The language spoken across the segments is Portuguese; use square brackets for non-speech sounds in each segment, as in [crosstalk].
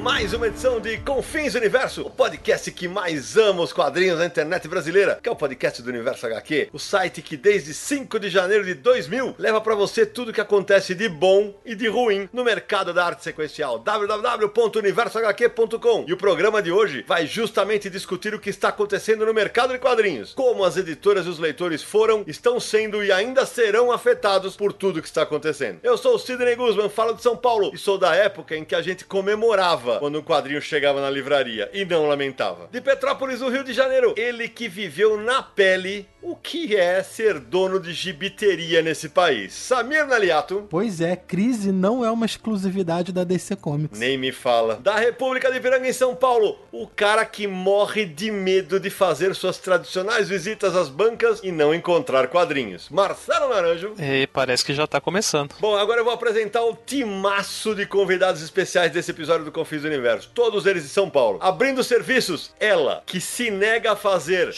Mais uma edição de Confins Universo, o podcast que mais ama os quadrinhos na internet brasileira, que é o podcast do Universo HQ, o site que desde 5 de janeiro de 2000 leva para você tudo o que acontece de bom e de ruim no mercado da arte sequencial, www.universohq.com. E o programa de hoje vai justamente discutir o que está acontecendo no mercado de quadrinhos, como as editoras e os leitores foram, estão sendo e ainda serão afetados por tudo que está acontecendo. Eu sou o Sidney Guzman, falo de São Paulo e sou da época em que a gente comemorava quando um quadrinho chegava na livraria e não lamentava. De Petrópolis, no Rio de Janeiro, ele que viveu na pele o que é ser dono de gibiteria nesse país. Samir Naliato. Pois é, crise não é uma exclusividade da DC Comics. Nem me fala. Da República de Piranga em São Paulo, o cara que morre de medo de fazer suas tradicionais visitas às bancas e não encontrar quadrinhos. Marcelo Naranjo. E parece que já tá começando. Bom, agora eu vou apresentar o timaço de convidados especiais desse episódio do Confis do Universo. Todos eles de São Paulo. Abrindo serviços, ela, que se nega a fazer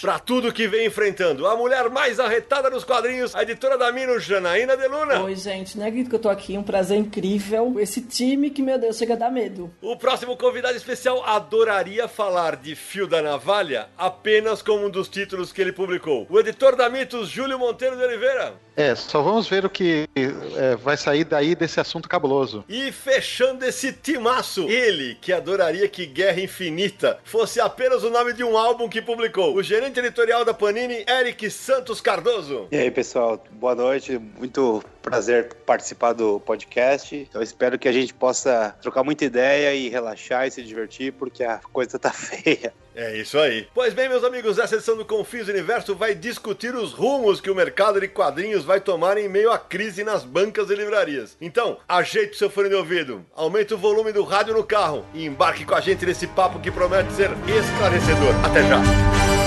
pra tudo que vem enfrentando. A mulher mais arretada dos quadrinhos, a editora da Mino, Janaína Deluna. Oi, gente, não acredito que eu tô aqui, um prazer incrível. Esse time que, meu Deus, chega a dar medo. O próximo convidado especial adoraria falar de Fio da Navalha apenas como um dos títulos que ele publicou. O editor da Mitos, Júlio Monteiro de Oliveira. É, só vamos ver o que é, vai sair daí desse assunto cabuloso. E fechando esse timaço, ele que adoraria que Guerra Infinita fosse apenas o nome de um álbum que publicou. O gerente editorial da Panini, Eric Santos Cardoso. E aí, pessoal, boa noite. Muito prazer participar do podcast. Então, espero que a gente possa trocar muita ideia e relaxar e se divertir, porque a coisa tá [laughs] feia. É isso aí. Pois bem, meus amigos, essa edição do Confis Universo vai discutir os rumos que o mercado de quadrinhos vai tomar em meio à crise nas bancas e livrarias. Então, ajeite o seu fone de ouvido, aumente o volume do rádio no carro e embarque com a gente nesse papo que promete ser esclarecedor. Até já!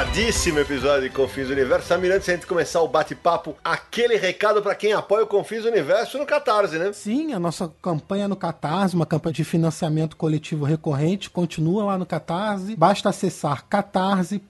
Aguardadíssimo episódio de Confins Universo. Samir, antes de a gente começar o bate-papo, aquele recado para quem apoia o Confins Universo no Catarse, né? Sim, a nossa campanha no Catarse, uma campanha de financiamento coletivo recorrente, continua lá no Catarse. Basta acessar catarse.me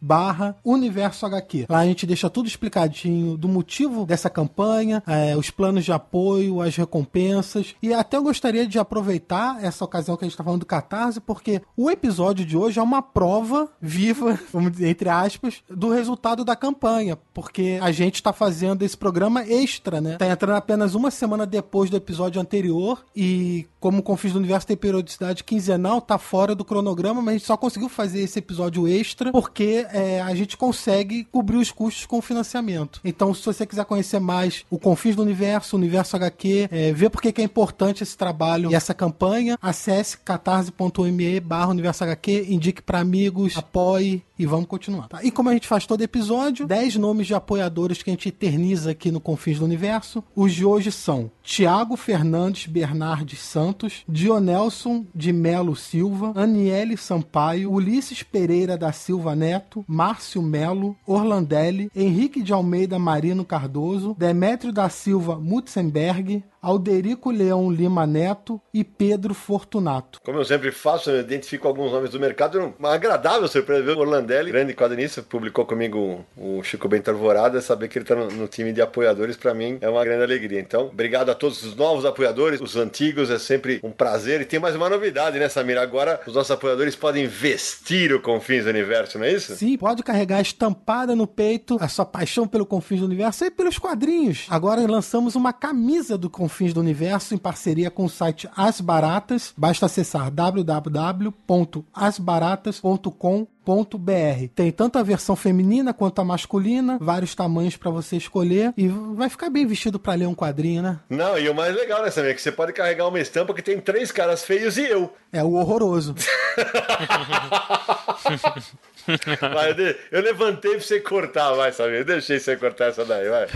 barra Universo HQ. Lá a gente deixa tudo explicadinho do motivo dessa campanha, é, os planos de apoio, as recompensas. E até eu gostaria de aproveitar essa ocasião que a gente está falando do Catarse, porque o episódio de hoje é uma prova viva, vamos dizer, entre aspas, do resultado da campanha, porque a gente está fazendo esse programa extra, né? Tá entrando apenas uma semana depois do episódio anterior e como o Confins do Universo tem periodicidade quinzenal, tá fora do cronograma, mas a gente só conseguiu fazer esse episódio extra porque é, a gente consegue cobrir os custos com o financiamento. Então, se você quiser conhecer mais o Confins do Universo, o Universo HQ, é, ver por que é importante esse trabalho e essa campanha, acesse catarse.me barra Universo HQ, indique para amigos, apoie Roy e vamos continuar. Tá? E como a gente faz todo episódio, 10 nomes de apoiadores que a gente eterniza aqui no Confins do Universo. Os de hoje são Tiago Fernandes Bernardes Santos, Dionelson de Melo Silva, Aniele Sampaio, Ulisses Pereira da Silva Neto, Márcio Melo, Orlandelli, Henrique de Almeida Marino Cardoso, Demétrio da Silva Mutzenberg, Alderico Leão Lima Neto e Pedro Fortunato. Como eu sempre faço, eu identifico alguns nomes do mercado. Uma agradável surpresa ver Orlandelli, grande quadrinista, publicou comigo o Chico Bento Arvorada. Saber que ele está no, no, time de apoiadores, para mim, é uma grande alegria. Então, obrigado a todos os novos apoiadores, os antigos, é sempre um prazer. E tem mais uma novidade, né, Samir? Agora, os nossos apoiadores podem vestir o Confins do Universo, não é isso? Sim, pode carregar estampada no peito a sua paixão pelo Confins do Universo e pelos quadrinhos. Agora lançamos uma camisa do Confins do Universo em parceria com o site As Baratas. Basta acessar www.asbaratas.com Tem tanto a versão feminina quanto a masculina, vários tamanhos pra você escolher e vai ficar bem vestido pra ler um quadrinho, né? Não, e o mais legal nessa é que você pode carregar uma estampa que tem três caras feios e eu. É o horroroso. [laughs] Vai, eu, levantei pra você cortar, vai, sabe? Eu deixei você cortar essa daí, vai.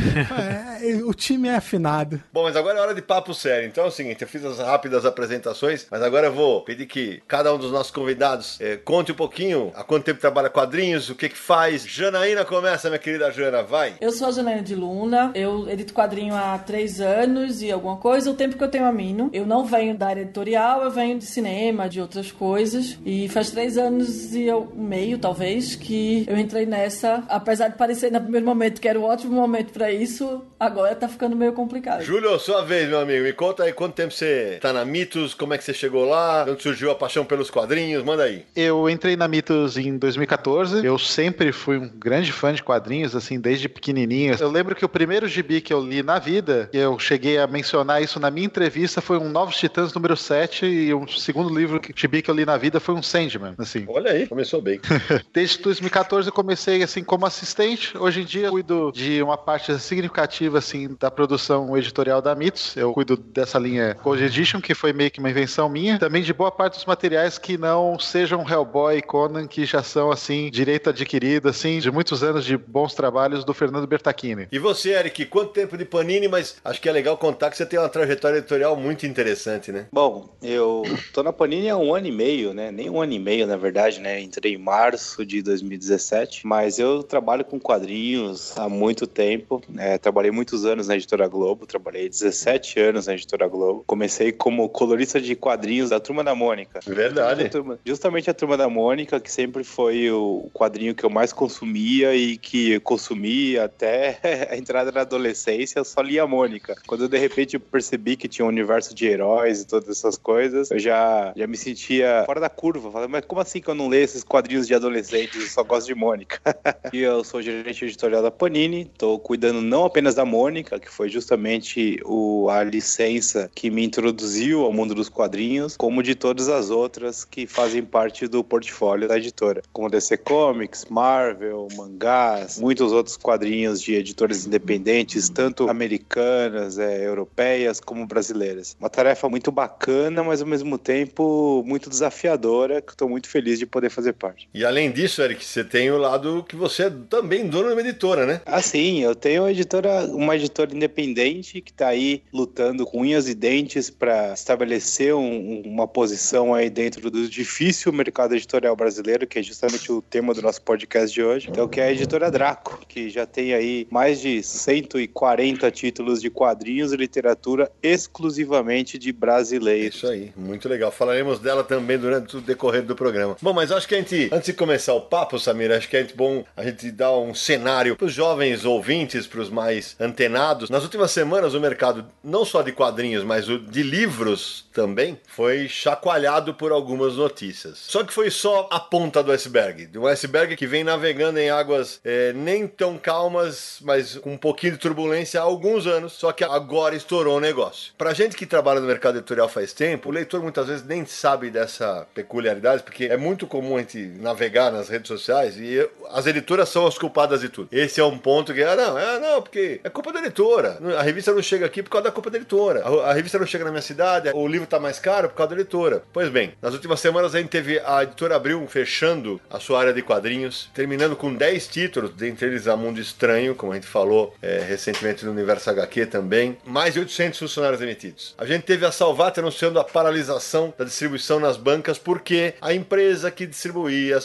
É, o time é afinado. Bom, mas agora é hora de papo sério. Então é o seguinte, eu fiz as rápidas apresentações, mas agora eu vou pedir que cada um dos nossos convidados eh, conte um pouquinho há quanto tempo trabalha quadrinhos, o que que faz. Janaína começa, minha querida Jana, vai. Eu sou a Janaína de Luna, eu edito quadrinho há três anos e alguma coisa, o tempo que eu tenho a Mino. Eu não venho da área editorial, eu venho de cinema, de outras coisas. E faz três anos e eu, meio, talvez, que eu entrei nessa. Apesar de parecer no primeiro momento que era um ótimo momento pra isso, agora tá ficando meio complicado. Júlio, sua vez, meu amigo. Me conta aí quanto tempo você tá na Mitos, como é que você chegou lá, onde surgiu a paixão pelos quadrinhos, manda aí. Eu entrei na Mitos em 2014. Eu sempre fui um grande fã de quadrinhos, assim, desde pequenininho. Eu lembro que o primeiro gibi que eu li na vida, e eu cheguei a mencionar isso na minha entrevista, foi um Novos Titãs número 7 e o segundo livro, que- gibi que eu li na vida foi um Sandman, assim. Olha aí, começou bem. [laughs] Desde 2014 eu comecei assim como assistente. Hoje em dia eu cuido de uma parte significativa assim da produção editorial da Mitos. Eu cuido dessa linha Cold Edition, que foi meio que uma invenção minha. Também de boa parte dos materiais que não sejam Hellboy e Conan, que já são assim direito adquirido assim de muitos anos de bons trabalhos do Fernando Bertacchini. E você, Eric, quanto tempo de Panini, mas acho que é legal contar que você tem uma trajetória editorial muito interessante, né? Bom, eu tô na Panini há um ano e meio, né? Nem um ano e meio, na verdade, né? Entrei em março de 2017, mas eu trabalho com quadrinhos há muito tempo. né? trabalhei muitos anos na Editora Globo, trabalhei 17 anos na Editora Globo. Comecei como colorista de quadrinhos da Turma da Mônica. Verdade. A Turma- Justamente a Turma da Mônica, que sempre foi o quadrinho que eu mais consumia e que eu consumi até [laughs] a entrada na adolescência, eu só lia a Mônica. Quando de repente eu percebi que tinha um universo de heróis e todas essas coisas, eu já, já me sentia fora da curva. Falei, mas como assim que eu não leio esses quadrinhos de adolescentes? Eu só gosto de Mônica. [laughs] e eu sou gerente editorial da Panini, tô cuidando não apenas da Mônica, que foi justamente o, a licença que me introduziu ao mundo dos quadrinhos, como de todas as outras que fazem parte do portfólio da editora, como DC Comics, Marvel, mangás, muitos outros quadrinhos de editoras independentes, tanto americanas, é, europeias, como brasileiras. Uma tarefa muito bacana, mas ao mesmo tempo muito desafiadora, que estou muito feliz de poder fazer parte. E além disso, Eric, você tem o lado que você é também dono de uma editora, né? Assim, eu tenho uma editora, uma editora independente que está aí lutando com unhas e dentes para estabelecer um- uma posição aí dentro do difícil mercado editorial brasileiro, que é justamente o tema do nosso podcast de hoje. Então, que é a editora Draco, que já tem aí mais de 140 títulos de quadrinhos e literatura exclusivamente de brasileiros. Isso aí, muito legal. Falaremos dela também durante o decorrer do programa. Bom, mas acho que a gente, antes de começar o papo, Samir, acho que é bom a gente dar um cenário para os jovens ouvintes, para os mais antenados. Nas últimas semanas, o mercado, não só de quadrinhos, mas o de livros também, foi chacoalhado por algumas notícias. Só que foi só a ponta do iceberg. De um iceberg que vem navegando em águas eh, nem tão calmas, mas com um pouquinho de turbulência há alguns anos. Só que agora estourou o negócio. Pra gente que trabalha no mercado editorial faz tempo, o leitor muitas vezes nem sabe dessa peculiaridade, porque é muito comum a gente navegar nas redes sociais e as editoras são as culpadas de tudo. Esse é um ponto que, ah, não, é, não, porque é culpa da editora. A revista não chega aqui por causa da culpa da editora. A, a revista não chega na minha cidade, o livro tá mais caro por causa da editora. Pois bem, nas últimas semanas a gente teve a editora Abril fechando a sua área de quadrinhos, terminando com 10 títulos, dentre eles A Mundo Estranho, como a gente falou é, recentemente no Universo HQ também, mais de 800 funcionários demitidos. A gente teve a Salvat anunciando a paralisação da distribuição nas bancas porque a empresa que distribuía a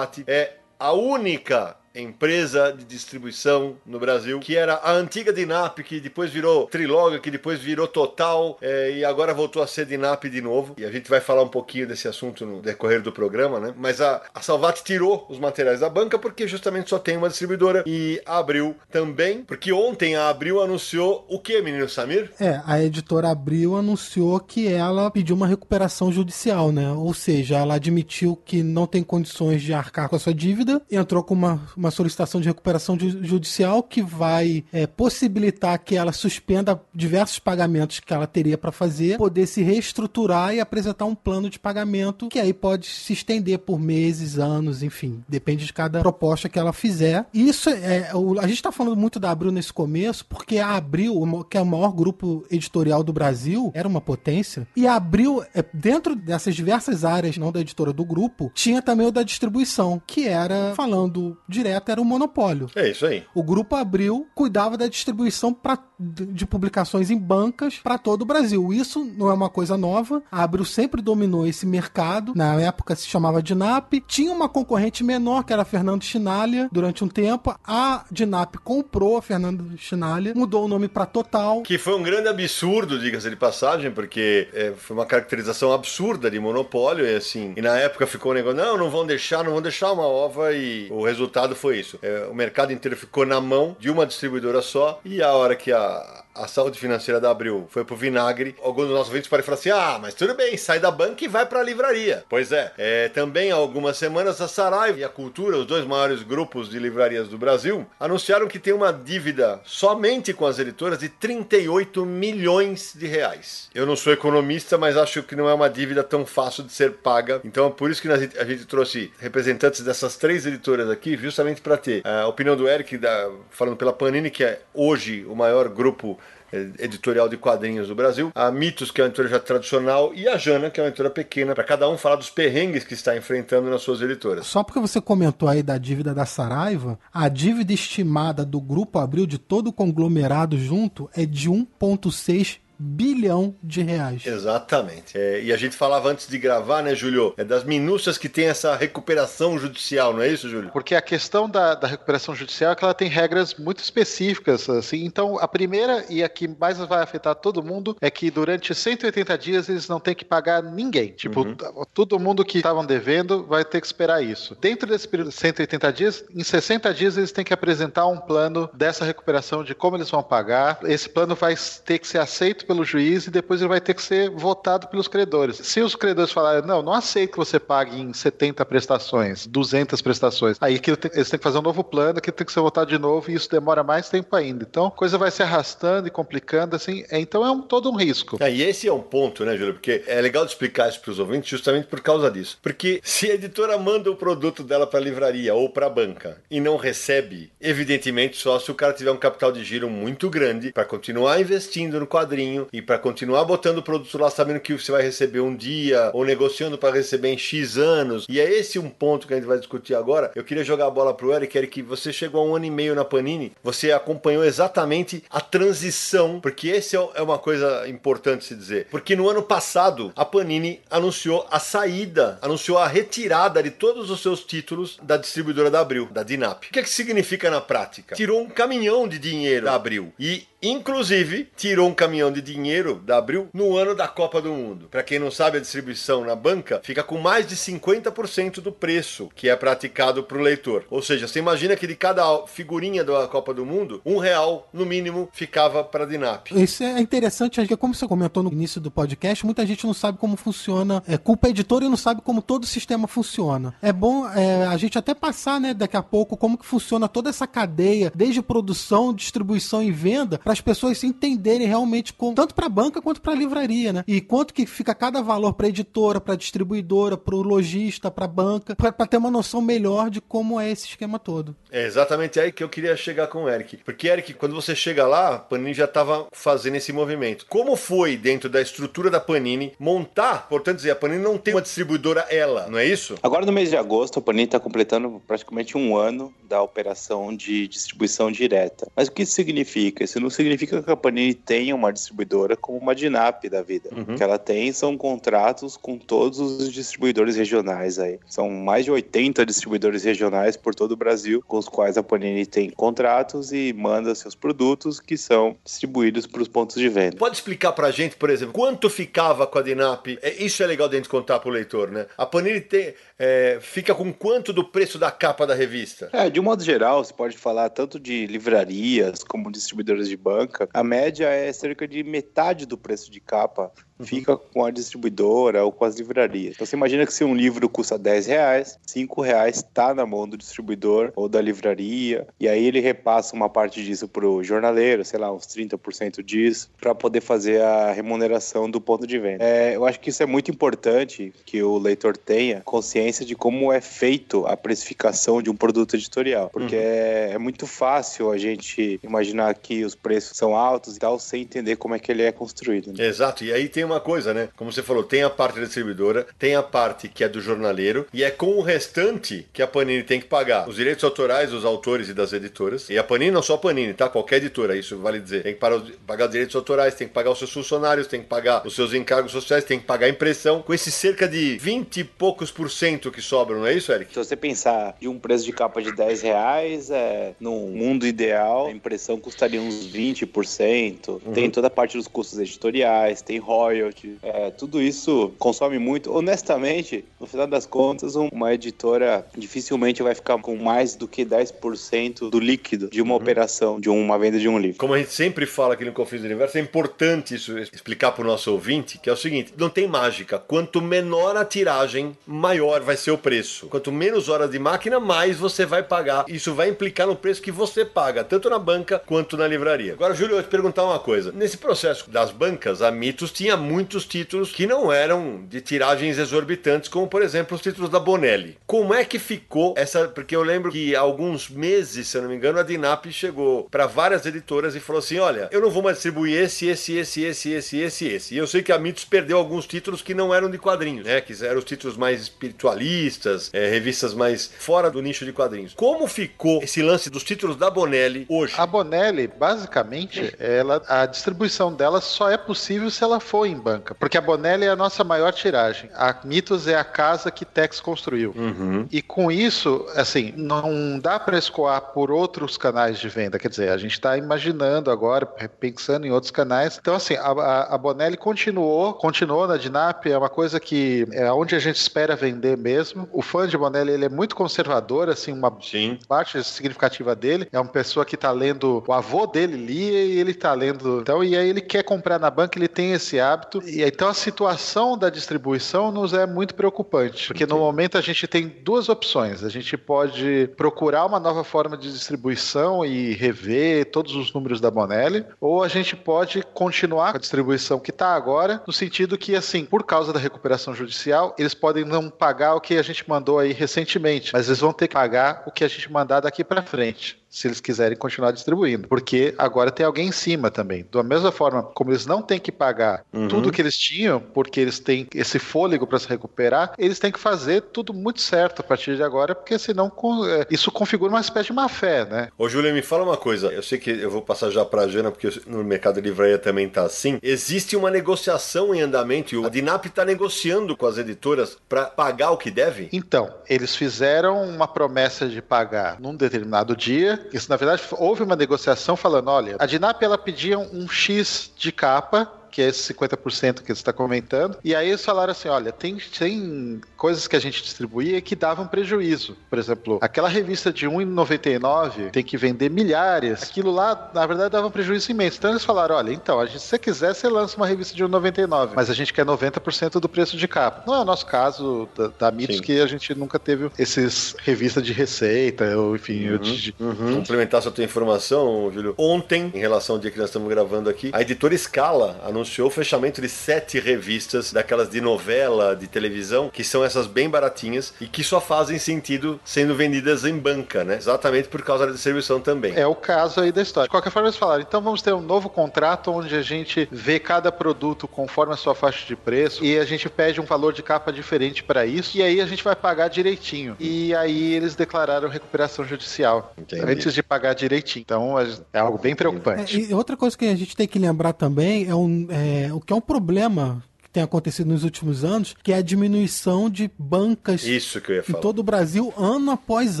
É a única empresa de distribuição no Brasil, que era a antiga Dinap, que depois virou Triloga, que depois virou Total, é, e agora voltou a ser Dinap de novo. E a gente vai falar um pouquinho desse assunto no decorrer do programa, né? Mas a, a Salvat tirou os materiais da banca porque justamente só tem uma distribuidora e a Abril também, porque ontem a Abril anunciou o que, menino Samir? É, a editora Abril anunciou que ela pediu uma recuperação judicial, né? Ou seja, ela admitiu que não tem condições de arcar com a sua dívida, entrou com uma, uma uma solicitação de recuperação judicial que vai é, possibilitar que ela suspenda diversos pagamentos que ela teria para fazer, poder se reestruturar e apresentar um plano de pagamento que aí pode se estender por meses, anos, enfim, depende de cada proposta que ela fizer. Isso é, a gente está falando muito da Abril nesse começo porque a Abril, que é o maior grupo editorial do Brasil, era uma potência e a Abril, é, dentro dessas diversas áreas, não da editora do grupo, tinha também o da distribuição, que era falando direto era o monopólio. É isso aí. O grupo Abril cuidava da distribuição pra, de publicações em bancas para todo o Brasil. Isso não é uma coisa nova. A Abril sempre dominou esse mercado. Na época se chamava Dinap. Tinha uma concorrente menor que era a Fernando Chinalha durante um tempo. A Dinap comprou a Fernando Chinalha, mudou o nome para Total. Que foi um grande absurdo, diga-se de passagem, porque é, foi uma caracterização absurda de monopólio e assim. E na época ficou o negócio, não, não vão deixar, não vão deixar uma ova e o resultado foi isso. É, o mercado inteiro ficou na mão de uma distribuidora só e a hora que a, a saúde financeira da Abril foi pro vinagre, alguns dos nossos ouvintes podem falar assim: ah, mas tudo bem, sai da banca e vai pra livraria. Pois é, é também há algumas semanas a Saraiva e a Cultura, os dois maiores grupos de livrarias do Brasil, anunciaram que tem uma dívida somente com as editoras de 38 milhões de reais. Eu não sou economista, mas acho que não é uma dívida tão fácil de ser paga. Então é por isso que a gente trouxe representantes dessas três editoras aqui, justamente para ter a opinião do Eric, da, falando pela Panini, que é hoje o maior grupo editorial de quadrinhos do Brasil, a Mitos, que é uma editora já tradicional, e a Jana, que é uma editora pequena, para cada um falar dos perrengues que está enfrentando nas suas editoras. Só porque você comentou aí da dívida da Saraiva, a dívida estimada do Grupo Abril de todo o conglomerado junto é de 1,6 bilhão de reais. Exatamente. É, e a gente falava antes de gravar, né, Júlio? É das minúcias que tem essa recuperação judicial, não é isso, Júlio? Porque a questão da, da recuperação judicial é que ela tem regras muito específicas, assim. Então, a primeira e a que mais vai afetar todo mundo é que durante 180 dias eles não têm que pagar ninguém. Tipo, uhum. todo mundo que estavam devendo vai ter que esperar isso. Dentro desse período de 180 dias, em 60 dias eles têm que apresentar um plano dessa recuperação de como eles vão pagar. Esse plano vai ter que ser aceito pelo juiz e depois ele vai ter que ser votado pelos credores. Se os credores falarem, não, não aceito que você pague em 70 prestações, 200 prestações, aí que eles têm que fazer um novo plano que tem que ser votado de novo e isso demora mais tempo ainda. Então, a coisa vai se arrastando e complicando, assim. É, então é um, todo um risco. É, e esse é um ponto, né, Júlio? Porque é legal explicar isso para os ouvintes justamente por causa disso. Porque se a editora manda o produto dela para a livraria ou para a banca e não recebe, evidentemente só se o cara tiver um capital de giro muito grande para continuar investindo no quadrinho e para continuar botando o produto lá sabendo que você vai receber um dia ou negociando para receber em X anos. E é esse um ponto que a gente vai discutir agora. Eu queria jogar a bola pro Eric, Eric, você chegou a um ano e meio na Panini, você acompanhou exatamente a transição, porque esse é, é uma coisa importante se dizer. Porque no ano passado a Panini anunciou a saída, anunciou a retirada de todos os seus títulos da distribuidora da Abril, da Dinap. O que, é que significa na prática? Tirou um caminhão de dinheiro da Abril e Inclusive, tirou um caminhão de dinheiro da Abril no ano da Copa do Mundo. Para quem não sabe, a distribuição na banca fica com mais de 50% do preço que é praticado para o leitor. Ou seja, você imagina que de cada figurinha da Copa do Mundo, um real no mínimo ficava para a Dinap. Isso é interessante, porque como você comentou no início do podcast, muita gente não sabe como funciona, é culpa editora e não sabe como todo o sistema funciona. É bom é, a gente até passar, né, daqui a pouco, como que funciona toda essa cadeia, desde produção, distribuição e venda, para as pessoas entenderem realmente como, tanto para a banca quanto para a livraria, né? E quanto que fica cada valor para editora, para distribuidora, para o lojista, para a banca, para ter uma noção melhor de como é esse esquema todo. É exatamente aí que eu queria chegar com o Eric. Porque, Eric, quando você chega lá, a Panini já estava fazendo esse movimento. Como foi dentro da estrutura da Panini montar, portanto dizer, a Panini não tem uma distribuidora ela, não é isso? Agora no mês de agosto, a Panini está completando praticamente um ano da operação de distribuição direta. Mas o que isso significa? Isso não significa que a Panini tenha uma distribuidora como uma Dinap da vida. Uhum. O que ela tem são contratos com todos os distribuidores regionais aí. São mais de 80 distribuidores regionais por todo o Brasil, com os quais a Panini tem contratos e manda seus produtos que são distribuídos para os pontos de venda. Pode explicar pra gente, por exemplo, quanto ficava com a Dinap? É, isso é legal de gente contar pro leitor, né? A Panini tem, é, fica com quanto do preço da capa da revista? É, de um modo geral, você pode falar tanto de livrarias como distribuidores de banca, a média é cerca de metade do preço de capa fica com a distribuidora ou com as livrarias. Então você imagina que se um livro custa 10 reais, 5 reais está na mão do distribuidor ou da livraria, e aí ele repassa uma parte disso para o jornaleiro, sei lá, uns 30% disso, para poder fazer a remuneração do ponto de venda. É, eu acho que isso é muito importante que o leitor tenha consciência de como é feito a precificação de um produto editorial, porque uhum. é, é muito fácil a gente imaginar que os preços são altos e tal, sem entender como é que ele é construído. Né? Exato, e aí tem uma coisa, né? Como você falou, tem a parte da distribuidora, tem a parte que é do jornaleiro, e é com o restante que a Panini tem que pagar os direitos autorais dos autores e das editoras. E a Panini não só a Panini, tá? Qualquer editora, isso vale dizer. Tem que pagar os direitos autorais, tem que pagar os seus funcionários, tem que pagar os seus encargos sociais, tem que pagar a impressão. Com esses cerca de 20 e poucos por cento que sobram, não é isso, Eric? Se você pensar de um preço de capa de 10 reais, é, num mundo ideal, a impressão custaria uns 20%. Uhum. Tem toda a parte dos custos editoriais, tem royalties royalty, é, tudo isso consome muito. Honestamente, no final das contas, uma editora dificilmente vai ficar com mais do que 10% do líquido de uma uhum. operação, de uma venda de um livro. Como a gente sempre fala aqui no Confins do Universo, é importante isso explicar para o nosso ouvinte, que é o seguinte, não tem mágica. Quanto menor a tiragem, maior vai ser o preço. Quanto menos horas de máquina, mais você vai pagar. Isso vai implicar no preço que você paga, tanto na banca quanto na livraria. Agora, Júlio, eu vou te perguntar uma coisa. Nesse processo das bancas, a Mitos tinha muitos títulos que não eram de tiragens exorbitantes, como por exemplo os títulos da Bonelli. Como é que ficou essa? Porque eu lembro que há alguns meses, se eu não me engano, a Dinap chegou para várias editoras e falou assim: olha, eu não vou mais distribuir esse, esse, esse, esse, esse, esse, esse. E eu sei que a Mitos perdeu alguns títulos que não eram de quadrinhos, né? Que eram os títulos mais espiritualistas, é, revistas mais fora do nicho de quadrinhos. Como ficou esse lance dos títulos da Bonelli hoje? A Bonelli, basicamente, ela, a distribuição dela só é possível se ela for em banca. Porque a Bonelli é a nossa maior tiragem. A Mitos é a casa que Tex construiu. Uhum. E com isso, assim, não dá para escoar por outros canais de venda. Quer dizer, a gente está imaginando agora, pensando em outros canais. Então, assim, a, a, Bonelli continuou, continuou na Dinap, é uma coisa que é onde a gente espera vender mesmo. O fã de Bonelli, ele é muito conservador, assim, uma Sim. parte significativa dele. É uma pessoa que está lendo, o avô dele lia e ele está lendo. Então, e aí ele quer comprar na banca, ele tem esse hábito e então a situação da distribuição nos é muito preocupante, porque no momento a gente tem duas opções. A gente pode procurar uma nova forma de distribuição e rever todos os números da Bonelli, ou a gente pode continuar com a distribuição que está agora, no sentido que, assim, por causa da recuperação judicial, eles podem não pagar o que a gente mandou aí recentemente, mas eles vão ter que pagar o que a gente mandar daqui para frente se eles quiserem continuar distribuindo. Porque agora tem alguém em cima também. Da mesma forma como eles não têm que pagar uhum. tudo que eles tinham, porque eles têm esse fôlego para se recuperar, eles têm que fazer tudo muito certo a partir de agora, porque senão é, isso configura uma espécie de má fé, né? Ô, Júlia, me fala uma coisa. Eu sei que eu vou passar já para a Jana, porque no mercado livraria também tá assim. Existe uma negociação em andamento e a Dinap está negociando com as editoras para pagar o que deve? Então, eles fizeram uma promessa de pagar num determinado dia isso, na verdade, houve uma negociação falando: olha, a Dinap ela pedia um X de capa que é esse 50% que você está comentando. E aí eles falaram assim: olha, tem, tem coisas que a gente distribuía que davam prejuízo. Por exemplo, aquela revista de R$1,99 tem que vender milhares. Aquilo lá, na verdade, dava um prejuízo imenso. Então eles falaram: olha, então, a gente, se você quiser, você lança uma revista de R$1,99, mas a gente quer 90% do preço de capa. Não é o nosso caso da, da Mitos, que a gente nunca teve esses revistas de receita, ou enfim. Uhum, uhum. Complementar essa tua informação, Júlio. Ontem, em relação ao dia que nós estamos gravando aqui, a editora Scala anunciou anunciou o fechamento de sete revistas, daquelas de novela, de televisão, que são essas bem baratinhas e que só fazem sentido sendo vendidas em banca, né? Exatamente por causa da distribuição também. É o caso aí da história. De qualquer forma, eles falaram, então vamos ter um novo contrato onde a gente vê cada produto conforme a sua faixa de preço e a gente pede um valor de capa diferente para isso e aí a gente vai pagar direitinho. E aí eles declararam recuperação judicial Entendi. antes de pagar direitinho. Então é algo bem preocupante. É, e outra coisa que a gente tem que lembrar também é um, é, o que é um problema tem acontecido nos últimos anos, que é a diminuição de bancas Isso que eu ia em falar. todo o Brasil, ano após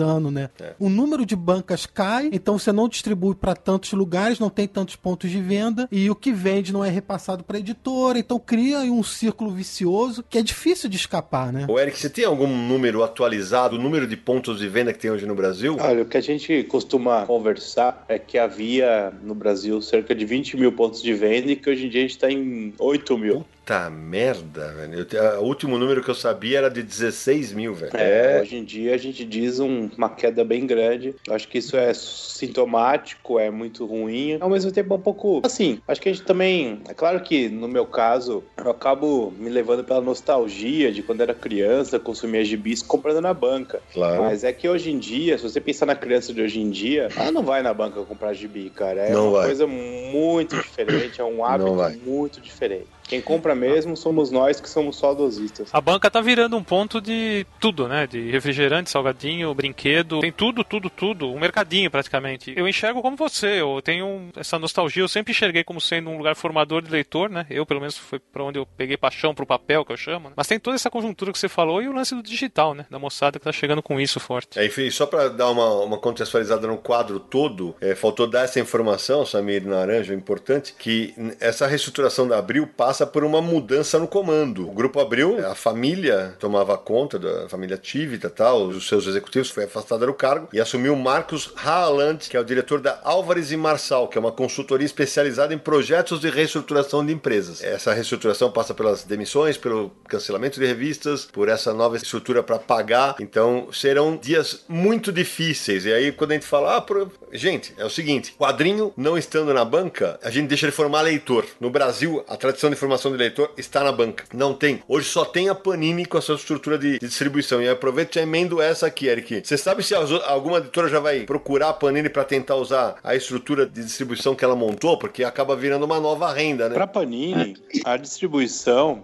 ano, né? É. O número de bancas cai, então você não distribui para tantos lugares, não tem tantos pontos de venda, e o que vende não é repassado para editora, então cria um círculo vicioso que é difícil de escapar, né? Ô Eric, você tem algum número atualizado, o número de pontos de venda que tem hoje no Brasil? Olha, o que a gente costuma conversar é que havia no Brasil cerca de 20 mil pontos de venda e que hoje em dia a gente está em 8 mil. Puta merda, velho. Eu O último número que eu sabia era de 16 mil, velho. É, hoje em dia a gente diz um- uma queda bem grande. Eu acho que isso é sintomático, é muito ruim. Ao mesmo tempo, é um pouco. Assim, acho que a gente também. É claro que no meu caso, eu acabo me levando pela nostalgia de quando era criança, consumia gibis comprando na banca. Claro. Mas é que hoje em dia, se você pensar na criança de hoje em dia, ela não vai na banca comprar gibi, cara. É Não uma vai. coisa muito diferente, é um hábito muito diferente. Quem compra mesmo somos nós que somos saudosistas. A banca tá virando um ponto de tudo, né? De refrigerante, salgadinho, brinquedo, tem tudo, tudo, tudo. Um mercadinho praticamente. Eu enxergo como você, eu tenho essa nostalgia, eu sempre enxerguei como sendo um lugar formador de leitor, né? Eu, pelo menos, foi pra onde eu peguei paixão pro papel, que eu chamo, né? Mas tem toda essa conjuntura que você falou e o lance do digital, né? Da moçada que tá chegando com isso forte. É, enfim, só para dar uma, uma contextualizada no quadro todo, é, faltou dar essa informação, Samir Naranja, importante, que essa reestruturação da Abril passa por uma mudança no comando. O Grupo Abril, a família tomava conta da família Tivita tal, os seus executivos, foi afastada do cargo e assumiu Marcos Haaland, que é o diretor da Álvares e Marçal, que é uma consultoria especializada em projetos de reestruturação de empresas. Essa reestruturação passa pelas demissões, pelo cancelamento de revistas, por essa nova estrutura para pagar. Então serão dias muito difíceis. E aí, quando a gente fala, ah, pro- gente, é o seguinte: quadrinho não estando na banca, a gente deixa de formar leitor. No Brasil, a tradição de formação de leitor está na banca. Não tem. Hoje só tem a Panini com a sua estrutura de, de distribuição. E aproveito e já emendo essa aqui, Eric. Você sabe se as alguma editora já vai procurar a Panini para tentar usar a estrutura de distribuição que ela montou? Porque acaba virando uma nova renda, né? Para Panini, a distribuição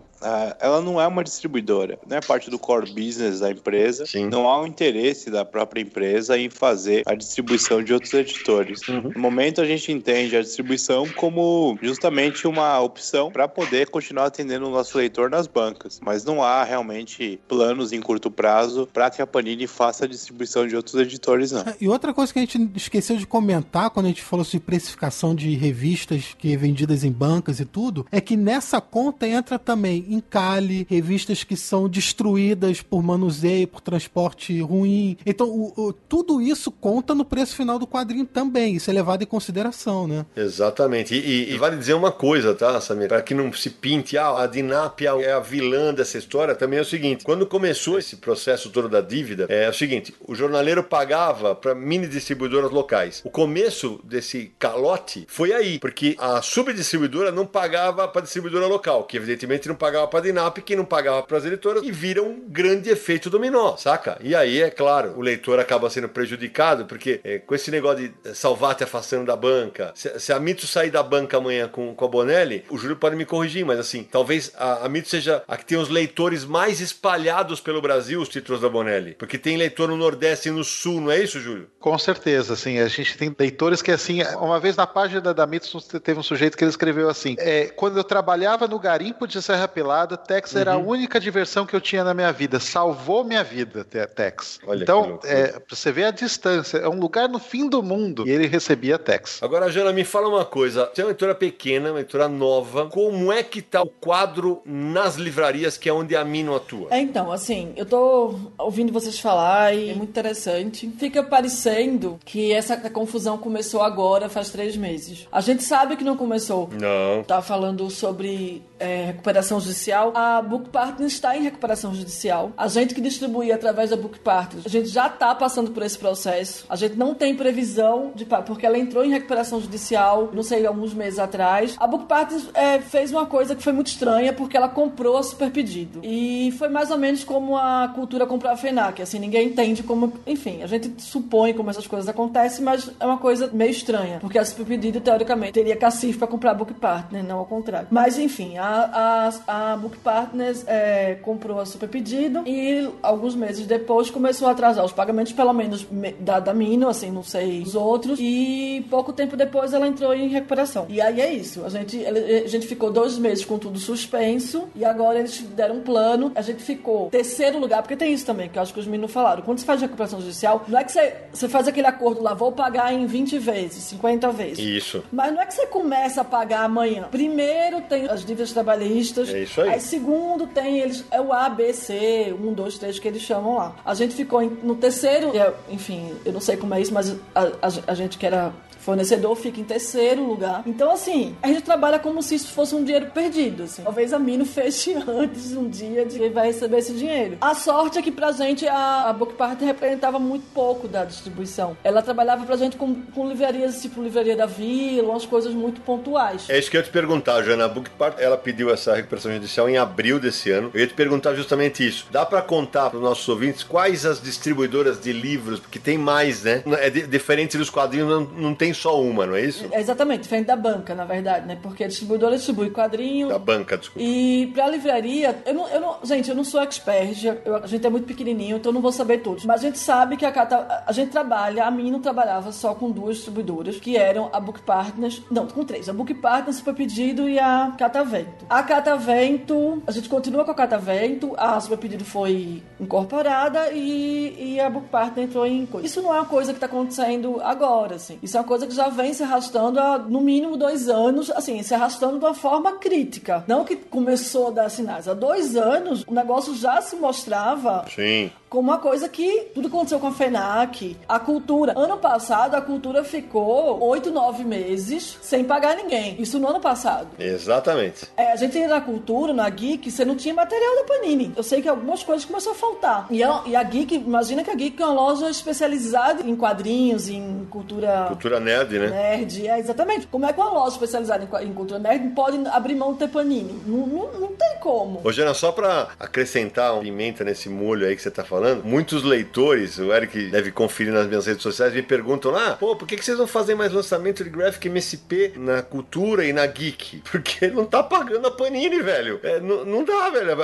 ela não é uma distribuidora, não é parte do core business da empresa. Sim. Não há um interesse da própria empresa em fazer a distribuição de outros editores. Uhum. No momento, a gente entende a distribuição como justamente uma opção para poder continuar atendendo o nosso leitor nas bancas. Mas não há realmente planos em curto prazo para que a Panini faça a distribuição de outros editores, não. E outra coisa que a gente esqueceu de comentar quando a gente falou sobre precificação de revistas que é vendidas em bancas e tudo, é que nessa conta entra também encalhe, revistas que são destruídas por manuseio, por transporte ruim. Então, o- o- tudo isso conta no preço final do quadrinho também. Isso é levado em consideração, né? Exatamente. E, e- e vale dizer uma coisa, tá, Samir? Para que não se pinte, ah, a Dinápia é a vilã dessa história, também é o seguinte: quando começou esse processo todo da dívida, é o seguinte: o jornaleiro pagava para mini distribuidoras locais. O começo desse calote foi aí, porque a subdistribuidora não pagava para distribuidora local, que evidentemente não pagava para a Dinap, que não pagava para as editoras, e vira um grande efeito dominó, saca? E aí, é claro, o leitor acaba sendo prejudicado, porque é, com esse negócio de eh, salvar te afastando da banca, se, se a Mito sair da banca amanhã com, com a Bonelli, o Júlio pode me corrigir, mas assim, talvez a, a Mito seja a que tem os leitores mais espalhados pelo Brasil, os títulos da Bonelli. Porque tem leitor no Nordeste e no Sul, não é isso, Júlio? Com certeza, assim, a gente tem leitores que, assim, uma vez na página da, da Mitos teve um sujeito que ele escreveu assim, é, quando eu trabalhava no garimpo de Serra Pelada, Tex era a Uhum. única diversão que eu tinha na minha vida, salvou minha vida, Te- Tex. Olha então, é, você ver a distância, é um lugar no fim do mundo, e ele recebia Tex. Agora, Jana, me fala uma coisa. Você é uma editora pequena, uma editora nova. Como é que tá o quadro nas livrarias, que é onde a Mino atua? É, então, assim, eu tô ouvindo vocês falar e é muito interessante. Fica parecendo que essa confusão começou agora, faz três meses. A gente sabe que não começou. Não. Tá falando sobre é, recuperação judicial. A Book Partners está em recuperação judicial. A gente que distribui através da Book Partners, a gente já tá passando por esse processo. A gente não tem previsão de porque ela entrou em recuperação judicial, não sei, alguns meses atrás. A Book Partners é, fez uma coisa que foi muito estranha porque ela comprou a super pedido. E foi mais ou menos como a cultura comprou a FENAC, assim, ninguém entende como, enfim, a gente supõe como essas coisas acontecem, mas é uma coisa meio estranha, porque a super pedido teoricamente teria cacife para comprar a Book Partner, não ao contrário. Mas enfim, a A, a, a Book Partners é, comprou a Super Pedido e alguns meses depois começou a atrasar os pagamentos, pelo menos me- da, da Mino, assim, não sei os outros. E pouco tempo depois ela entrou em recuperação. E aí é isso. A gente, a gente ficou dois meses com tudo suspenso e agora eles deram um plano. A gente ficou terceiro lugar, porque tem isso também, que eu acho que os meninos falaram. Quando você faz recuperação judicial, não é que você, você faz aquele acordo lá, vou pagar em 20 vezes, 50 vezes. Isso. Mas não é que você começa a pagar amanhã. Primeiro tem as dívidas trabalhistas. É isso aí. Aí segundo tem eles, é o A, B, C, um, dois, três que eles chamam lá. A gente ficou no terceiro, é, enfim, eu não sei como é isso, mas a, a- a gente que era fornecedor fica em terceiro lugar. Então, assim, a gente trabalha como se isso fosse um dinheiro perdido. Assim. Talvez a Mino [laughs] feche antes um dia de quem vai receber esse dinheiro. A sorte é que pra gente a, a Book Party representava muito pouco da distribuição. Ela trabalhava pra gente com, com livrarias tipo Livraria da Vila, umas coisas muito pontuais. É isso que eu ia te perguntar, Jana. A Book Part, ela pediu essa recuperação judicial em abril desse ano. Eu ia te perguntar justamente isso. Dá pra contar para os nossos ouvintes quais as distribuidoras de livros, porque tem mais, né? É di- diferente dos quadrinhos, não, não tem só uma, não é isso? É exatamente, diferente da banca, na verdade, né? Porque a distribuidora distribui quadrinho, Da banca, desculpa. E pra livraria, eu não, eu não, gente, eu não sou expert, eu- a gente é muito pequenininho, então eu não vou saber todos. Mas a gente sabe que a, Cata, a gente trabalha, a mim não trabalhava só com duas distribuidoras, que eram a Book Partners, não, com três, a Book Partners, Super Pedido e a Catavento. A Catavento, a gente continua com a Catavento, a Super Pedido foi incorporada e, e a Book Partner entrou em coisa. Isso não é uma coisa que tá acontecendo agora, assim. Isso é uma coisa que já vem se arrastando há no mínimo dois anos, assim, se arrastando de uma forma crítica. Não que começou a dar sinais. Há dois anos o negócio já se mostrava Sim. Como uma coisa que tudo aconteceu com a FENAC, a cultura. Ano passado, a cultura ficou oito, nove meses sem pagar ninguém. Isso no ano passado. Exatamente. É, a gente ia na cultura, na Geek, você não tinha material da Panini. Eu sei que algumas coisas começaram a faltar. E a, e a Geek, imagina que a Geek é uma loja especializada em quadrinhos, em cultura Cultura nerd, né? nerd. É, exatamente. Como é que uma loja especializada em, em cultura nerd pode abrir mão de ter Panini? Não, não, não tem como. Ô, Jana, só pra acrescentar uma pimenta nesse molho aí que você tá falando, muitos leitores, o Eric deve conferir nas minhas redes sociais, me perguntam lá, pô, por que, que vocês não fazem mais lançamento de Graphic MSP na cultura e na Geek? [laughs] Porque não tá pagando a Panini, velho. É, não, dá, velho.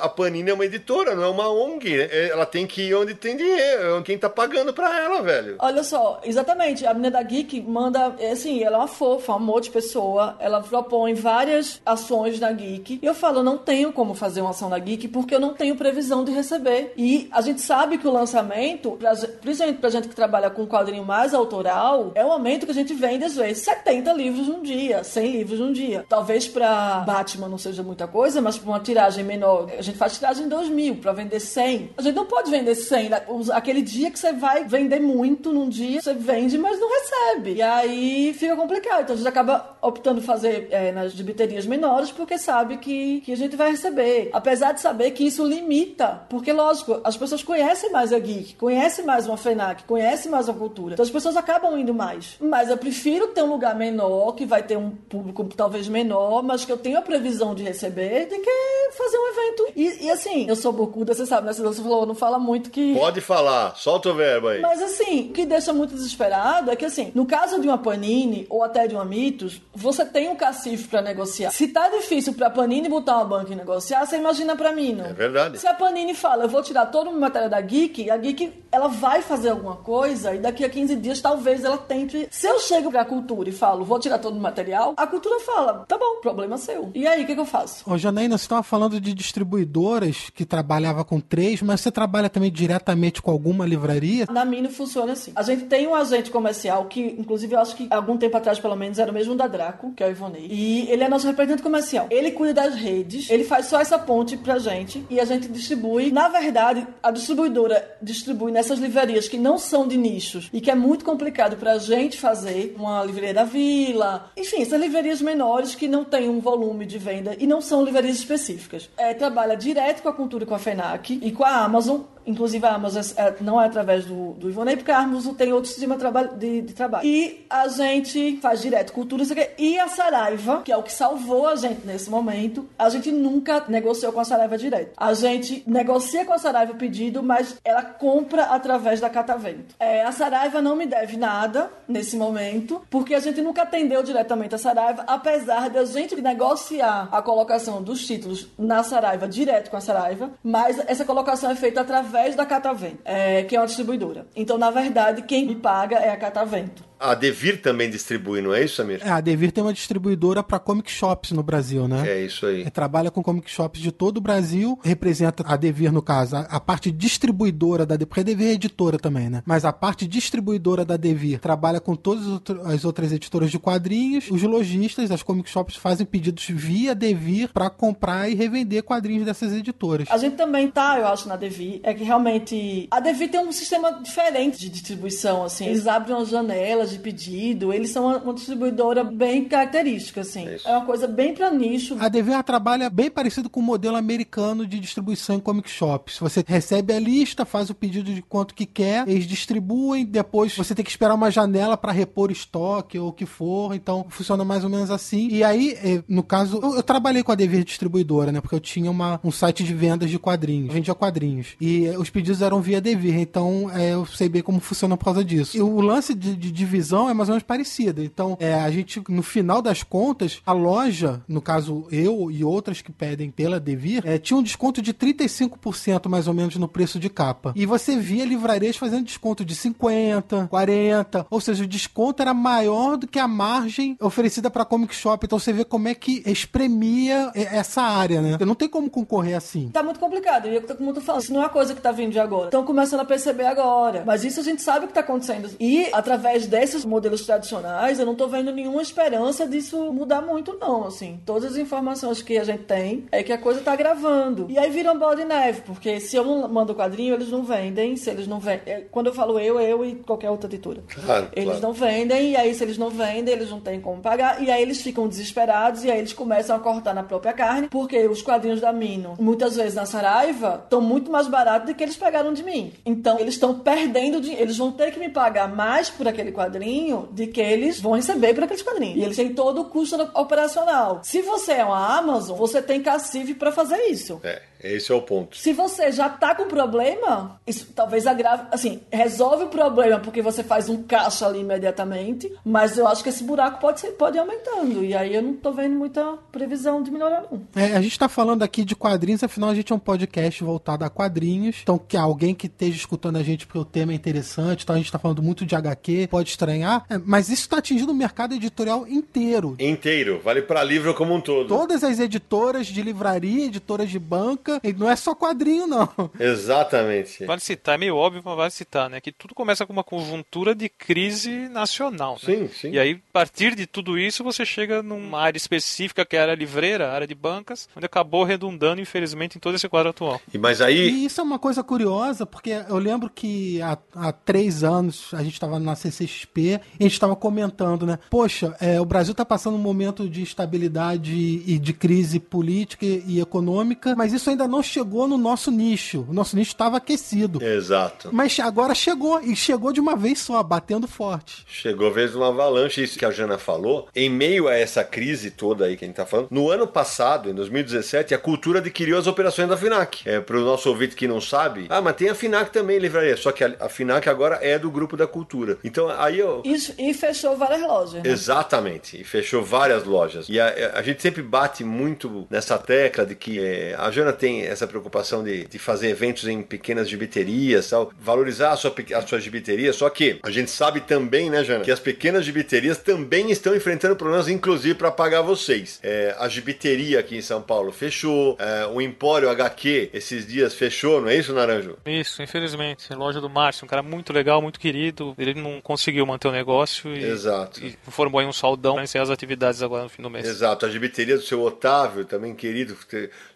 A, Panini é uma editora, não é uma ONG. É, Ela tem que ir onde tem dinheiro, quem tá pagando pra ela, velho. Olha só, exatamente, a menina da Geek manda, é assim, ela é uma fofa, um amor de pessoa, ela propõe várias ações na Geek, e eu falo, não tenho como fazer uma ação na Geek porque eu não tenho previsão de receber. E a gente sabe que o lançamento, principalmente pra gente que trabalha com um quadrinho mais autoral, é um momento que a gente vende, às vezes, 70 livros num dia, 100 livros num dia. Talvez pra Batman não seja muita coisa, mas pra uma tiragem menor, a gente faz tiragem em 2 mil, pra vender 100. A gente não pode vender 100, né? Aquele dia que você vai vender muito num dia, você vende, mas não recebe. E aí fica complicado. Então a gente acaba optando fazer é, nas gibiterias menores, porque sabe que, que a gente vai receber. Apesar de saber que isso limita, porque lógico, as pessoas conhecem mais a Geek, conhecem mais uma FENAC, conhecem mais a cultura. Então as pessoas acabam indo mais. Mas eu prefiro ter um lugar menor, que vai ter um público talvez menor, mas que eu tenho a previsão de receber, do que fazer um evento. E, e assim, eu sou bocuda, você sabe, né? Você falou, não fala muito que. Pode falar, solta o verbo aí. Mas assim, o que deixa muito desesperado é que assim, no caso de uma Panini ou até de uma Mitos, você tem um cacife pra negociar. Se tá difícil pra Panini botar uma banca e negociar, você imagina pra mim, não? É verdade. Se a Panini fala, eu vou tirar todo o matéria da Geek, a Geek ela vai fazer alguma coisa e daqui a 15 dias talvez ela tente. Se eu chego pra cultura e falo, vou tirar todo o material, a cultura fala, tá bom, problema seu. E aí, o que, que eu faço? Ô, Janaína, você estava falando de distribuidoras que trabalhava com três, mas você trabalha também diretamente com alguma livraria? Na Mino funciona assim. A gente tem um agente comercial que, inclusive, eu acho que algum tempo atrás, pelo menos, era o mesmo da Draco, que é o Ivonei. E ele é nosso representante comercial. Ele cuida das redes, ele faz só essa ponte pra gente e a gente distribui. Na verdade, a distribuidora distribui nessas livrarias que não são de nichos e que é muito complicado pra gente fazer. Uma livraria da Vila, enfim, essas livrarias menores que não têm um volume de venda e não são livrarias específicas. É, trabalha direto com a cultura e com a FENAC e com a Amazon. Inclusive a Amazon é, não é através do, do Ivonei, porque a Amazon tem outro sistema de, de, trabalho. E a gente faz direto cultura, e a Saraiva, que é o que salvou a gente nesse momento, a gente nunca negociou com a Saraiva direto. A gente negocia com a Saraiva o pedido, mas ela compra através da Catavento. É, a Saraiva não me deve nada nesse momento, porque a gente nunca atendeu diretamente a Saraiva, apesar de a gente negociar a colocação dos títulos na Saraiva direto com a Saraiva, mas essa colocação é feita através da Catavento, é, que é uma distribuidora. Então, na verdade, quem me paga é a Catavento. A Devir também distribui, não é isso, Samir? É, a Devir tem uma distribuidora para comic shops no Brasil, né? É isso aí. É, trabalha com comic shops de todo o Brasil, representa a Devir, no caso, a, a parte distribuidora da Devir, porque a Devir é editora também, né? Mas a parte distribuidora da Devir trabalha com todas as outras editoras de quadrinhos. Os lojistas, as comic shops fazem pedidos via Devir para comprar e revender quadrinhos dessas editoras. A gente também tá, eu acho, na Devir, é que realmente a Devir tem um sistema diferente de distribuição, assim. Eles abrem umas janelas de pedido, eles são uma, distribuidora bem característica, assim. É, é uma coisa bem para nicho. A DV trabalha bem parecido com o modelo americano de distribuição em comic shops. Você recebe a lista, faz o pedido de quanto que quer, eles distribuem, depois você tem que esperar uma janela para repor estoque ou o que for, então funciona mais ou menos assim. E aí, é, no caso, eu, eu trabalhei com a DV distribuidora, né, porque eu tinha uma, um site de vendas de quadrinhos, vendia quadrinhos. E os pedidos eram via DV, então é, eu sei bem como funciona por causa disso. E o lance de, de divisão visão é mais ou menos parecida. Então, é, a gente, no final das contas, a loja, no caso eu e outras que pedem pela Devir, é, tinha um desconto de 35% mais ou menos no preço de capa. E você via livrarias fazendo desconto de 50%, 40%, ou seja, o desconto era maior do que a margem oferecida para Comic Shop. Então você vê como é que espremia essa área, né? Não tem como concorrer assim. Tá muito complicado. E como tô falando, isso não é uma coisa que tá vindo de agora. Estão começando a perceber agora. Mas isso a gente sabe o que tá acontecendo. E através desse esses modelos tradicionais, eu não tô vendo nenhuma esperança disso mudar muito, não. Assim, todas as informações que a gente tem é que a coisa tá gravando. E aí vira um bola de neve, porque se eu não mando o quadrinho, eles não vendem. Se eles não vendem. É, quando eu falo eu, eu e qualquer outra editora. Claro, eles claro. não vendem, e aí se eles não vendem, eles não têm como pagar. E aí eles ficam desesperados, e aí eles começam a cortar na própria carne, porque os quadrinhos da Mino, muitas vezes na Saraiva, estão muito mais baratos do que eles pegaram de mim. Então eles estão perdendo dinheiro. Eles vão ter que me pagar mais por aquele quadrinho quadrinho de que eles vão receber por aqueles quadrinhos. E eles têm todo o custo operacional. Se você é uma Amazon, você tem cacife para fazer isso. É. Esse é o ponto. Se você já tá com problema, isso talvez agrave, assim, resolve o problema porque você faz um caixa ali imediatamente, mas eu acho que esse buraco pode ser, pode ir aumentando. E aí eu não tô vendo muita previsão de melhorar, não. É, a gente tá falando aqui de quadrinhos, afinal a gente é um podcast voltado a quadrinhos. Então, que alguém que esteja escutando a gente porque o tema é interessante, então a gente tá falando muito de HQ, pode estranhar, é, mas isso tá atingindo o mercado editorial inteiro. Inteiro, vale para livro como um todo. Todas as editoras de livraria, editoras de banca, e não é só quadrinho, não. [laughs] Exatamente. Vale citar, é meio óbvio, mas vale citar, né? Que tudo começa com uma conjuntura de crise nacional. Né? Sim, sim. E aí, a partir de tudo isso, você chega numa área específica, que é a área livreira, a área de bancas, onde acabou redundando, infelizmente, em todo esse quadro atual. E, mas aí... E isso é uma coisa curiosa, porque eu lembro que há, há três anos a gente estava na CCXP e a gente estava comentando, né? Poxa, é, o Brasil está passando um momento de instabilidade e de crise política e econômica, mas isso ainda não chegou no nosso nicho. O nosso nicho estava aquecido. Exato. Mas agora chegou, e chegou de uma vez só, batendo forte. Chegou a vez uma avalanche, isso que a Jana falou. Em meio a essa crise toda aí que a gente tá falando, no ano passado, em 2017, a cultura adquiriu as operações da FINAC. É, pro nosso ouvinte que não sabe, ah, mas tem a FINAC também, livraria. Só que a, a FINAC agora é do grupo da cultura. Então aí eu. Isso, e fechou várias lojas. Né? Exatamente. E fechou várias lojas. E a, a, gente sempre bate muito nessa tecla de que é, a Jana tem tem essa preocupação de, de fazer eventos em pequenas gibiterias, tal, valorizar a sua, a sua gibiteria, só que a gente sabe também, né, Jana, que as pequenas gibiterias também estão enfrentando problemas, inclusive para pagar vocês. É, a gibiteria aqui em São Paulo fechou, é, o Empório HQ esses dias fechou, não é isso, Naranjo? Isso, infelizmente. Loja do Márcio, um cara muito legal, muito querido, ele não conseguiu manter o negócio e, Exato. e formou aí um saudão para as atividades agora no fim do mês. Exato, a gibiteria do seu Otávio, também querido,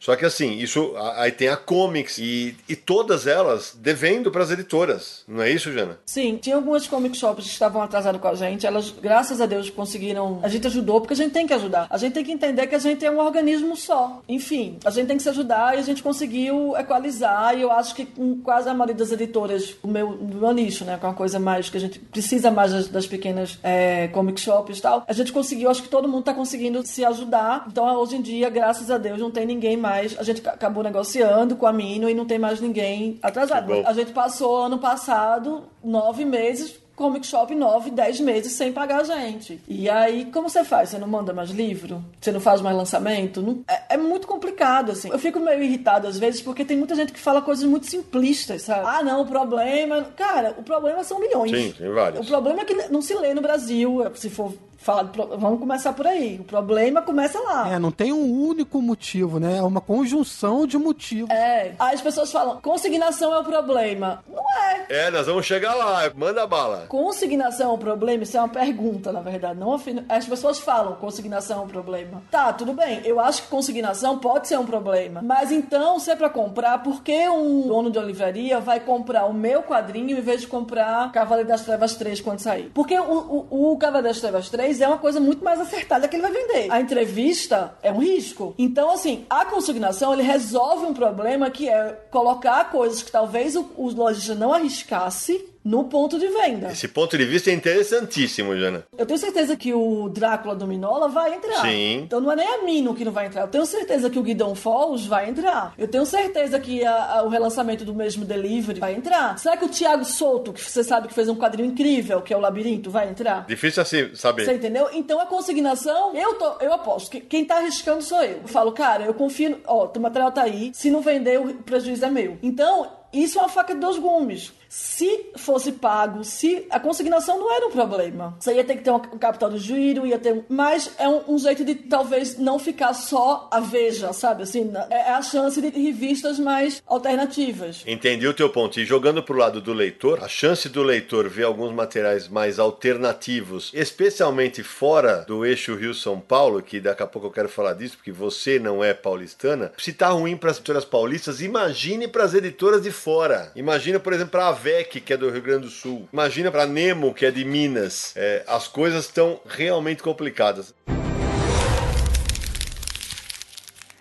só que assim, isso Isso, aí tem a Comics e, e todas elas devendo para as editoras. Não é isso, Jana? Sim, tinha algumas comic shops que estavam atrasadas com a gente. Elas, graças a Deus, conseguiram. A gente ajudou porque a gente tem que ajudar. A gente tem que entender que a gente é um organismo só. Enfim, a gente tem que se ajudar e a gente conseguiu equalizar. E eu acho que com quase a maioria das editoras, o meu, do meu nicho, né? Com uma coisa mais que a gente precisa mais das, das pequenas é, comic shops e tal. A gente conseguiu, acho que todo mundo tá conseguindo se ajudar. Então, hoje em dia, graças a Deus, não tem ninguém mais. A gente ca- acabou negociando com a Mino e não tem mais ninguém atrasado. A gente passou ano passado nove meses. Comic Shop nove, dez meses sem pagar a gente. E aí, como você faz? Você não manda mais livro? Você não faz mais lançamento? Não- é, é muito complicado, assim. Eu fico meio irritado às vezes porque tem muita gente que fala coisas muito simplistas, sabe? Ah, não, o problema. Cara, o problema são milhões. Sim, tem vários. O problema é que não se lê no Brasil, se for pro- Vamos começar por aí. O problema começa lá. É, não tem um único motivo, né? É uma conjunção de motivos. É. Aí as pessoas falam, consignação é o problema. Não é. É, nós vamos chegar lá. Manda bala. Consignação é um problema? Isso é uma pergunta, na verdade. Não afirma- As pessoas falam consignação é um problema. Tá, tudo bem. Eu acho que consignação pode ser um problema. Mas então, se é pra comprar, por que um dono de uma livraria vai comprar o meu quadrinho em vez de comprar Cavaleiro das Trevas 3 quando sair? Porque o, o, o Cavaleiro das Trevas 3 é uma coisa muito mais acertada que ele vai vender. A entrevista é um risco. Então, assim, a consignação ele resolve um problema que é colocar coisas que talvez o, o lojista não arriscasse no ponto de venda. Esse ponto de vista é interessantíssimo, Jana. Eu tenho certeza que o Drácula do Minola vai entrar. Sim. Então não é nem a Mino que não vai entrar. Eu tenho certeza que o Guidon Falls vai entrar. Eu tenho certeza que a- a- o relançamento do mesmo Delivery vai entrar. Será que o Thiago Souto, que você sabe que fez um quadrinho incrível, que é o Labirinto, vai entrar? Difícil assim saber. Você entendeu? Então a consignação, eu tô, eu aposto que quem tá arriscando sou eu. Eu falo, cara, eu confio, ó, o material tá aí, se não vender, o prejuízo é meu. Então, isso é uma faca de dois gumes. Se fosse pago, se a consignação não era um problema. Você ia ter que ter um capital do giro, ia ter. Mas é um, um jeito de talvez não ficar só a veja, sabe? Assim, na- é a chance de revistas mais alternativas. Entendi o teu ponto. E jogando pro lado do leitor, a chance do leitor ver alguns materiais mais alternativos, especialmente fora do eixo Rio-São Paulo, que daqui a pouco eu quero falar disso, porque você não é paulistana, se tá ruim para as editoras paulistas, imagine para as editoras de fora. Imagina, por exemplo, para a VEC, que é do Rio Grande do Sul. Imagina para Nemo, que é de Minas. É, as coisas estão realmente complicadas.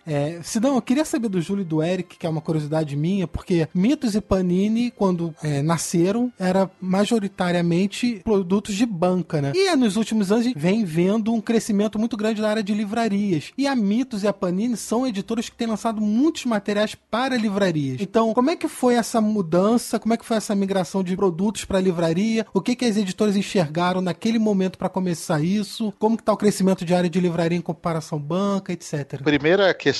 É, Sidão, eu queria saber do Júlio e do Eric, que é uma curiosidade minha, porque Mitos e Panini, quando é, nasceram, era majoritariamente produtos de banca, né? E nos últimos anos a gente vem vendo um crescimento muito grande na área de livrarias. E a Mitos e a Panini são editoras que têm lançado muitos materiais para livrarias. Então, como é que foi essa mudança? Como é que foi essa migração de produtos para livraria? O que que as editoras enxergaram naquele momento para começar isso? Como que tá o crescimento de área de livraria em comparação banca, etc. Primeira questão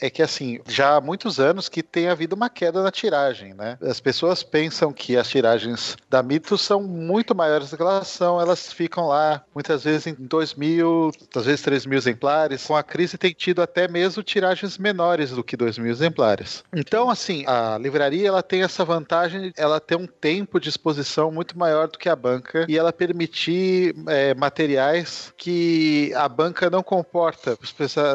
é que, assim, já há muitos anos que tem havido uma queda na tiragem, né? As pessoas pensam que as tiragens da Mitos são muito maiores do que elas são, elas ficam lá muitas vezes em 2 mil, às vezes 3 mil exemplares. Com a crise tem tido até mesmo tiragens menores do que 2 mil exemplares. Então, assim, a livraria ela tem essa vantagem, ela tem um tempo de exposição muito maior do que a banca e ela permitir é, materiais que a banca não comporta,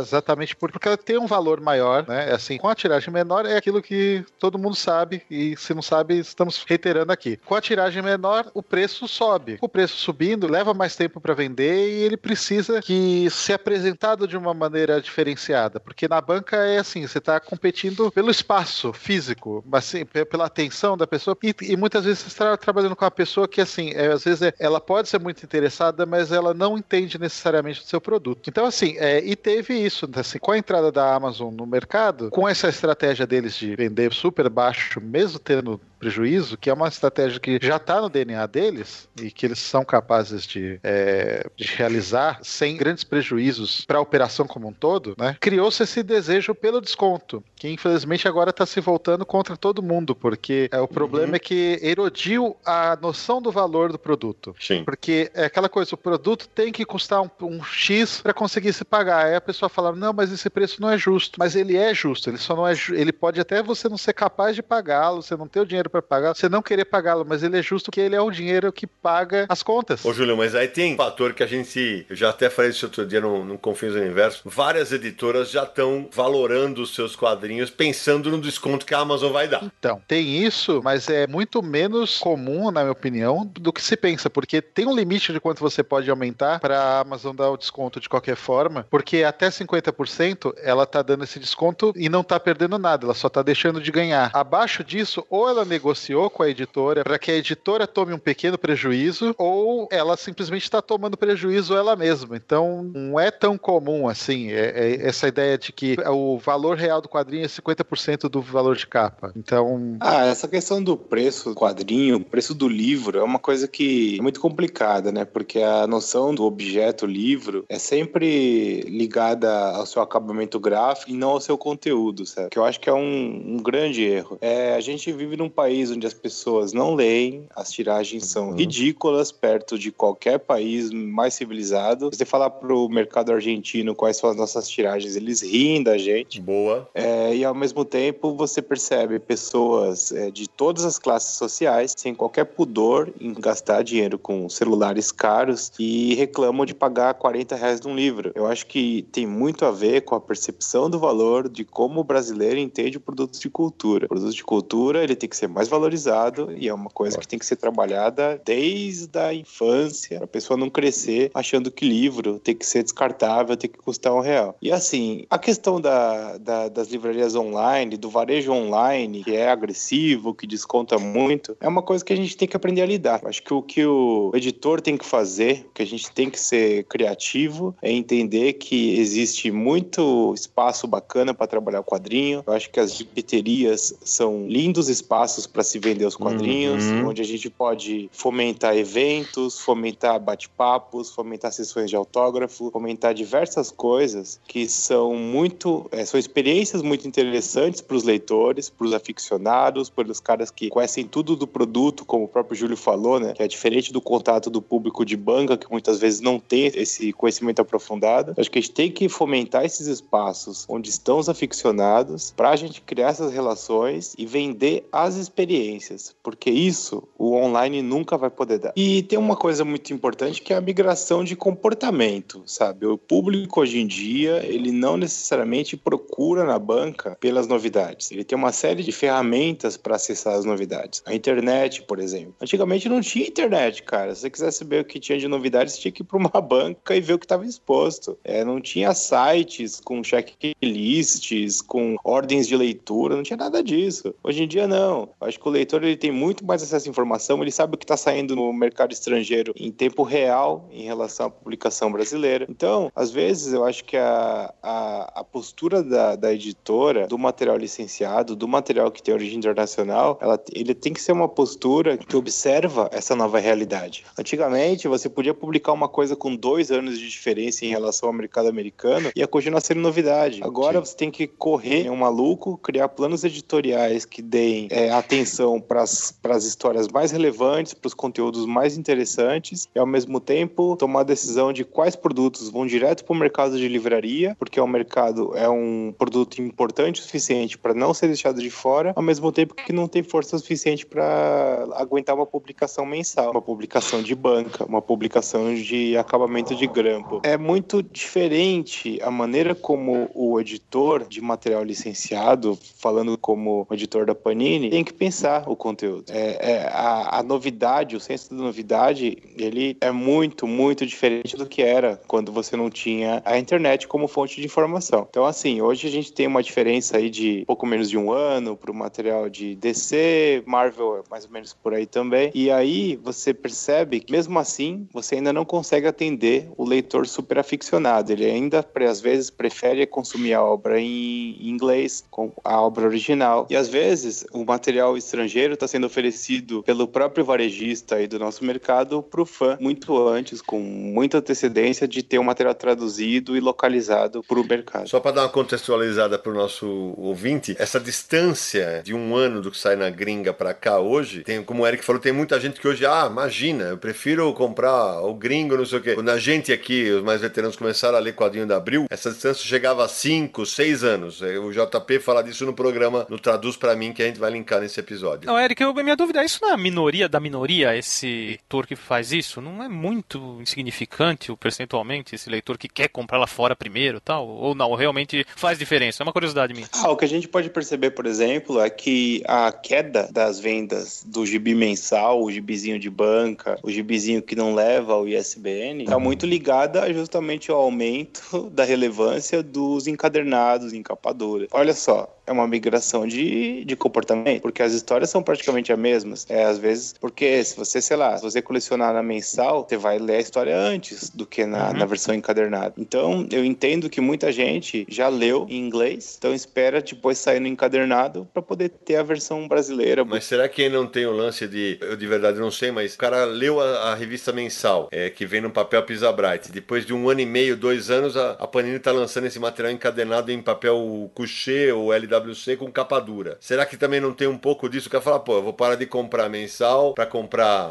exatamente por- porque ela tem um valor maior, né? Assim, com a tiragem menor é aquilo que todo mundo sabe e se não sabe, estamos reiterando aqui. Com a tiragem menor, o preço sobe. O preço subindo leva mais tempo para vender e ele precisa que ser apresentado de uma maneira diferenciada, porque na banca é assim, você está competindo pelo espaço físico, assim, pe- pela atenção da pessoa e, e muitas vezes você está trabalhando com uma pessoa que assim, é, às vezes é- ela pode ser muito interessada, mas ela não entende necessariamente do seu produto. Então assim, é, e teve isso, assim, com a entrada da Amazon no mercado, com essa estratégia deles de vender super baixo, mesmo tendo prejuízo, que é uma estratégia que já está no DNA deles e que eles são capazes de, é, de realizar sem grandes prejuízos para a operação como um todo, né? criou-se esse desejo pelo desconto, que infelizmente agora está se voltando contra todo mundo, porque é, o problema é que erodiu a noção do valor do produto. Sim. Porque é aquela coisa, o produto tem que custar um, um X para conseguir se pagar. Aí a pessoa fala, não, mas esse preço não é justo. Mas ele é justo, ele só não é ele pode até você não ser capaz de pagá-lo, você não ter o dinheiro para pagar, você não querer pagá-lo, mas ele é justo que ele é o dinheiro que paga as contas. Ô, Júlio, mas aí tem um fator que a gente. Eu já até falei isso outro dia no, no Confins do Universo. Várias editoras já estão valorando os seus quadrinhos pensando no desconto que a Amazon vai dar. Então, tem isso, mas é muito menos comum, na minha opinião, do que se pensa, porque tem um limite de quanto você pode aumentar para a Amazon dar o desconto de qualquer forma, porque até 50% ela tá dando esse desconto e não tá perdendo nada, ela só tá deixando de ganhar. Abaixo disso, ou ela negociou com a editora para que a editora tome um pequeno prejuízo, ou ela simplesmente está tomando prejuízo ela mesma. Então, não é tão comum assim é, é essa ideia de que o valor real do quadrinho é 50% do valor de capa. Então. Ah, essa questão do preço do quadrinho, preço do livro, é uma coisa que é muito complicada, né? Porque a noção do objeto livro é sempre ligada ao seu acabamento gráfico e não ao seu conteúdo, certo? Que eu acho que é um, um grande erro. É, a gente vive num país onde as pessoas não leem, as tiragens são uhum. ridículas perto de qualquer país mais civilizado. Você falar pro mercado argentino quais são as nossas tiragens, eles riem da gente. Boa. É, e ao mesmo tempo você percebe pessoas é, de todas as classes sociais sem qualquer pudor em gastar dinheiro com celulares caros e reclamam de pagar 40 reais num livro. Eu acho que tem muito a ver com a percepção do valor de como o brasileiro entende o produto de cultura. O produto de cultura ele tem que ser mais valorizado e é uma coisa que tem que ser trabalhada desde a infância, para a pessoa não crescer achando que livro tem que ser descartável, tem que custar um real. E assim, a questão da, da, das livrarias online, do varejo online, que é agressivo, que desconta muito, é uma coisa que a gente tem que aprender a lidar. Acho que o que o editor tem que fazer, que a gente tem que ser criativo, é entender que existe muito espaço bacana para trabalhar o quadrinho. Eu acho que as gibiterias são lindos espaços para se vender os quadrinhos, uhum. onde a gente pode fomentar eventos, fomentar bate-papos, fomentar sessões de autógrafo, fomentar diversas coisas que são muito, é, são experiências muito interessantes para os leitores, para os aficionados, para os caras que conhecem tudo do produto, como o próprio Júlio falou, né? Que é diferente do contato do público de banca, que muitas vezes não tem esse conhecimento aprofundado. Acho que a gente tem que fomentar esses espaços onde estão os aficionados para a gente criar essas relações e vender as experiências, porque isso o online nunca vai poder dar. E tem uma coisa muito importante que é a migração de comportamento, sabe? O público hoje em dia, ele não necessariamente procura na banca pelas novidades. Ele tem uma série de ferramentas para acessar as novidades. A internet, por exemplo. Antigamente não tinha internet, cara. Se você quisesse saber o que tinha de novidades, tinha que ir para uma [laughs] banca e ver o que estava exposto. É, não tinha sites com checklists, com ordens de leitura, não tinha nada disso. Hoje em dia não. Acho que o leitor ele tem muito mais acesso à informação, ele sabe o que está saindo no mercado estrangeiro em tempo real em relação à publicação brasileira. Então, às vezes, eu acho que a, a, a postura da, da editora, do material licenciado, do material que tem origem internacional, ela, ele tem que ser uma postura que observa essa nova realidade. Antigamente, você podia publicar uma coisa com dois anos de diferença em relação ao mercado americano e a continuar sendo novidade. Agora você tem que correr um maluco, criar planos editoriais que deem é, atenção para as histórias mais relevantes, para os conteúdos mais interessantes e, ao mesmo tempo, tomar a decisão de quais produtos vão direto para o mercado de livraria, porque o mercado é um produto importante o suficiente para não ser deixado de fora, ao mesmo tempo que não tem força suficiente para aguentar uma publicação mensal, uma publicação de banca, uma publicação de acabamento de grampo. É muito diferente a maneira como o editor de material licenciado, falando como editor da Panini, tem que pensar o conteúdo. É, é a, a novidade, o senso da novidade, ele é muito, muito diferente do que era quando você não tinha a internet como fonte de informação. Então, assim, hoje a gente tem uma diferença aí de pouco menos de um ano para o material de DC, Marvel é mais ou menos por aí também. E aí você percebe que, mesmo assim, você ainda não consegue atender o leitor super aficionado. Ele ainda, às vezes, prefere consumir a obra em inglês, com a obra original. E às vezes, o material estrangeiro está sendo oferecido pelo próprio varejista aí do nosso mercado para o fã muito antes, com muita antecedência de ter o material traduzido e localizado para o mercado. Só para dar uma contextualizada para o nosso ouvinte, essa distância de um ano do que sai na gringa para cá hoje, tem, como o Eric falou, tem muita gente que hoje, ah, imagina, eu prefiro comprar o gringo, não sei o quê. Quando a gente aqui, os mais veteranos, começaram a ler quadrinho da Abril, essa distância chegava a 5, 6 anos. O JP fala disso no programa, no Traduz para mim, que a gente vai linkar nesse episódio. Não, Eric, eu, minha dúvida é isso não é a minoria da minoria, esse leitor que faz isso? Não é muito insignificante percentualmente esse leitor que quer comprar lá fora primeiro tal? Ou não, realmente faz diferença? É uma curiosidade minha. Ah, o que a gente pode perceber, por exemplo, é que a queda das vendas do gibi mensal, o gibizinho de banca, o gibizinho que não leva ao ISBN, está muito ligada justamente ao aumento da relevância dos encadernados, encapadoras. Olha só, é uma migração de, de comportamento, porque as histórias são praticamente as mesmas. É, às vezes, porque se você, sei lá, se você colecionar na mensal, você vai ler a história antes do que na, uhum. na versão encadernada. Então, eu entendo que muita gente já leu em inglês, então espera depois sair no encadernado para poder ter a versão brasileira. Mas será que não tem o lance de, eu de verdade não sei, mas o cara leu a, a revista mensal, é, que vem no papel Pisa Bright, depois de um ano e meio, dois anos, a, a Panini tá lançando esse material encadernado em papel couché ou LW Com capa dura. Será que também não tem um pouco disso? que falar, pô, eu vou parar de comprar mensal para comprar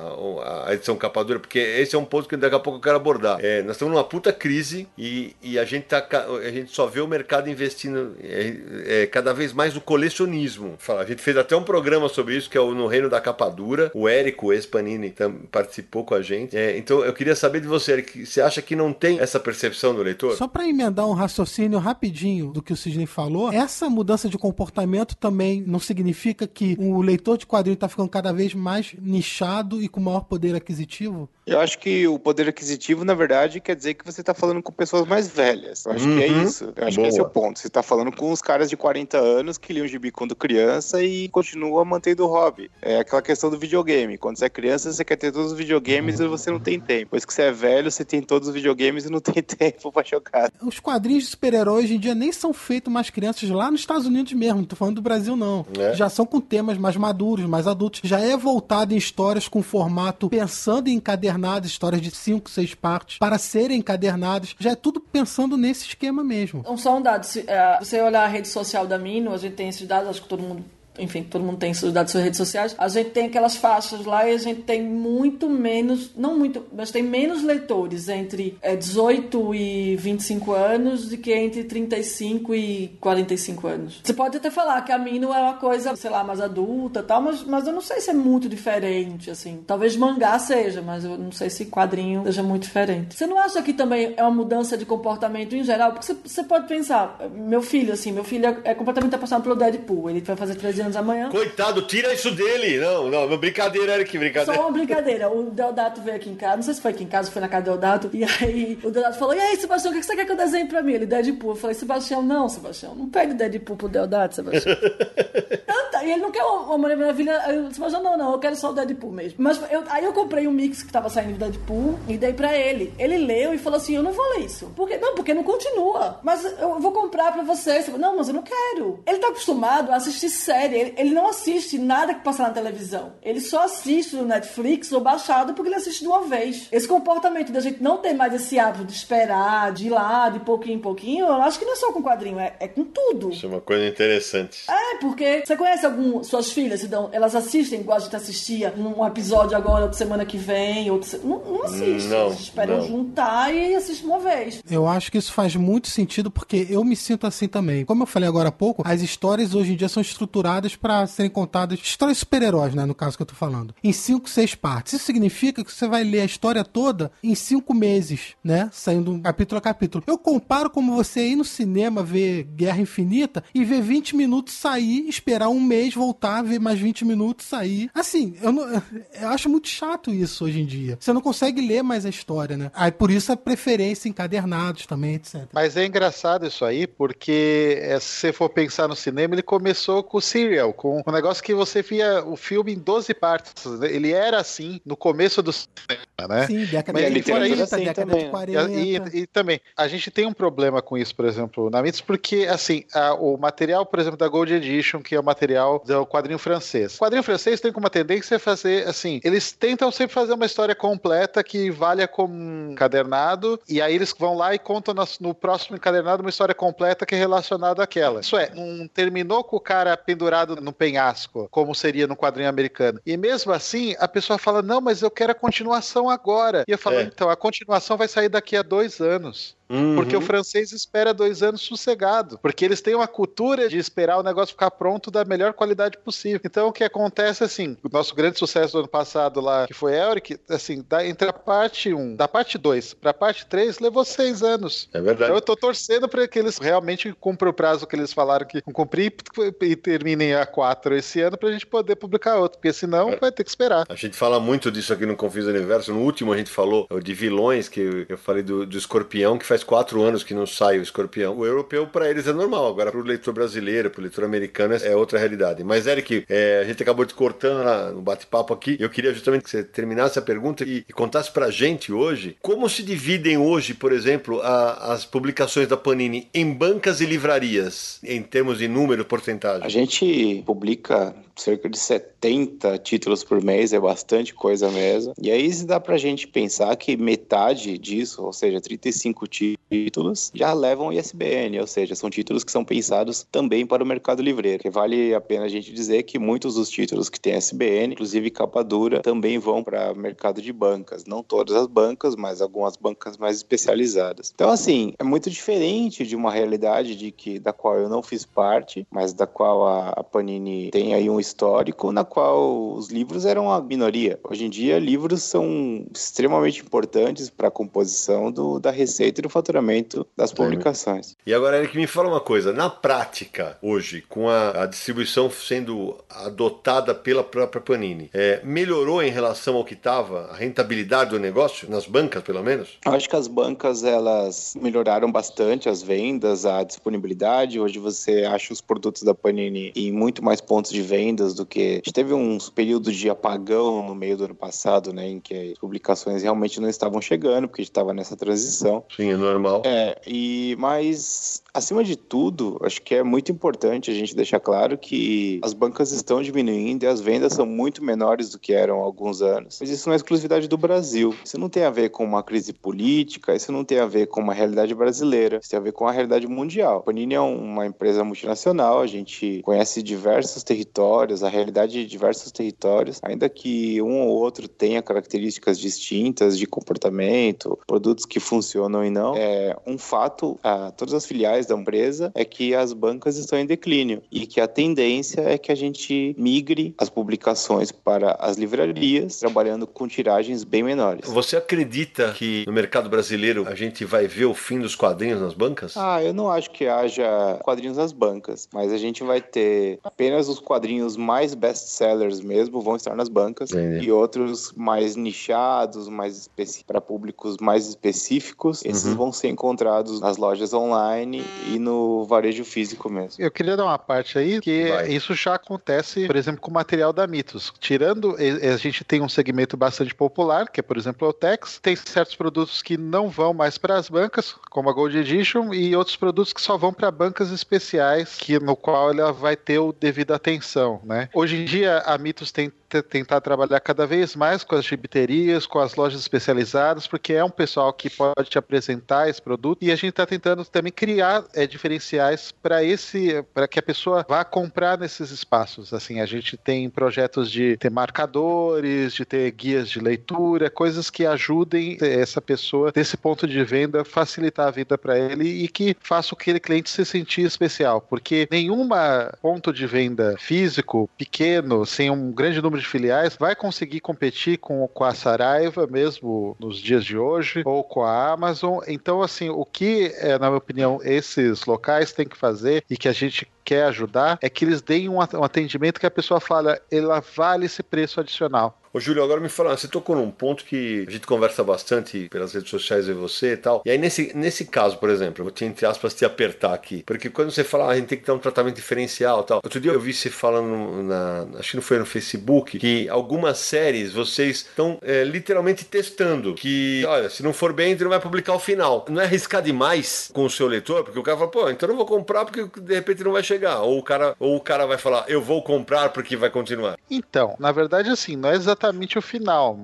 a edição capa dura, porque esse é um ponto que daqui a pouco eu quero abordar. É, nós estamos numa puta crise e, e a, gente tá, a gente só vê o mercado investindo é, é, cada vez mais no colecionismo. A gente fez até um programa sobre isso, que é o No Reino da Capa Dura. O Érico, o Espanini, participou com a gente. É, então eu queria saber de você, Eric, você acha que não tem essa percepção do leitor? Só para emendar um raciocínio rapidinho do que o Sidney falou, essa mudança de comportamento também não significa que o leitor de quadrinho está ficando cada vez mais nichado e com maior poder aquisitivo? Eu acho que o poder aquisitivo, na verdade, quer dizer que você está falando com pessoas mais velhas. Eu acho uhum. que é uhum. isso. Eu acho Boa. que esse é o ponto. Você está falando com os caras de 40 anos que liam gibi quando criança e continua mantendo o hobby. É aquela questão do videogame. Quando você é criança, você quer ter todos os videogames e você não tem tempo. Depois que você é velho, você tem todos os videogames e não tem [laughs] tempo para jogar. Os quadrinhos de super-heróis hoje em dia nem são feitos mais crianças lá nos Estados Unidos mesmo. Não tô falando do Brasil, não. É. Já são com temas mais maduros, mais adultos. Já é voltado em histórias com formato pensando em encadernadas, histórias de 5, 6 partes, para serem encadernadas. Já é tudo pensando nesse esquema mesmo. Então, só um dado. Se é, você olhar a rede social da Mino, a gente tem esses dados, acho que todo mundo enfim, todo mundo tem seus dados suas redes sociais, a gente tem aquelas faixas lá e a gente tem muito menos, não muito, mas tem menos leitores entre é, 18 e 25 anos do que entre 35 e 45 anos. Você pode até falar que a Mino é uma coisa, sei lá, mais adulta tal, mas, mas eu não sei se é muito diferente, assim. Talvez mangá seja, mas eu não sei se quadrinho seja muito diferente. Você não acha que também é uma mudança de comportamento em geral? Porque você, você pode pensar, meu filho, assim, meu filho é, é completamente apaixonado pelo Deadpool, ele vai fazer 13 anos amanhã. Coitado, tira isso dele. Não, não, brincadeira, Eric, brincadeira. Só uma brincadeira. O Deodato veio aqui em casa, não sei se foi aqui em casa, foi na casa do Deodato, e aí o Deodato falou: E aí, Sebastião, o que você quer que eu desenhe pra mim? Ele, Deadpool. Eu falei: Sebastião, não, Sebastião, não pede Deadpool pro Deodato, Sebastião. [laughs] e ele não quer uma Mulher Maravilha. Eu, Sebastião, não, não, eu quero só o Deadpool mesmo. Mas eu, aí eu comprei um mix que tava saindo do Deadpool e dei pra ele. Ele leu e falou assim: Eu não vou ler isso. Por quê? Não, porque não continua. Mas eu vou comprar pra você. Não, mas eu não quero. Ele tá acostumado a assistir série. Ele, ele não assiste nada que passa na televisão. Ele só assiste no Netflix ou baixado porque ele assiste de uma vez. Esse comportamento da gente não ter mais esse hábito de esperar, de ir lá, de pouquinho em pouquinho, eu acho que não é só com quadrinho, é, é com tudo. Isso é uma coisa interessante. É, porque você conhece algum, suas filhas, então, elas assistem igual a gente assistia um episódio agora, outra semana que vem, outro, não, não assiste. Não, eles esperam não. juntar e assistem uma vez. Eu acho que isso faz muito sentido porque eu me sinto assim também. Como eu falei agora há pouco, as histórias hoje em dia são estruturadas para serem contadas histórias super-heróis, né? No caso que eu tô falando. Em cinco, seis partes. Isso significa que você vai ler a história toda em cinco meses, né? Saindo capítulo a capítulo. Eu comparo como você ir no cinema ver Guerra Infinita e ver 20 minutos sair, esperar um mês, voltar, ver mais 20 minutos sair. Assim, eu, não, [laughs] eu acho muito chato isso hoje em dia. Você não consegue ler mais a história, né? Aí por isso a preferência encadernados também, etc. Mas é engraçado isso aí, porque é, se você for pensar no cinema, ele começou com o Serial, com um negócio que você via o filme em 12 partes. Ele era assim no começo do cinema, né? Sim, década de 30, assim década também. de 40. E, e, e, também, a gente tem um problema com isso, por exemplo, na Mitos, porque, assim, a, o material, por exemplo, da Gold Edition, que é o material do quadrinho francês. O quadrinho francês tem como tendência a fazer, assim, eles tentam sempre fazer uma história completa que valha como um encadernado, e aí eles vão lá e contam no, no próximo encadernado uma história completa que é relacionada àquela. Isso é, não terminou com o cara pendurado no penhasco, como seria no quadrinho americano. E mesmo assim, a pessoa fala: não, mas eu quero a continuação agora. E eu falo: é. então, a continuação vai sair daqui a dois anos. Uhum. Porque o francês espera dois anos sossegado. Porque eles têm uma cultura de esperar o negócio ficar pronto da melhor qualidade possível. Então o que acontece assim, o nosso grande sucesso do ano passado lá, que foi Elric, assim, da, entre a parte 1, da parte 2 pra parte 3, levou seis anos. É verdade. Então eu tô torcendo pra que eles realmente cumpram o prazo que eles falaram que vão cumprir e terminem a 4 esse ano pra gente poder publicar outro. Porque senão É. vai ter que esperar. A gente fala muito disso aqui no Confis Universo. No último a gente falou de vilões, que eu- eu falei do, do escorpião, que faz quatro anos que não sai o escorpião. O europeu, pra eles, é normal. Agora, pro leitor brasileiro, pro leitor americano, é outra realidade. Mas, Eric, é, a gente acabou te cortando no bate-papo aqui. Eu queria justamente que você terminasse a pergunta e, e contasse pra gente hoje como se dividem hoje, por exemplo, a- as publicações da Panini em bancas e livrarias, em termos de número, porcentagem. A gente publica cerca de 70 títulos por mês, é bastante coisa mesmo. E aí dá pra gente pensar que metade disso, ou seja, 35 títulos, já levam ISBN, ou seja, são títulos que são pensados também para o mercado livreiro. Que vale a pena a gente dizer que muitos dos títulos que têm ISBN, inclusive capa dura, também vão para o mercado de bancas. Não todas as bancas, mas algumas bancas mais especializadas. Então, assim, é muito diferente de uma realidade de que da qual eu não fiz parte, mas da qual a, a Panini tem aí um histórico, na qual os livros eram a minoria. Hoje em dia, livros são extremamente importantes para a composição do, da receita e do faturamento das publicações. E agora, Eric, me fala uma coisa. Na prática, hoje, com a, a distribuição sendo adotada pela própria Panini, é, melhorou em relação ao que estava a rentabilidade do negócio, nas bancas, pelo menos? Eu acho que as bancas elas melhoraram bastante as vendas, a disponibilidade. Hoje você acha os produtos da Panini em muito mais pontos de vendas do que. A gente teve uns períodos de apagão no meio do ano passado, né, em que as publicações realmente não estavam chegando, porque a gente estava nessa transição. Sim, é normal. É, e mas acima de tudo, acho que é muito importante a gente deixar claro que as bancas estão diminuindo e as vendas são muito menores do que eram há alguns anos. Mas isso não é exclusividade do Brasil. Isso não tem a ver com uma crise política, isso não tem a ver com uma realidade brasileira, isso tem a ver com a realidade mundial. A Panini é uma empresa multinacional, a gente conhece diversos territórios, a realidade de diversos territórios, ainda que um ou outro tenha características distintas de comportamento, produtos que funcionam e não. É um fato, a todas as filiais da empresa é que as bancas estão em declínio e que a tendência é que a gente migre as publicações para as livrarias, trabalhando com tiragens bem menores. Você acredita que no mercado brasileiro a gente vai ver o fim dos quadrinhos nas bancas? Ah, eu não acho que haja quadrinhos nas bancas, mas a gente vai ter apenas os quadrinhos mais best-sellers mesmo vão estar nas bancas Entendi. e outros mais nichados, mais para públicos mais específicos, esses Uhum. vão ser encontrados nas lojas online e no varejo físico mesmo. Eu queria dar uma parte aí que Vai. isso já acontece, por exemplo, com o material da Mitos. Tirando, a gente tem um segmento bastante popular, que é, por exemplo, o Tex. Tem certos produtos que não vão mais para as bancas, como a Gold Edition, e outros produtos que só vão para bancas especiais, que no qual ela vai ter o devido atenção, né? Hoje em dia, a Mitos tem te- tentar trabalhar cada vez mais com as gibiterias, com as lojas especializadas, porque é um pessoal que pode te apresentar esse produto e a gente está tentando também criar é, diferenciais para esse, para que a pessoa vá comprar nesses espaços. Assim, a gente tem projetos de ter marcadores, de ter guias de leitura, coisas que ajudem essa pessoa desse ponto de venda facilitar a vida para ele e que faça aquele cliente se sentir especial, porque nenhuma ponto de venda físico pequeno, sem um grande número de filiais, vai conseguir competir com, com a Saraiva mesmo nos dias de hoje ou com a Amazon. Então, assim, o que, é, na minha opinião, esses locais têm que fazer e que a gente quer ajudar é que eles deem um at- atendimento que a pessoa fala, ela vale esse preço adicional. Ô, Júlio, agora me fala, você tocou num ponto que a gente conversa bastante pelas redes sociais e você e tal. E aí, nesse, nesse caso, por exemplo, eu vou te, entre aspas, te apertar aqui. Porque quando você fala, ah, a gente tem que dar um tratamento diferencial e tal. Outro dia eu vi você falando na. Acho que não foi no Facebook, que algumas séries vocês estão é, literalmente testando. Que, olha, se não for bem, gente não vai publicar o final. Não é arriscar demais com o seu leitor, porque o cara fala, pô, então eu não vou comprar porque de repente não vai chegar. Ou o cara, ou o cara vai falar, eu vou comprar porque vai continuar. Então, na verdade, assim, não é exatamente o final.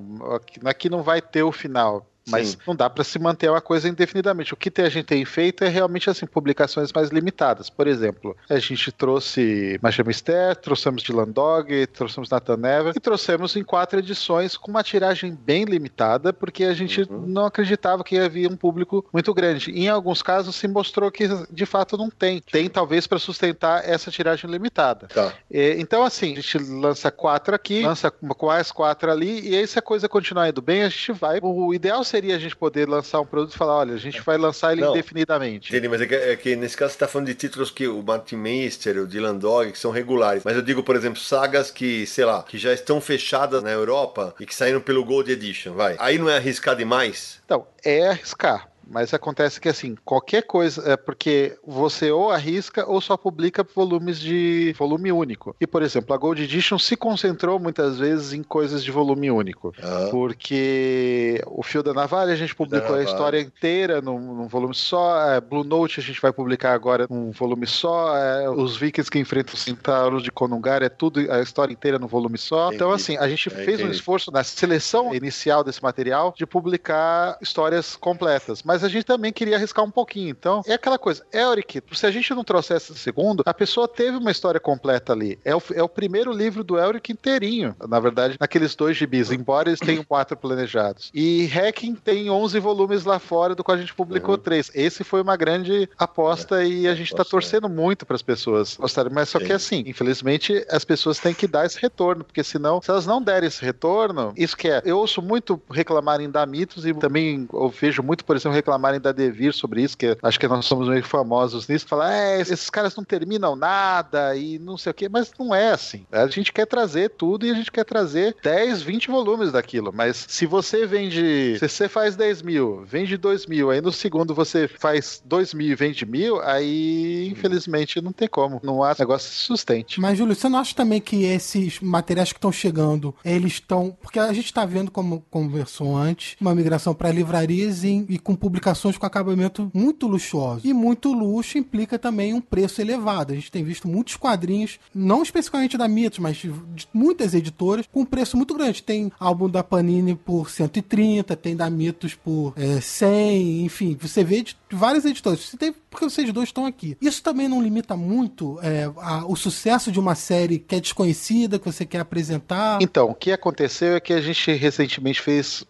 Aqui não vai ter o final. Mas Sim. não dá para se manter uma coisa indefinidamente. O que a gente tem feito é realmente assim publicações mais limitadas. Por exemplo, a gente trouxe Magia Mister, trouxemos Dylan Dog, trouxemos Nathan Never e trouxemos em quatro edições com uma tiragem bem limitada, porque a gente Uhum. não acreditava que havia um público muito grande. Em alguns casos se mostrou que de fato não tem. Tem talvez para sustentar essa tiragem limitada. Tá. É, Então, assim, a gente lança quatro aqui, lança mais quatro ali, e aí se a coisa continuar indo bem, a gente vai. O ideal seria a gente poder lançar um produto e falar: olha, a gente vai lançar ele Não. indefinidamente. Entendi, mas é que, é que nesse caso você tá falando de títulos que o Martin Meister, o Dylan Dog, que são regulares. Mas eu digo, por exemplo, sagas que, sei lá, que já estão fechadas na Europa e que saíram pelo Gold Edition, vai. Aí não é arriscar demais? Então, é arriscar. Mas acontece que, assim, qualquer coisa, é porque você ou arrisca ou só publica volumes de volume único. E, por exemplo, a Gold Edition se concentrou muitas vezes em coisas de volume único. Ah. Porque o Fio da Navalha a gente publicou a história inteira num, num volume só. é, Blue Note a gente vai publicar agora num volume só. é, os Vikings que enfrentam os centauros de Konungar é tudo a história inteira num volume só. Entendi. Então, assim, a gente É, fez um entendi. esforço na seleção inicial desse material de publicar histórias completas. Mas a gente também queria arriscar um pouquinho. Então, é aquela coisa. Elric, se a gente não trouxesse o segundo, a pessoa teve uma história completa ali. É o, é o primeiro livro do Elric inteirinho, na verdade, naqueles dois gibis, embora eles tenham quatro planejados. E Hacking tem 11 volumes lá fora, do qual a gente publicou Uhum. três. Esse foi uma grande aposta e a gente tá aposta, torcendo muito para as pessoas gostarem. Mas só que Sim. assim, infelizmente, as pessoas têm que dar esse retorno, porque senão, se elas não derem esse retorno, isso que é. Eu ouço muito reclamarem da Mitos e também eu vejo muito, por exemplo, reclamarem da Devir sobre isso, que acho que nós somos meio famosos nisso, falar, é, esses caras não terminam nada e não sei o quê, mas não é assim. A gente quer trazer tudo e a gente quer trazer 10, 20 volumes daquilo, mas se você vende, se você faz 10 mil, vende 2 mil, aí no segundo você faz 2 mil e vende mil, aí infelizmente não tem como, não há negócio sustente. Mas, Júlio, você não acha também que esses materiais que estão chegando, eles estão. Porque a gente está vendo, como conversou antes, uma migração para livrarias e, e com publicações com acabamento muito luxuoso. E muito luxo implica também um preço elevado. A gente tem visto muitos quadrinhos, não especificamente da Mitos, mas de muitas editoras, com um preço muito grande. Tem álbum da Panini por 130, tem da Mitos por é, 100, enfim, você vê de várias editoras. Tem, porque vocês dois estão aqui. Isso também não limita muito é, a- o sucesso de uma série que é desconhecida, que você quer apresentar? Então, o que aconteceu é que a gente recentemente fez,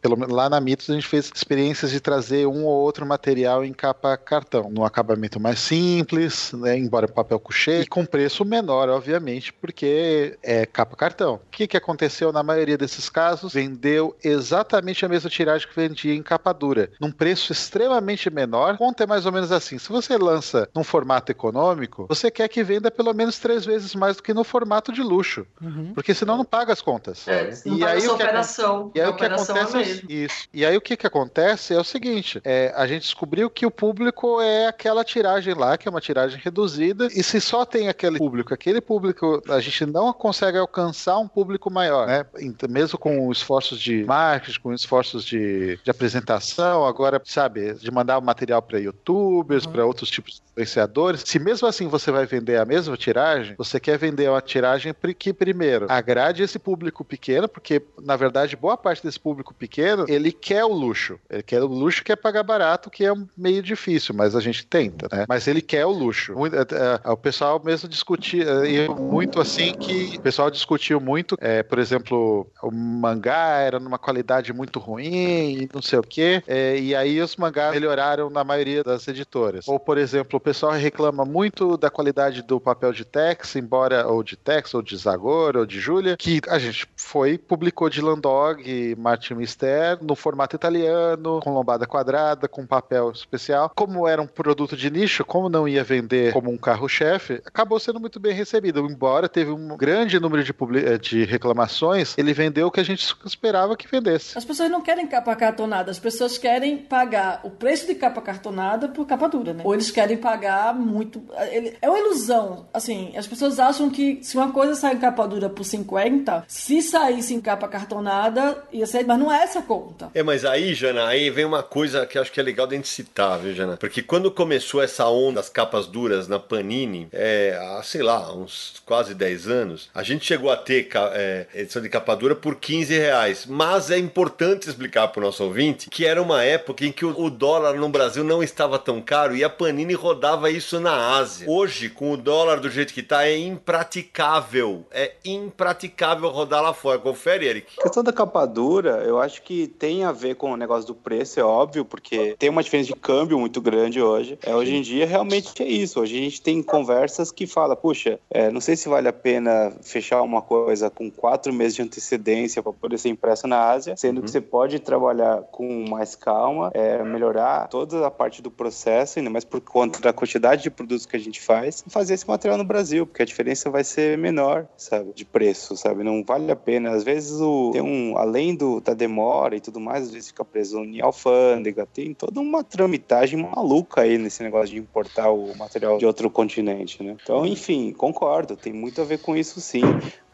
pelo menos lá na Mitos, a gente fez experiências de trazer um ou outro material em capa cartão, num acabamento mais simples, né, embora papel couché, e com preço menor, obviamente, porque é capa cartão. O que, que aconteceu na maioria desses casos? Vendeu exatamente a mesma tiragem que vendia em capa dura, num preço extremamente menor. Conta é mais ou menos assim: se você lança num formato econômico, você quer que venda pelo menos três vezes mais do que no formato de luxo. Porque senão não paga as contas. É, E aí o que operação. E aí a o que operação acontece é é, isso. E aí o que que acontece é o seguinte, é, a gente descobriu que o público é aquela tiragem lá, que é uma tiragem reduzida, e se só tem aquele público, aquele público, a gente não consegue alcançar um público maior, né? Então, mesmo com esforços de marketing, com esforços de, de apresentação, agora, sabe, de mandar o material para youtubers, para outros tipos de influenciadores, se mesmo assim você vai vender a mesma tiragem, você quer vender uma tiragem que primeiro agrade esse público pequeno, porque na verdade boa parte desse público pequeno ele quer o luxo, ele quer o luxo que é pagar barato, que é meio difícil, mas a gente tenta, né? Mas ele quer o luxo. É, é, o pessoal mesmo discutia muito assim que o pessoal discutiu muito, é, por exemplo, o mangá era numa qualidade muito ruim, não sei o quê, é, e aí os mangás melhoraram na maioria das editoras. Ou por exemplo, o pessoal reclama muito da qualidade do papel de Tex, embora ou de Tex ou de Zagor ou de Júlia, que a gente foi publicou de Landog, Martin Mister no formato italiano, com lombada quadrada, com papel especial. Como era um produto de nicho, como não ia vender como um carro-chefe, acabou sendo muito bem recebido. Embora teve um grande número de, eh, de reclamações, ele vendeu o que a gente esperava que vendesse. As pessoas não querem capa cartonada, as pessoas querem pagar o preço de capa cartonada por capa dura, né? Ou eles querem pagar muito. ele- É uma ilusão. Assim, as pessoas acham que se uma coisa sai em capa dura por 50, se saísse em capa cartonada, ia ser. Mas não é essa a conta. É, mas aí, Jana, aí vem uma coisa que acho que é legal de a gente citar, viu, Jana? Porque quando começou essa onda das capas duras na Panini, é, há, sei lá, uns quase 10 anos, a gente chegou a ter é, edição de capa dura por 15 reais. Mas é importante explicar para o nosso ouvinte que era uma época em que o, o dólar no Brasil não estava tão caro e a Panini rodava isso na Ásia. Hoje, com o dólar do jeito que tá, é impraticável. É impraticável rodar lá fora. Confere, Eric. A questão da capa dura, eu acho que tem a ver com o negócio do preço, é óbvio, porque tem uma diferença de câmbio muito grande hoje. É, hoje em dia, realmente é isso. Hoje a gente tem conversas que fala, puxa, é, não sei se vale a pena fechar uma coisa com quatro meses de antecedência para poder ser impressa na Ásia, sendo que você pode trabalhar com mais calma, é, melhorar toda a parte do processo, ainda mais por conta da quantidade de produtos que a gente faz, fazer esse material no Brasil, porque a diferença vai ser menor, sabe, de preço, sabe? Não vale a pena. Às vezes o tem um além do da demora e tudo mais, às vezes fica preso em alfândega, tem toda uma tramitagem maluca aí nesse negócio de importar o material de outro continente, né? Então, enfim, concordo, tem muito a ver com isso sim.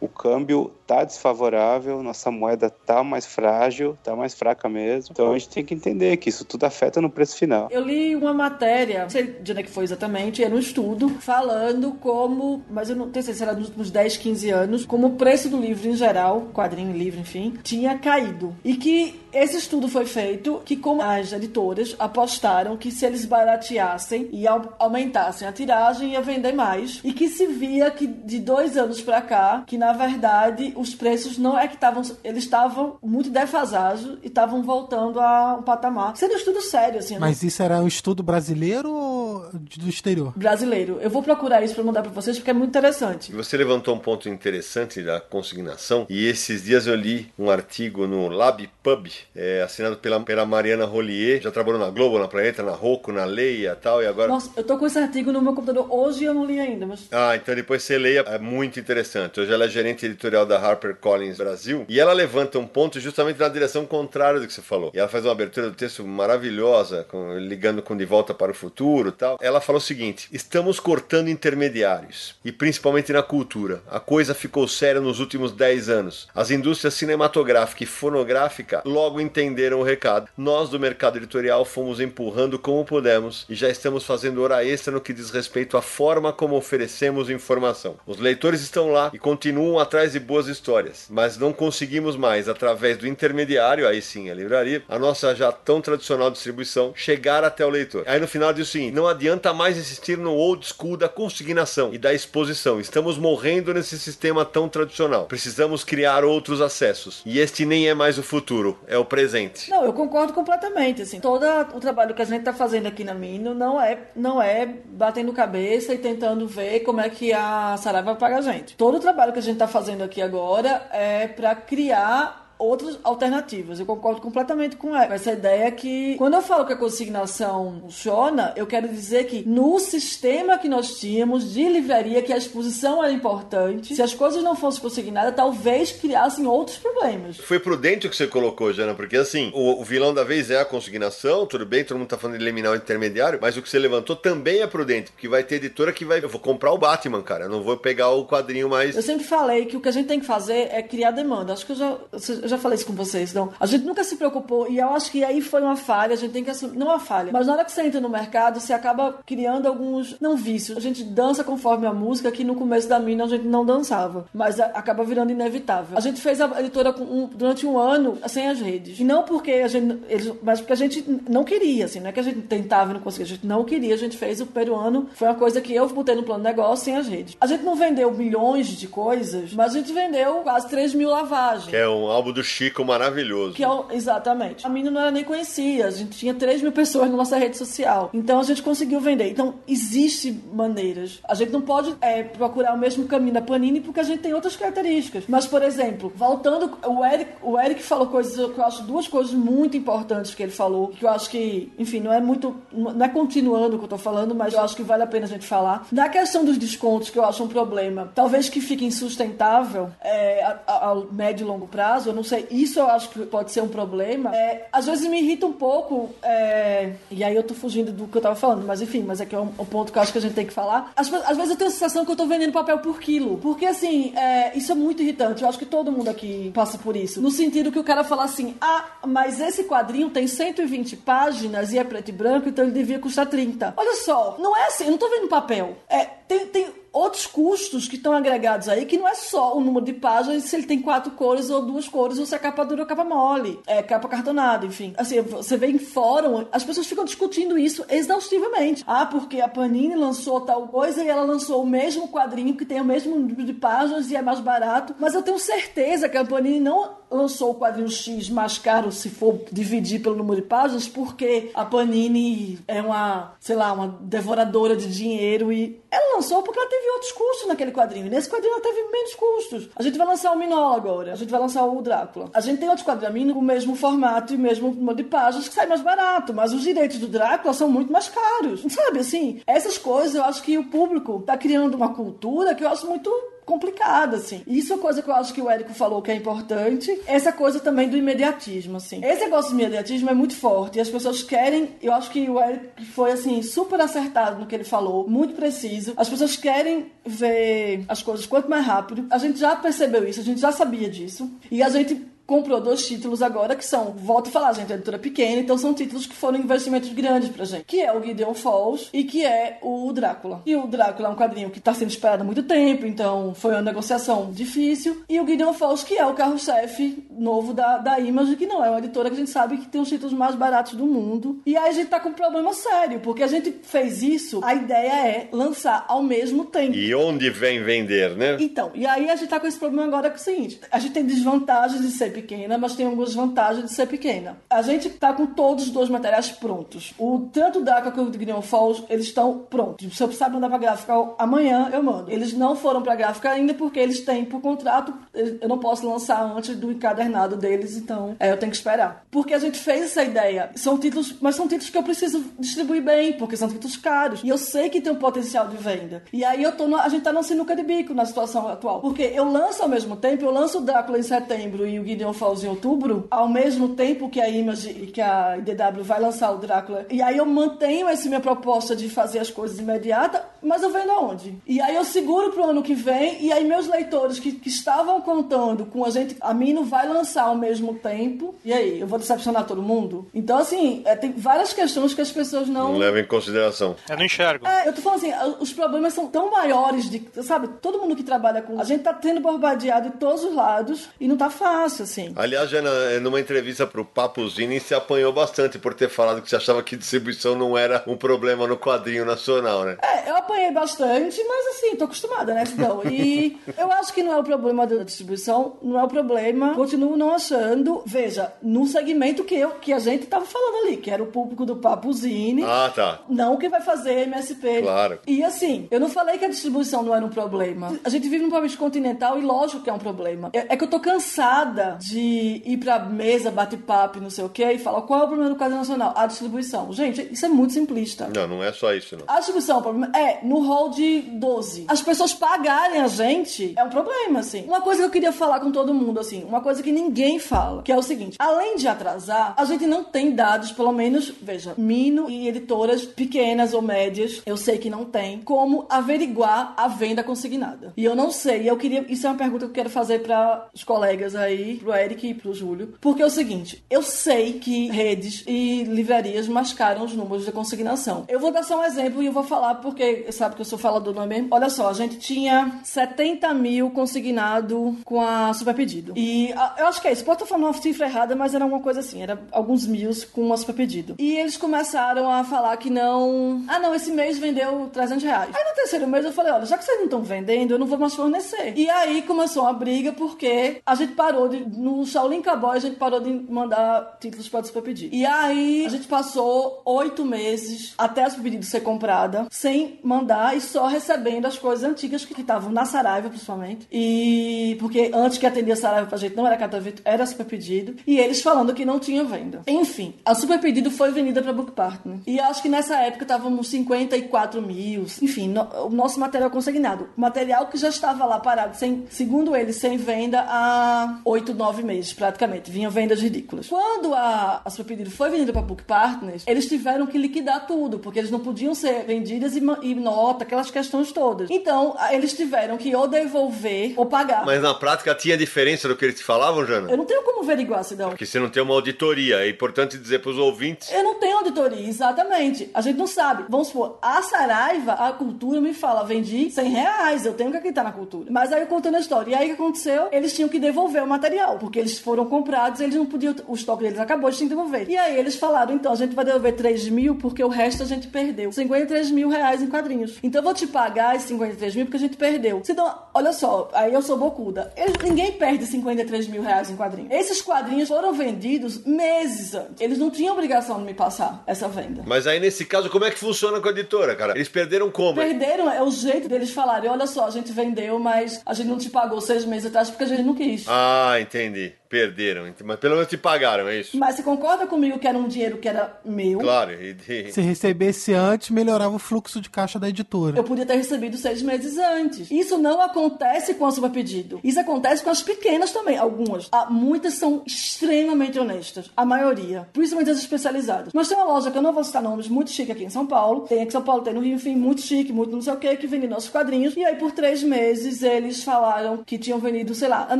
O câmbio tá desfavorável, nossa moeda tá mais frágil, tá mais fraca mesmo. Então a gente tem que entender que isso tudo afeta no preço final. Eu li uma matéria, não sei de onde é que foi exatamente, era um estudo falando como, mas eu não tenho certeza se era nos últimos 10, 15 anos, como o preço do livro em geral, quadrinho, livro, enfim, tinha caído. E que esse estudo foi feito que como as editoras apostaram que se eles barateassem e au- aumentassem a tiragem ia vender mais e que se via que de dois anos pra cá que na verdade os preços não é que estavam eles estavam muito defasados e estavam voltando a um patamar sendo um estudo sério assim Mas isso era um estudo brasileiro ou do exterior? brasileiro eu vou procurar isso pra mandar pra vocês porque é muito interessante E Você levantou um ponto interessante da consignação e esses dias eu li um artigo no Lab Pub, é, assinado pela, pela Mariana Rollier, já trabalhou na Globo, na Planeta, na Rocco, na Leia e tal, e agora... nossa eu tô com esse artigo no meu computador hoje e eu não li ainda mas Ah, então depois você leia, é muito interessante. Hoje ela é gerente editorial da HarperCollins Brasil e ela levanta um ponto justamente na direção contrária do que você falou. E ela faz uma abertura do texto maravilhosa, com- ligando com De Volta para o Futuro tal. Ela fala o seguinte: estamos cortando intermediários, e principalmente na cultura. A coisa ficou séria nos últimos 10 anos. As indústrias cinematográfica e fonográfica logo entenderam o recado. Nós do mercado editorial fomos empurrando como pudemos e já estamos fazendo hora extra no que diz respeito à forma como oferecemos informação. Os leitores estão lá e continuam atrás de boas histórias, mas não conseguimos mais, através do intermediário, aí sim a livraria, a nossa já tão tradicional distribuição, chegar até o leitor. Aí no final diz o seguinte: não adianta mais insistir no old school da consignação e da exposição. Estamos morrendo nesse sistema tão tradicional. Precisamos criar outros acessos. E este nem é mais o futuro, é o presente. Não, eu concordo completamente. Assim, todo o trabalho que a gente está fazendo aqui na Mino não é, não é batendo cabeça e tentando ver como é que a Saraiva vai pagar a gente. Todo o trabalho que a gente está fazendo aqui agora é para criar outras alternativas. Eu concordo completamente com ela. Essa ideia que, quando eu falo que a consignação funciona, eu quero dizer que no sistema que nós tínhamos de livraria, que a exposição era importante, se as coisas não fossem consignadas, talvez criassem outros problemas. Foi prudente o que você colocou, Jana, porque assim, o, o vilão da vez é a consignação, tudo bem, todo mundo tá falando de eliminar o intermediário, mas o que você levantou também é prudente, porque vai ter editora que vai. Eu vou comprar o Batman, cara, eu não vou pegar o quadrinho mais. Eu sempre falei que o que a gente tem que fazer é criar demanda. Acho que eu já, eu já falei isso com vocês. Não, a gente nunca se preocupou e eu acho que aí foi uma falha. A gente tem que assumir, não uma falha, mas na hora que você entra no mercado, você acaba criando alguns não vícios. A gente dança conforme a música que no começo da mina a gente não dançava, mas a, acaba virando inevitável. A gente fez a editora um, durante um ano sem as redes e não porque a gente, eles, mas porque a gente não queria, assim, não é que a gente tentava e não conseguia, a gente não queria. A gente fez o peruano, foi uma coisa que eu botei no plano de negócio sem as redes. A gente não vendeu milhões de coisas, mas a gente vendeu quase 3 mil lavagens. Que é um álbum do Chico maravilhoso. Que é o- exatamente. A mina não era nem conhecia. A gente tinha 3 mil pessoas na nossa rede social. Então a gente conseguiu vender. Então, existe maneiras. A gente não pode é, procurar o mesmo caminho da Panini porque a gente tem outras características. Mas, por exemplo, voltando, o Eric, o Eric falou coisas eu acho duas coisas muito importantes que ele falou. Que eu acho que, enfim, não é muito. Não é continuando o que eu tô falando, mas eu acho que vale a pena a gente falar. Na questão dos descontos, que eu acho um problema, talvez que fique insustentável é, a- médio e longo prazo, eu não, não sei, isso eu acho que pode ser um problema. É, às vezes me irrita um pouco, é, e aí eu tô fugindo do que eu tava falando, mas enfim, mas é que é um, um ponto que eu acho que a gente tem que falar. Às, às, vezes eu tenho a sensação que eu tô vendendo papel por quilo. Porque assim, é, isso é muito irritante. Eu acho que todo mundo aqui passa por isso. No sentido que o cara fala assim: ah, mas esse quadrinho tem 120 páginas e é preto e branco, então ele devia custar 30. Olha só, não é assim, eu não tô vendo papel. É, tem, tem outros custos que estão agregados aí, que não é só o número de páginas, se ele tem quatro cores ou duas cores, ou se é capa dura ou capa mole, é capa cartonada, enfim. Assim, você vê em fórum, as pessoas ficam discutindo isso exaustivamente. Ah, porque a Panini lançou tal coisa e ela lançou o mesmo quadrinho que tem o mesmo número de páginas e é mais barato. Mas eu tenho certeza que a Panini não lançou o quadrinho X mais caro se for dividir pelo número de páginas, porque a Panini é uma, sei lá, uma devoradora de dinheiro e ela lançou porque ela teve outros custos naquele quadrinho. Nesse quadrinho ela teve menos custos. A gente vai lançar o Minola agora, a gente vai lançar o Drácula. A gente tem outros quadrinhos com o mesmo formato e mesmo número de páginas que sai mais barato, mas os direitos do Drácula são muito mais caros. Sabe assim? Essas coisas eu acho que o público tá criando uma cultura que eu acho muito complicada, assim. Isso é coisa que eu acho que o Érico falou que é importante. Essa coisa também do imediatismo, assim. Esse negócio do imediatismo é muito forte e as pessoas querem. Eu acho que o Érico foi, assim, super acertado no que ele falou, muito preciso. As pessoas querem ver as coisas quanto mais rápido. A gente já percebeu isso, a gente já sabia disso. E a gente comprou dois títulos agora que são, volto a falar, gente, é editora pequena, então são títulos que foram investimentos grandes pra gente, que é o Gideon Falls e que é o Drácula. E o Drácula é um quadrinho que tá sendo esperado há muito tempo, então foi uma negociação difícil. E o Gideon Falls, que é o carro-chefe novo da, da Image, que não é uma editora que a gente sabe que tem os títulos mais baratos do mundo. E aí a gente tá com um problema sério, porque a gente fez isso, a ideia é lançar ao mesmo tempo. E onde vem vender, né? Então, e aí a gente tá com esse problema agora que é o seguinte, a gente tem desvantagens de ser pequena, mas tem algumas vantagens de ser pequena. A gente tá com todos os dois materiais prontos. O tanto da DACA quanto o Green Falls, eles estão prontos. Se eu precisar mandar pra gráfica amanhã, eu mando. Eles não foram pra gráfica ainda porque eles têm por contrato, eu não posso lançar antes do encadernado deles, então é, eu tenho que esperar. Porque a gente fez essa ideia. São títulos, mas são títulos que eu preciso distribuir bem, porque são títulos caros. E eu sei que tem um potencial de venda. E aí eu tô no, a gente tá na sinuca de bico na situação atual. Porque eu lanço ao mesmo tempo, eu lanço o Drácula em setembro e o Gideon Falls em outubro, ao mesmo tempo que a Image e que a IDW vai lançar o Drácula. E aí eu mantenho essa minha proposta de fazer as coisas imediatas, mas eu vendo aonde? E aí eu seguro pro ano que vem, e aí meus leitores que, que estavam contando com a gente, a Mino vai lançar ao mesmo tempo, e aí? Eu vou decepcionar todo mundo? Então, assim, é, tem várias questões que as pessoas não. Não levam em consideração. Eu não enxergo. É, eu tô falando assim, os problemas são tão maiores de. Sabe, todo mundo que trabalha com. A gente tá tendo bombardeado de todos os lados e não tá fácil, assim. Aliás, já na- numa entrevista pro Papuzini, se apanhou bastante por ter falado que você achava que distribuição não era um problema no quadrinho nacional, né? É, eu apanhei bastante, mas assim, tô acostumada, né? Então, e [laughs] eu acho que não é o problema da distribuição, não é o problema. Continuo não achando. Veja, no segmento que, eu, que a gente tava falando ali, que era o público do Papuzine. Ah, tá. Não que vai fazer MSP. Claro. E assim, eu não falei que a distribuição não era um problema. A gente vive num país continental e lógico que é um problema. É, é que eu tô cansada de ir pra mesa, bate-papo não sei o quê, e falar qual é o problema do quadro nacional? A distribuição. Gente, isso é muito simplista. Não, não é só isso, não. A distribuição, o problema é no hall de 12. As pessoas pagarem a gente é um problema, assim. Uma coisa que eu queria falar com todo mundo, assim, uma coisa que ninguém fala, que é o seguinte: além de atrasar, a gente não tem dados, pelo menos, veja, Mino e editoras pequenas ou médias, eu sei que não tem, como averiguar a venda consignada. E eu não sei, e eu queria. Isso é uma pergunta que eu quero fazer para os colegas aí, pro Eric e pro Júlio. Porque é o seguinte: eu sei que redes e livrarias mascaram os números de consignação. Eu vou dar só um exemplo e eu vou falar porque sabe que eu sou falador, não é mesmo? Olha só, a gente tinha 70 mil consignado com a super pedido. E a- eu acho que é isso. Pode estar falando uma cifra errada, mas era uma coisa assim, era alguns mil com a super pedido. E eles começaram a falar que não. Ah, não, esse mês vendeu 300 reais. Aí no terceiro mês eu falei: olha, já que vocês não estão vendendo, eu não vou mais fornecer. E aí começou uma briga porque a gente parou de. No Shaolin Cowboy a gente parou de mandar títulos para super pedido. E aí a gente passou oito meses até a super pedido ser comprada, sem mandar e só recebendo as coisas antigas que estavam na Saraiva, principalmente. E porque antes que atendia a Saraiva pra gente não era catavento, era super pedido. E eles falando que não tinha venda. Enfim, a super pedido foi vendida pra Book Partner. E acho que nessa época estavam uns 54 mil. Enfim, no- o nosso material consignado. Material que já estava lá parado, sem, segundo eles, sem venda há 8, 9 nove meses, praticamente. Vinham vendas ridículas. Quando a, a Super Pedido foi vendida para Book Partners, eles tiveram que liquidar tudo, porque eles não podiam ser vendidas e, e nota, aquelas questões todas. Então, eles tiveram que ou devolver ou pagar. Mas na prática tinha diferença do que eles te falavam, Jana? Eu não tenho como averiguar, Sidão. Porque você não tem uma auditoria. É importante dizer pros ouvintes. Eu não tenho auditoria, exatamente. A gente não sabe. Vamos supor, a Saraiva, a cultura me fala, vendi 100 reais, eu tenho que acreditar na cultura. Mas aí eu contando a história. E aí o que aconteceu? Eles tinham que devolver o material, porque eles foram comprados, eles não podiam, o estoque deles acabou, eles tinham que devolver. E aí eles falaram, então, a gente vai devolver 3 mil, porque o resto a gente perdeu. 53 mil reais em quadrinhos. Então eu vou te pagar esses 53 mil porque a gente perdeu. Então, olha só, aí eu sou bocuda. Eles, ninguém perde 53 mil reais em quadrinhos. Esses quadrinhos foram vendidos meses antes. Eles não tinham obrigação de me passar essa venda. Mas aí, nesse caso, como é que funciona com a editora, cara? Eles perderam como? Perderam, é o jeito deles falarem: olha só, a gente vendeu, mas a gente não te pagou seis meses atrás porque a gente não quis. Ah, entendi. Cindy. Perderam. Mas pelo menos te pagaram, é isso? Mas você concorda comigo que era um dinheiro que era meu? Claro. E, e... [laughs] Se recebesse antes, melhorava o fluxo de caixa da editora. Eu podia ter recebido seis meses antes. Isso não acontece com a superpedido. Isso acontece com as pequenas também. Algumas. Ah, muitas são extremamente honestas. A maioria. Principalmente as especializadas. Mas tem uma loja que eu não vou citar nomes, muito chique aqui em São Paulo. Tem aqui em São Paulo, tem no Rio, enfim, muito chique, muito não sei o que, que vende nossos quadrinhos. E aí, por três meses, eles falaram que tinham vendido, sei lá, a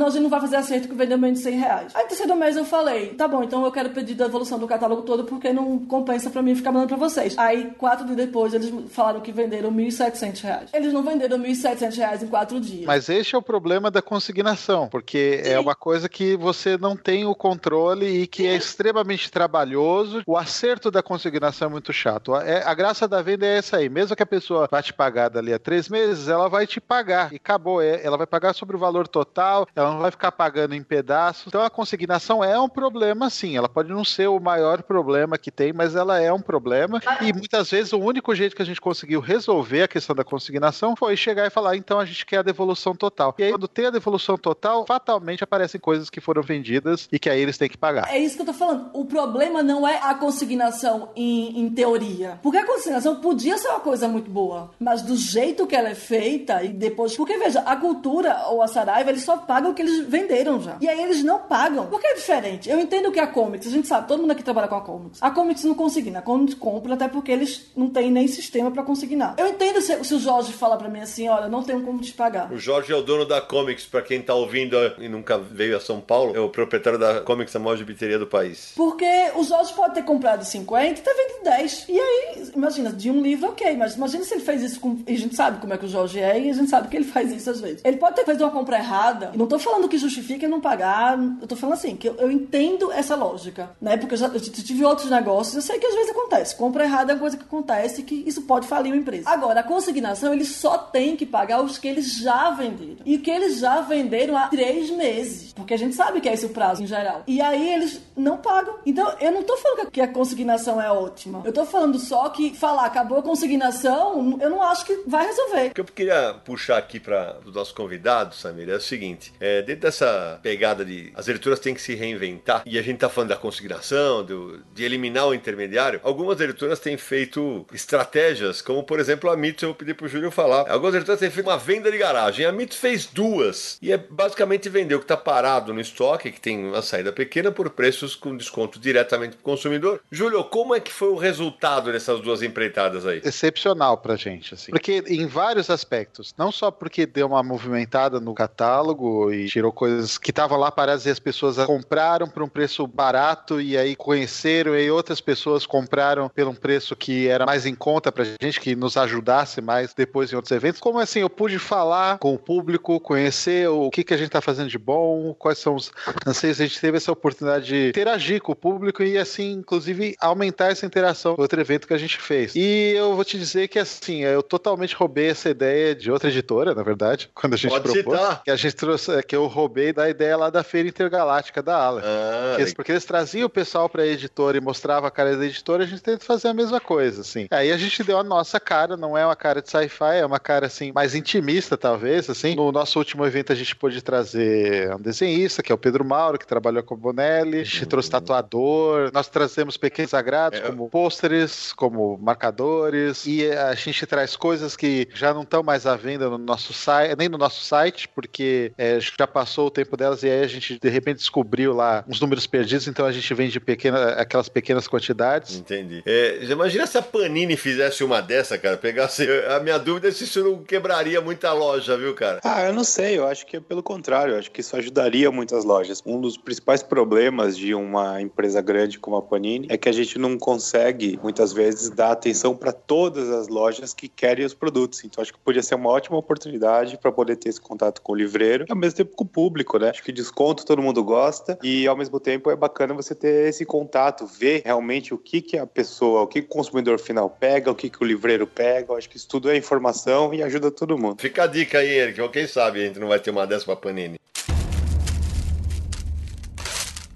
gente não vai fazer acerto que vendeu menos de 100 reais. Aí, no terceiro mês, eu falei, tá bom, então eu quero pedir a devolução do catálogo todo porque não compensa pra mim ficar mandando pra vocês. Aí, quatro dias depois, eles falaram que venderam 1.700 reais. Eles não venderam 1.700 reais em quatro dias. Mas este é o problema da consignação, porque Sim. é uma coisa que você não tem o controle e que é extremamente trabalhoso. O acerto da consignação é muito chato. A, é, a graça da venda é essa aí. Mesmo que a pessoa vá te pagar dali a três meses, ela vai te pagar. E acabou. É, ela vai pagar sobre o valor total, ela não vai ficar pagando em pedaços. Então a consignação é um problema, sim. Ela pode não ser o maior problema que tem, mas ela é um problema. E muitas vezes o único jeito que a gente conseguiu resolver a questão da consignação foi chegar e falar: então a gente quer a devolução total. E aí, quando tem a devolução total, fatalmente aparecem coisas que foram vendidas e que aí eles têm que pagar. É isso que eu tô falando. O problema não é a consignação em, em teoria. Porque a consignação podia ser uma coisa muito boa, mas do jeito que ela é feita e depois. Porque veja, a cultura ou a Saraiva, eles só pagam o que eles venderam já. E aí eles não pagam. Porque é diferente. Eu entendo que a Comics, a gente sabe, todo mundo aqui trabalha com a Comics. A Comics não consigna, a Comics compra até porque eles não têm nem sistema para consignar. Eu entendo se, se, o Jorge fala para mim assim, olha, não tenho como te pagar. O Jorge é o dono da Comics, para quem tá ouvindo e nunca veio a São Paulo, é o proprietário da Comics, a maior gibiteria do país. Porque o Jorge pode ter comprado 50 e ter vendido 10. E aí, imagina, de um livro, ok, mas imagina se ele fez isso com. E a gente sabe como é que o Jorge é e a gente sabe que ele faz isso às vezes. Ele pode ter feito uma compra errada. E não tô falando que justifica não pagar. Eu tô falando assim, que eu, eu entendo essa lógica, né? Porque eu já eu tive outros negócios, eu sei que às vezes acontece. Compra errada é uma coisa que acontece que isso pode falir uma empresa. Agora, a consignação, eles só tem que pagar os que eles já venderam. E que eles já venderam há três meses. Porque a gente sabe que é esse o prazo em geral. E aí eles não pagam. Então, eu não tô falando que a consignação é ótima. Eu tô falando só que falar acabou a consignação, eu não acho que vai resolver. O que eu queria puxar aqui para os nossos convidados, Samir, é o seguinte: é, dentro dessa pegada de as editoras têm que se reinventar, e a gente tá falando da consignação, do, de eliminar o intermediário, algumas editoras têm feito estratégias, como por exemplo a Mitos, eu vou pedir pro Júlio falar. Algumas editoras têm feito uma venda de garagem. A Mitos fez duas. E é basicamente vender o que tá parado no estoque, que tem uma saída pequena, por preços com desconto diretamente pro consumidor. Júlio, como é que foi o resultado dessas duas empreitadas aí? Excepcional pra gente, assim. Porque em vários aspectos. Não só porque deu uma movimentada no catálogo e tirou coisas que estavam lá paradas e as pessoas compraram por um preço barato e aí conheceram e outras pessoas compraram por um preço que era mais em conta pra gente, que nos ajudasse mais depois em outros eventos. Como assim, eu pude falar com o público, conhecer o que, que a gente tá fazendo de bom, quais são os anseios, a gente teve essa oportunidade de interagir com o público e assim, inclusive, aumentar essa interação no outro evento que a gente fez. E eu vou te dizer que assim, eu totalmente roubei essa ideia de outra editora, na verdade, [laughs] quando a gente Pode propôs. citar. Que a gente trouxe, que eu roubei da ideia lá da Feira Intergaláctica da Ala. Ah, Porque, porque eles traziam o pessoal pra editora e mostrava a cara da editora, a gente tenta fazer a mesma coisa, assim. Aí a gente deu a nossa cara, não é uma cara de sci-fi, é uma cara, assim, mais intimista, talvez, assim. No nosso último evento a gente pôde trazer um desenhista, que é o Pedro Mauro, que trabalhou com o Bonelli. A gente trouxe tatuador, nós trazemos pequenos agrados, É. como pôsteres, como marcadores, e a gente traz coisas que já não estão mais à venda no nosso site, nem no nosso site, porque é, já passou o tempo delas, e aí a gente de repente descobriu lá uns números perdidos, então a gente vende pequena, aquelas pequenas quantidades. Entendi. É, imagina se a Panini fizesse uma dessa, cara, pegasse. A minha dúvida é se isso não quebraria muita loja, viu, cara? Ah, eu não sei, eu acho que é pelo contrário, eu acho que isso ajudaria muitas lojas. Um dos principais problemas de uma empresa grande como a Panini é que a gente não consegue, muitas vezes, dar atenção para todas as lojas que querem os produtos. Então, acho que podia ser uma ótima oportunidade para poder ter esse contato com o livreiro e ao mesmo tempo com o público, né? Acho que desconto todo mundo gosta e ao mesmo tempo é bacana você ter esse contato, ver realmente o que, que a pessoa, o que, o consumidor final pega, o que, que o livreiro pega. Eu acho que isso tudo é informação e ajuda todo mundo. Fica a dica aí, Eric. Quem sabe a gente não vai ter uma pra Panini.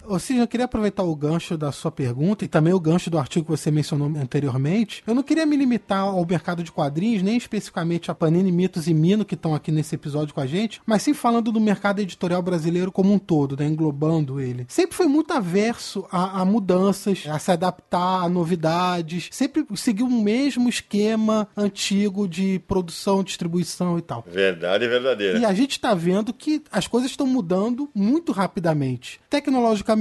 Ou seja, eu queria aproveitar o gancho da sua pergunta e também o gancho do artigo que você mencionou anteriormente. Eu não queria me limitar ao mercado de quadrinhos, nem especificamente a Panini, Mitos e Mino, que estão aqui nesse episódio com a gente, mas sim falando do mercado editorial brasileiro como um todo, né, englobando ele. Sempre foi muito averso a, a mudanças, a se adaptar a novidades, sempre seguiu o mesmo esquema antigo de produção, distribuição e tal. Verdade verdadeira. E a gente está vendo que as coisas estão mudando muito rapidamente. Tecnologicamente,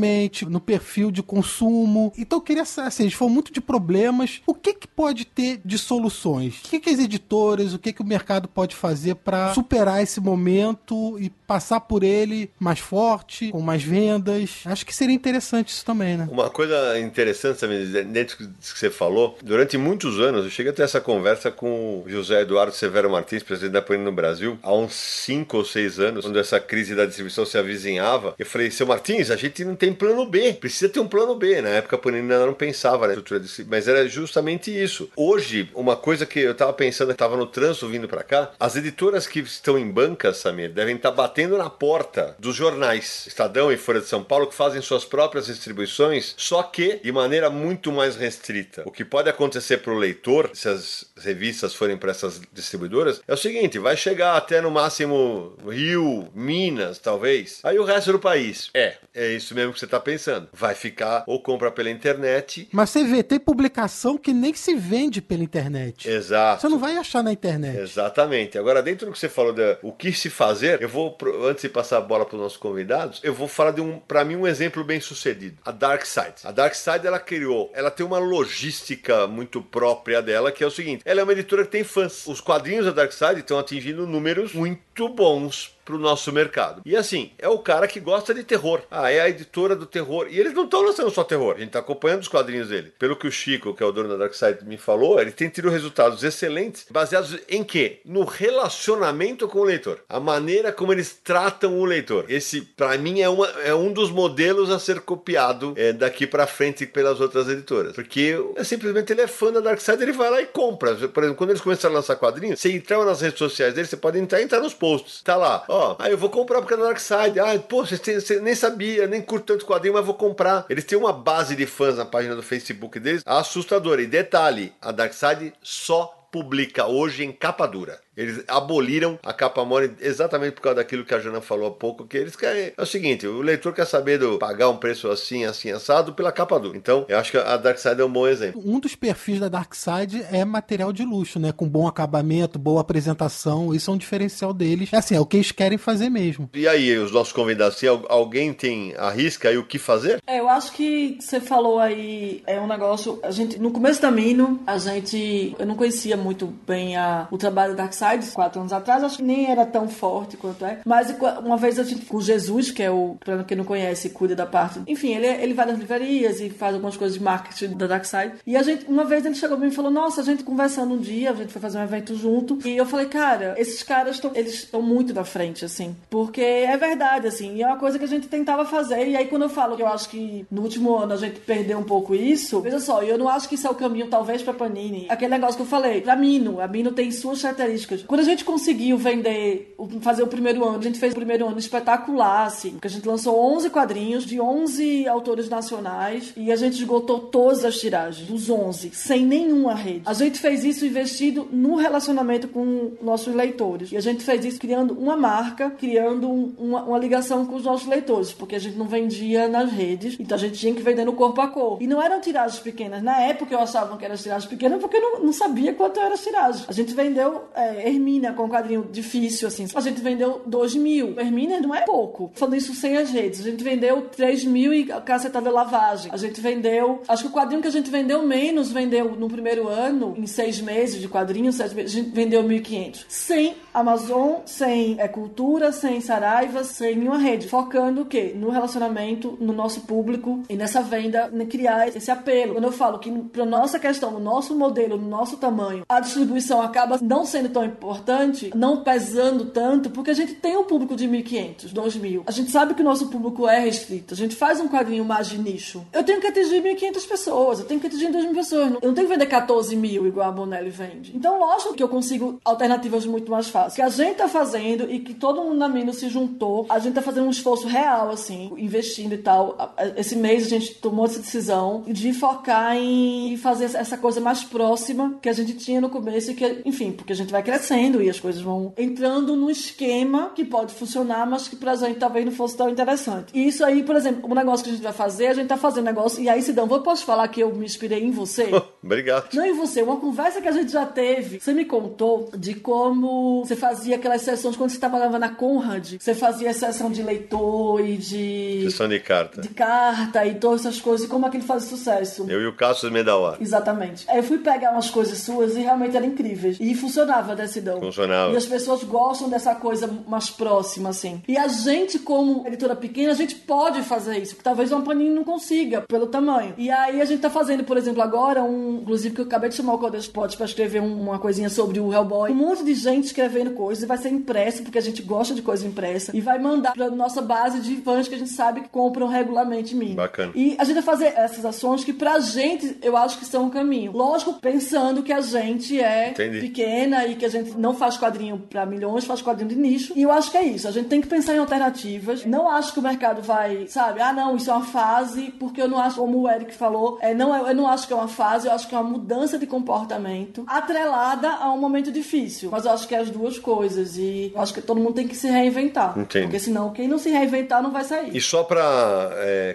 no perfil de consumo. Então eu queria saber, assim, a gente falou muito de problemas. O que, que pode ter de soluções? O que, que as editoras, o que, que o mercado pode fazer para superar esse momento e passar por ele mais forte, com mais vendas? Acho que seria interessante isso também, né? Uma coisa interessante também, dentro que você falou, durante muitos anos, eu cheguei a ter essa conversa com o José Eduardo Severo Martins, presidente da Panini no Brasil, há uns 5 ou 6 anos, quando essa crise da distribuição se avizinhava. Eu falei, seu Martins, a gente não tem plano B, precisa ter um plano B. Na época a Panini ainda não pensava na estrutura desse, mas era justamente isso. Hoje, uma coisa que eu tava pensando, eu tava no trânsito vindo para cá, as editoras que estão em banca, Samir, devem estar tá batendo na porta dos jornais, Estadão e Folha de São Paulo, que fazem suas próprias distribuições, só que de maneira muito mais restrita. O que pode acontecer para o leitor, se as revistas forem para essas distribuidoras, é o seguinte: vai chegar até no máximo Rio, Minas, talvez. Aí o resto do país. É, é isso mesmo que você está pensando. Vai ficar ou compra pela internet. Mas você vê, tem publicação que nem se vende pela internet. Exato. Você não vai achar na internet. Exatamente. Agora, dentro do que você falou, de, o que se fazer, eu vou, antes de passar a bola para os nossos convidados, eu vou falar de um, para mim, um exemplo bem sucedido. A Dark Side. A Dark Side, ela criou, ela tem uma logística muito própria dela, que é o seguinte: ela é uma editora que tem fãs. Os quadrinhos da Dark Side estão atingindo números muito bons para o nosso mercado. E assim, é o cara que gosta de terror. Ah, é a editora do terror. E eles não estão lançando só terror, a gente está acompanhando os quadrinhos dele. Pelo que o Chico, que é o dono da Dark Side, me falou, ele tem tido resultados excelentes, baseados em quê? No relacionamento com o leitor. A maneira como eles tratam o leitor. Esse, para mim, é, uma, é um dos modelos a ser copiado é, daqui para frente pelas outras editoras. Porque é, simplesmente ele é fã da Dark Side, ele vai lá e compra. Por exemplo, quando eles começaram a lançar quadrinhos, você entrar nas redes sociais dele, você pode entrar entrar nos posts. Tá lá, ó, ah, eu vou comprar porque é Dark Side. Ah, pô, você, você nem sabia, nem curto tanto quadrinho, mas vou comprar. Eles têm uma base de fãs na página do Facebook deles assustadora. E detalhe, a Dark Side só publica hoje em capa dura. Eles aboliram a capa mole exatamente por causa daquilo que a Jana falou há pouco, que eles querem. É o seguinte: o leitor quer saber do pagar um preço assim, assim, assado pela capa dura. Então, eu acho que a Dark Side é um bom exemplo. Um dos perfis da Dark Side é material de luxo, né? Com bom acabamento, boa apresentação. Isso é um diferencial deles. É assim, é o que eles querem fazer mesmo. E aí, os nossos convidados, se alguém tem arrisca aí o que fazer? É, eu acho que você falou aí, é um negócio. A gente, no começo da Mino, a gente. Eu não conhecia muito bem a, o trabalho da Dark Side quatro anos atrás, acho que nem era tão forte quanto é. Mas uma vez a gente, com Jesus, que é o, pra quem não conhece, cuida da parte. Enfim, ele, ele vai nas livrarias e faz algumas coisas de marketing da Dark Side. E a gente, uma vez ele chegou pra mim e falou: Nossa, a gente conversando um dia, a gente foi fazer um evento junto. E eu falei, cara, esses caras estão eles estão muito da frente, assim. Porque é verdade, assim. E é uma coisa que a gente tentava fazer. E aí, quando eu falo que eu acho que no último ano a gente perdeu um pouco isso, veja só, eu não acho que isso é o caminho, talvez, pra Panini. Aquele negócio que eu falei, pra Mino, a Mino tem suas características quando a gente conseguiu vender, fazer o primeiro ano, a gente fez o primeiro ano espetacular, assim, porque a gente lançou 11 quadrinhos de 11 autores nacionais e a gente esgotou todas as tiragens, dos 11, sem nenhuma rede. A gente fez isso investido no relacionamento com nossos leitores. E a gente fez isso criando uma marca, criando uma, uma ligação com os nossos leitores, porque a gente não vendia nas redes, então a gente tinha que vender no corpo a corpo. E não eram tiragens pequenas. Na época eu achava que eram tiragens pequenas porque eu não, não sabia quanto eram as tiragens. A gente vendeu é, Hermínia, com um quadrinho difícil, assim. A gente vendeu 2 mil. Hermínia não é pouco. Falando isso sem as redes. A gente vendeu 3 mil e a cacetada lavagem. A gente vendeu. Acho que o quadrinho que a gente vendeu menos vendeu no primeiro ano, em seis meses de quadrinho, sete meses, a gente vendeu 1.500. Sem Amazon, sem é, cultura, sem Saraiva, sem nenhuma rede. Focando o quê? No relacionamento, no nosso público e nessa venda, em criar esse apelo. Quando eu falo que, para nossa questão, no nosso modelo, no nosso tamanho, a distribuição acaba não sendo tão importante, não pesando tanto, porque a gente tem um público de 1.500, 2.000. A gente sabe que o nosso público é restrito. A gente faz um quadrinho mais de nicho. Eu tenho que atingir 1.500 pessoas, eu tenho que atingir 2.000 pessoas. Eu não tenho que vender 14 mil igual a Bonelli vende. Então, lógico que eu consigo alternativas muito mais fáceis. Que a gente tá fazendo e que todo mundo na Mino se juntou, a gente tá fazendo um esforço real, assim, investindo e tal. Esse mês a gente tomou essa decisão de focar em fazer essa coisa mais próxima que a gente tinha no começo e que, enfim, porque a gente vai crescendo e as coisas vão entrando num esquema que pode funcionar, mas que pra gente talvez não fosse tão interessante. E isso aí, por exemplo, um negócio que a gente vai fazer, a gente tá fazendo negócio, e aí, Sidão, vou posso falar que eu me inspirei em você? [laughs] Obrigado. Não em você, uma conversa que a gente já teve. Você me contou de como você fazia aquelas sessões quando você trabalhava na Conrad. Você fazia sessão de leitor e de. Sessão de carta. De carta e todas essas coisas, e como aquilo faz sucesso. Eu e o Cassius Medawar. Exatamente. Aí eu fui pegar umas coisas suas e realmente eram incríveis. E funcionava, decidão. Funcionava. E as pessoas gostam dessa coisa mais próxima, assim. E a gente, como editora pequena, a gente pode fazer isso. Porque talvez uma Panini não consiga, pelo tamanho. E aí a gente tá fazendo, por exemplo, agora um. Inclusive, que eu acabei de chamar o Coders Pods pra escrever um- uma coisinha sobre o Hellboy. Um monte de gente escrevendo coisas. E vai ser impresso, porque a gente gosta de coisa impressa. E vai mandar pra nossa base de fãs que a gente sabe que compram regularmente mim. Bacana. E a gente vai fazer essas ações que pra gente, eu acho que são um caminho. Lógico, pensando que a gente é Entendi. pequena e que a gente não faz quadrinho pra milhões, faz quadrinho de nicho. E eu acho que é isso. A gente tem que pensar em alternativas. Não acho que o mercado vai, sabe, ah, não, isso é uma fase, porque eu não acho, como o Eric falou, é, não, é- eu não acho que é uma fase, eu acho que é uma mudança de comportamento atrelada a um momento difícil. Mas eu acho que é as duas coisas. E eu acho que todo mundo tem que se reinventar. Entendi. Porque senão, quem não se reinventar não vai sair. E só para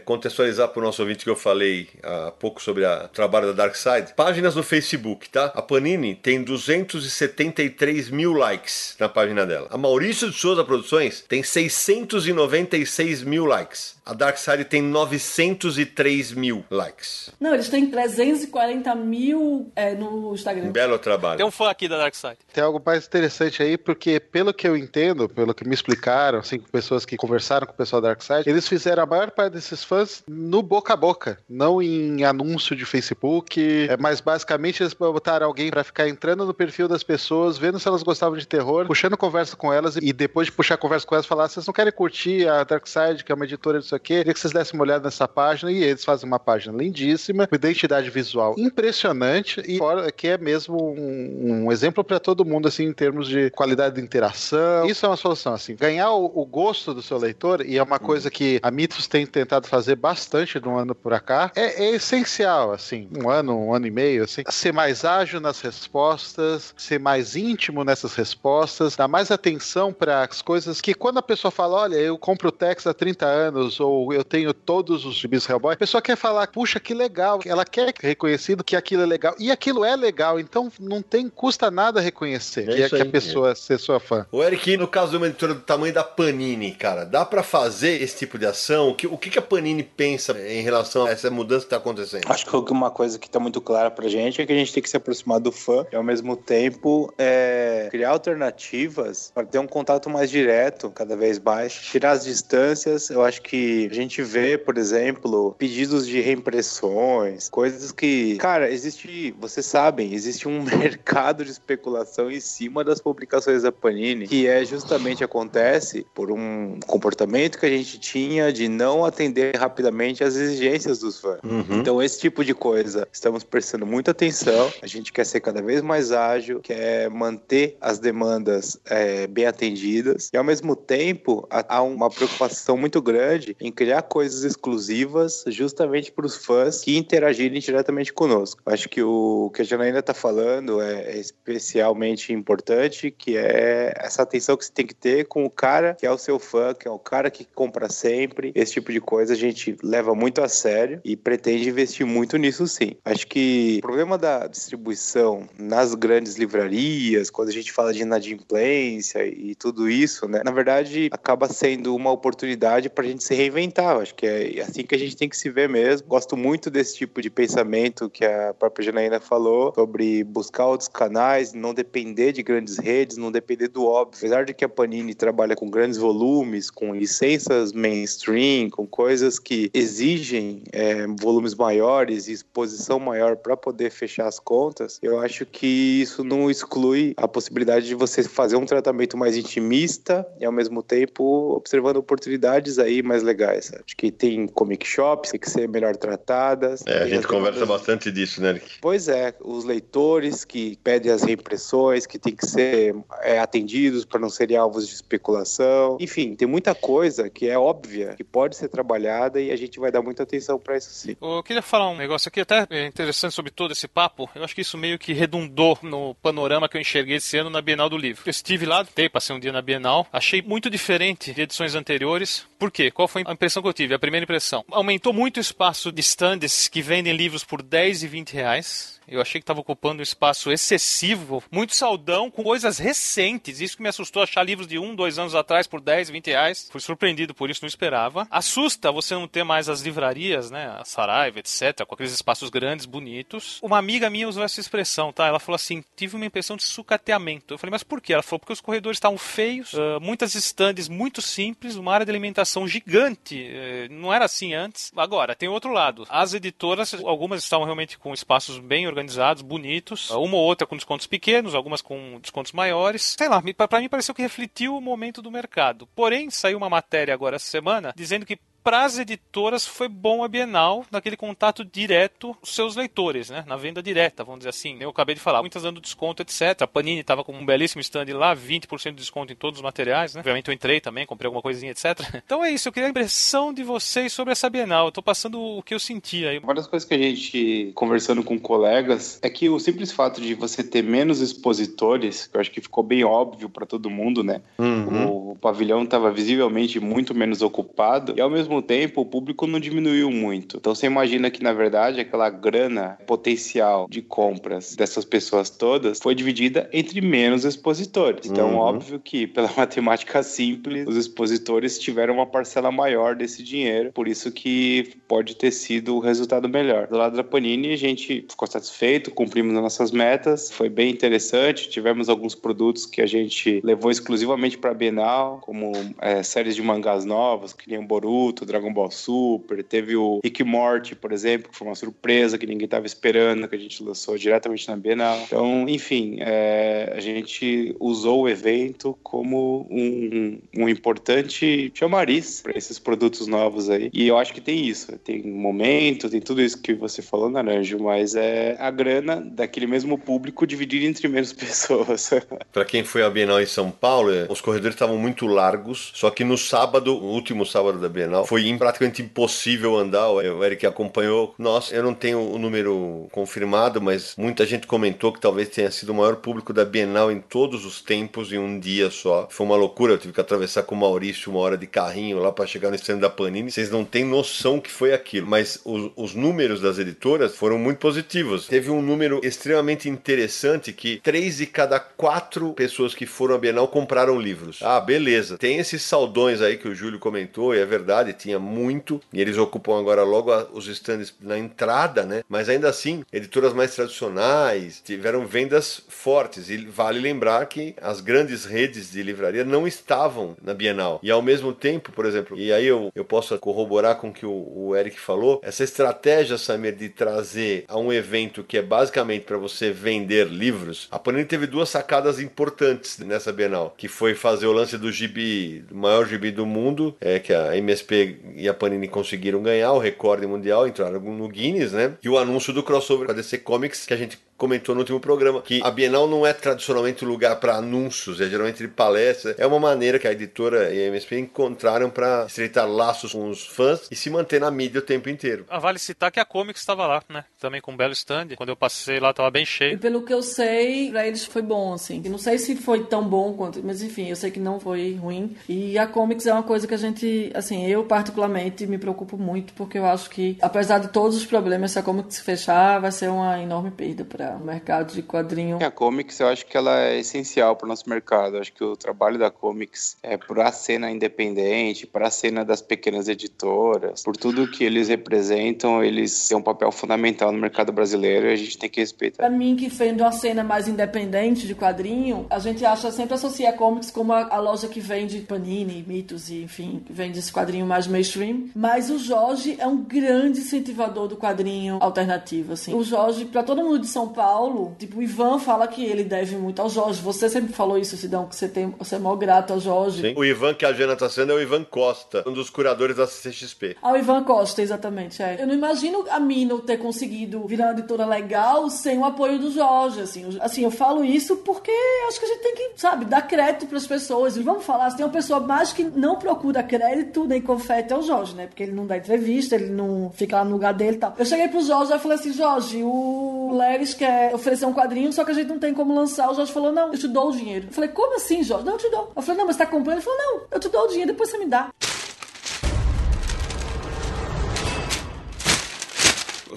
contextualizar para o nosso ouvinte que eu falei há pouco sobre o trabalho da Dark Side, páginas no Facebook, tá? A Panini tem 273 mil likes na página dela. A Maurício de Souza Produções tem 696 mil likes. A Dark Side tem 903 mil likes. Não, eles têm 340 mil é, no Instagram. Um belo trabalho. Tem um fã aqui da Dark Side. Tem algo mais interessante aí, porque pelo que eu entendo, pelo que me explicaram, assim, com pessoas que conversaram com o pessoal da Darkseid, eles fizeram a maior parte desses fãs no boca a boca, não em anúncio de Facebook, é, mas basicamente eles botaram alguém pra ficar entrando no perfil das pessoas, vendo se elas gostavam de terror, puxando conversa com elas e depois de puxar conversa com elas, falar, vocês não querem curtir a Darkseid, que é uma editora aqui, queria que vocês dessem uma olhada nessa página, e eles fazem uma página lindíssima, com identidade visual impressionante, e fora que é mesmo um, um exemplo pra todo mundo, assim, em termos de qualidade de interação. Isso é uma solução, assim, ganhar o, o gosto do seu leitor, e é uma coisa que a Mitos tem tentado fazer bastante de um ano por cá, é, é essencial, assim, um ano, um ano e meio, assim, ser mais ágil nas respostas, ser mais íntimo nessas respostas, dar mais atenção para as coisas que quando a pessoa fala, olha, eu compro o Tex há 30 anos, ou eu tenho todos os gibis Hellboy, a pessoa quer falar, puxa, que legal, ela quer reconhecido que aquilo é legal, e aquilo é legal, então não tem, custa nada reconhecer É que, é que a pessoa ser sua fã. O Eric, no caso de uma editora do tamanho da Panini, cara, dá pra fazer esse tipo de ação? O que, o que que a Panini pensa em relação a essa mudança que tá acontecendo? Acho que uma coisa que tá muito clara pra gente é que a gente tem que se aproximar do fã e ao mesmo tempo é, criar alternativas para ter um contato mais direto, cada vez mais, tirar as distâncias. Eu acho que a gente vê, por exemplo, pedidos de reimpressões, coisas que, cara, existe, vocês sabem, existe um [laughs] mercado de especulação em cima das publicações da Panini, que é justamente acontece por um comportamento que a gente tinha de não atender rapidamente às exigências dos fãs. Então, esse tipo de coisa, estamos prestando muita atenção. A gente quer ser cada vez mais ágil, quer manter as demandas é, bem atendidas. E, ao mesmo tempo, há uma preocupação muito grande em criar coisas exclusivas justamente para os fãs que interagirem diretamente conosco. Acho que o que a Janaína está falando é especialmente importante, que é essa atenção que você tem que ter com o cara que é o seu fã, que é o cara que compra sempre. Esse tipo de coisa a gente leva muito a sério e pretende investir muito nisso sim. Acho que o problema da distribuição nas grandes livrarias, quando a gente fala de inadimplência e tudo isso, né? Na verdade, acaba sendo uma oportunidade para a gente se reinventar. Acho que é assim que a gente tem que se ver mesmo. Gosto muito desse tipo de pensamento que a própria Janaína falou sobre buscar outros canais, não depender de grandes redes, não depender do óbvio. Apesar de que a Panini trabalha com grandes volumes, com licenças mainstream, com coisas que exigem é, volumes maiores e exposição maior para poder fechar as contas, eu acho que isso não exclui a possibilidade de você fazer um tratamento mais intimista e ao mesmo tempo observando oportunidades aí mais legais. Acho que tem comic shops que tem que ser melhor tratadas. É, a gente conversa bastante disso, né, Eric? Pois é, os leitores que pedem as reimpressões, que tem que ser é, atendidos para não serem alvos de especulação. Enfim, tem muita coisa que é óbvia, que pode ser trabalhada e a gente vai dar muita atenção para isso sim. Eu queria falar um negócio aqui até interessante sobre todo esse papo. Eu acho que isso meio que redundou no panorama que eu enxerguei esse ano na Bienal do Livro. Eu estive lá, tei, passei um dia na Bienal, achei muito diferente de edições anteriores. Por quê? Qual foi a impressão que eu tive? A primeira impressão. Aumentou muito o espaço de stands que vendem livros por 10 e 20 reais. Eu achei que estava ocupando um espaço excessivo, muito saldão, com coisas recentes. Isso que me assustou, achar livros de um, dois anos atrás por 10, 20 reais. Fui surpreendido por isso, não esperava. Assusta você não ter mais as livrarias, né? A Saraiva, etc., com aqueles espaços grandes, bonitos. Uma amiga minha usou essa expressão, tá? Ela falou assim: tive uma impressão de sucateamento. Eu falei, mas por quê? Ela falou, porque os corredores estavam feios, uh, muitas estandes muito simples, uma área de alimentação gigante. Uh, não era assim antes. Agora, tem outro lado. As editoras, algumas estavam realmente com espaços bem organizados, bonitos, uma ou outra com descontos pequenos, algumas com descontos maiores. Sei lá, para mim pareceu que refletiu o momento do mercado. Porém, saiu uma matéria agora essa semana dizendo que para as editoras foi bom a Bienal, naquele contato direto com seus leitores, né? Na venda direta, vamos dizer assim. Eu acabei de falar, muitas dando desconto, etc. A Panini estava com um belíssimo stand lá, 20% de desconto em todos os materiais, né? Obviamente eu entrei também, comprei alguma coisinha, etc. [laughs] Então é isso, eu queria a impressão de vocês sobre essa Bienal. Eu tô passando o que eu senti aí. Uma das coisas que a gente, conversando com colegas, é que o simples fato de você ter menos expositores, que eu acho que ficou bem óbvio para todo mundo, né? Uhum. O pavilhão estava visivelmente muito menos ocupado e ao mesmo mesmo tempo, o público não diminuiu muito. Então você imagina que, na verdade, aquela grana potencial de compras dessas pessoas todas foi dividida entre menos expositores. Então, uhum. óbvio que, [laughs] pela matemática simples, os expositores tiveram uma parcela maior desse dinheiro, por isso que pode ter sido o resultado melhor. Do lado da Panini, a gente ficou satisfeito, cumprimos as nossas metas, foi bem interessante. Tivemos alguns produtos que a gente levou exclusivamente para a Bienal, como é, séries de mangás novos, que nem o Boruto, Dragon Ball Super, teve o Rick Morty, por exemplo, que foi uma surpresa que ninguém estava esperando, que a gente lançou diretamente na Bienal. Então, enfim, é, a gente usou o evento como um, um importante chamariz para esses produtos novos aí. E eu acho que tem isso, tem momento, tem tudo isso que você falou, Naranjo, mas é a grana daquele mesmo público dividida entre menos [laughs] pessoas. para quem foi à Bienal em São Paulo, os corredores estavam muito largos, só que no sábado, o último sábado da Bienal, foi praticamente impossível andar. O Eric acompanhou. Nossa, eu não tenho o número confirmado, mas muita gente comentou que talvez tenha sido o maior público da Bienal em todos os tempos em um dia só. Foi uma loucura. Eu tive que atravessar com o Maurício uma hora de carrinho lá para chegar no stand da Panini. Vocês não têm noção que foi aquilo. Mas os, os números das editoras foram muito positivos. Teve um número extremamente interessante que três de cada quatro pessoas que foram à Bienal compraram livros. Ah, beleza. Tem esses saldões aí que o Júlio comentou, e é verdade tinha muito, e eles ocupam agora logo os stands na entrada, né? Mas ainda assim, editoras mais tradicionais tiveram vendas fortes. E vale lembrar que as grandes redes de livraria não estavam na Bienal. E ao mesmo tempo, por exemplo, e aí eu, eu posso corroborar com o que o, o Eric falou, essa estratégia, Samir, de trazer a um evento que é basicamente para você vender livros, a Panini teve duas sacadas importantes nessa Bienal, que foi fazer o lance do gibi, do maior gibi do mundo, é que a MSP e a Panini conseguiram ganhar o recorde mundial, entraram no Guinness, né? E o anúncio do crossover com a DC Comics, que a gente comentou no último programa, que a Bienal não é tradicionalmente lugar para anúncios, é geralmente de palestras. É uma maneira que a editora e a MSP encontraram para estreitar laços com os fãs e se manter na mídia o tempo inteiro. Ah, vale citar que a Comics estava lá, né? Também com um belo stand. Quando eu passei lá, tava bem E cheio. pelo que eu sei, pra eles foi bom, assim. Não sei se foi tão bom quanto. Mas enfim, eu sei que não foi ruim. E a Comics é uma coisa que a gente. Assim, eu particularmente me preocupo muito, porque eu acho que, apesar de todos os problemas, se a Comics fechar, vai ser uma enorme perda para o mercado de quadrinho. A Comics, eu acho que ela é essencial para o nosso mercado. Eu acho que o trabalho da Comics é para a cena independente, para a cena das pequenas editoras, por tudo que eles representam, eles têm um papel fundamental no mercado brasileiro e a gente tem que respeitar. Pra mim, que vem de uma cena mais independente de quadrinho, a gente acha, sempre associa a comics como a, a loja que vende Panini, Mitos e, enfim, que vende esse quadrinho mais mainstream. Mas o Jorge é um grande incentivador do quadrinho alternativo, assim. O Jorge, pra todo mundo de São Paulo, tipo, o Ivan fala que ele deve muito ao Jorge. Você sempre falou isso, Sidão, que você, tem, você é mó grato ao Jorge. Sim. O Ivan que a Jana tá sendo é o Ivan Costa, um dos curadores da CCXP. Ao Ivan Costa, exatamente, é. Eu não imagino a Mino ter conseguido virar uma editora legal sem o apoio do Jorge, assim. Eu- Assim, eu falo isso porque acho que a gente tem que, sabe, dar crédito pras pessoas. E vamos falar, se tem uma pessoa mais que não procura crédito nem confete é o Jorge, né? Porque ele não dá entrevista, ele não fica lá no lugar dele e tal. Eu cheguei pro Jorge e falei assim, Jorge, o Leris quer oferecer um quadrinho, só que a gente não tem como lançar. O Jorge falou, não, eu te dou o dinheiro. Eu falei, como assim, Jorge? Não, eu te dou. Eu falei, não, mas você tá comprando? Ele falou, não, eu te dou o dinheiro, depois você me dá.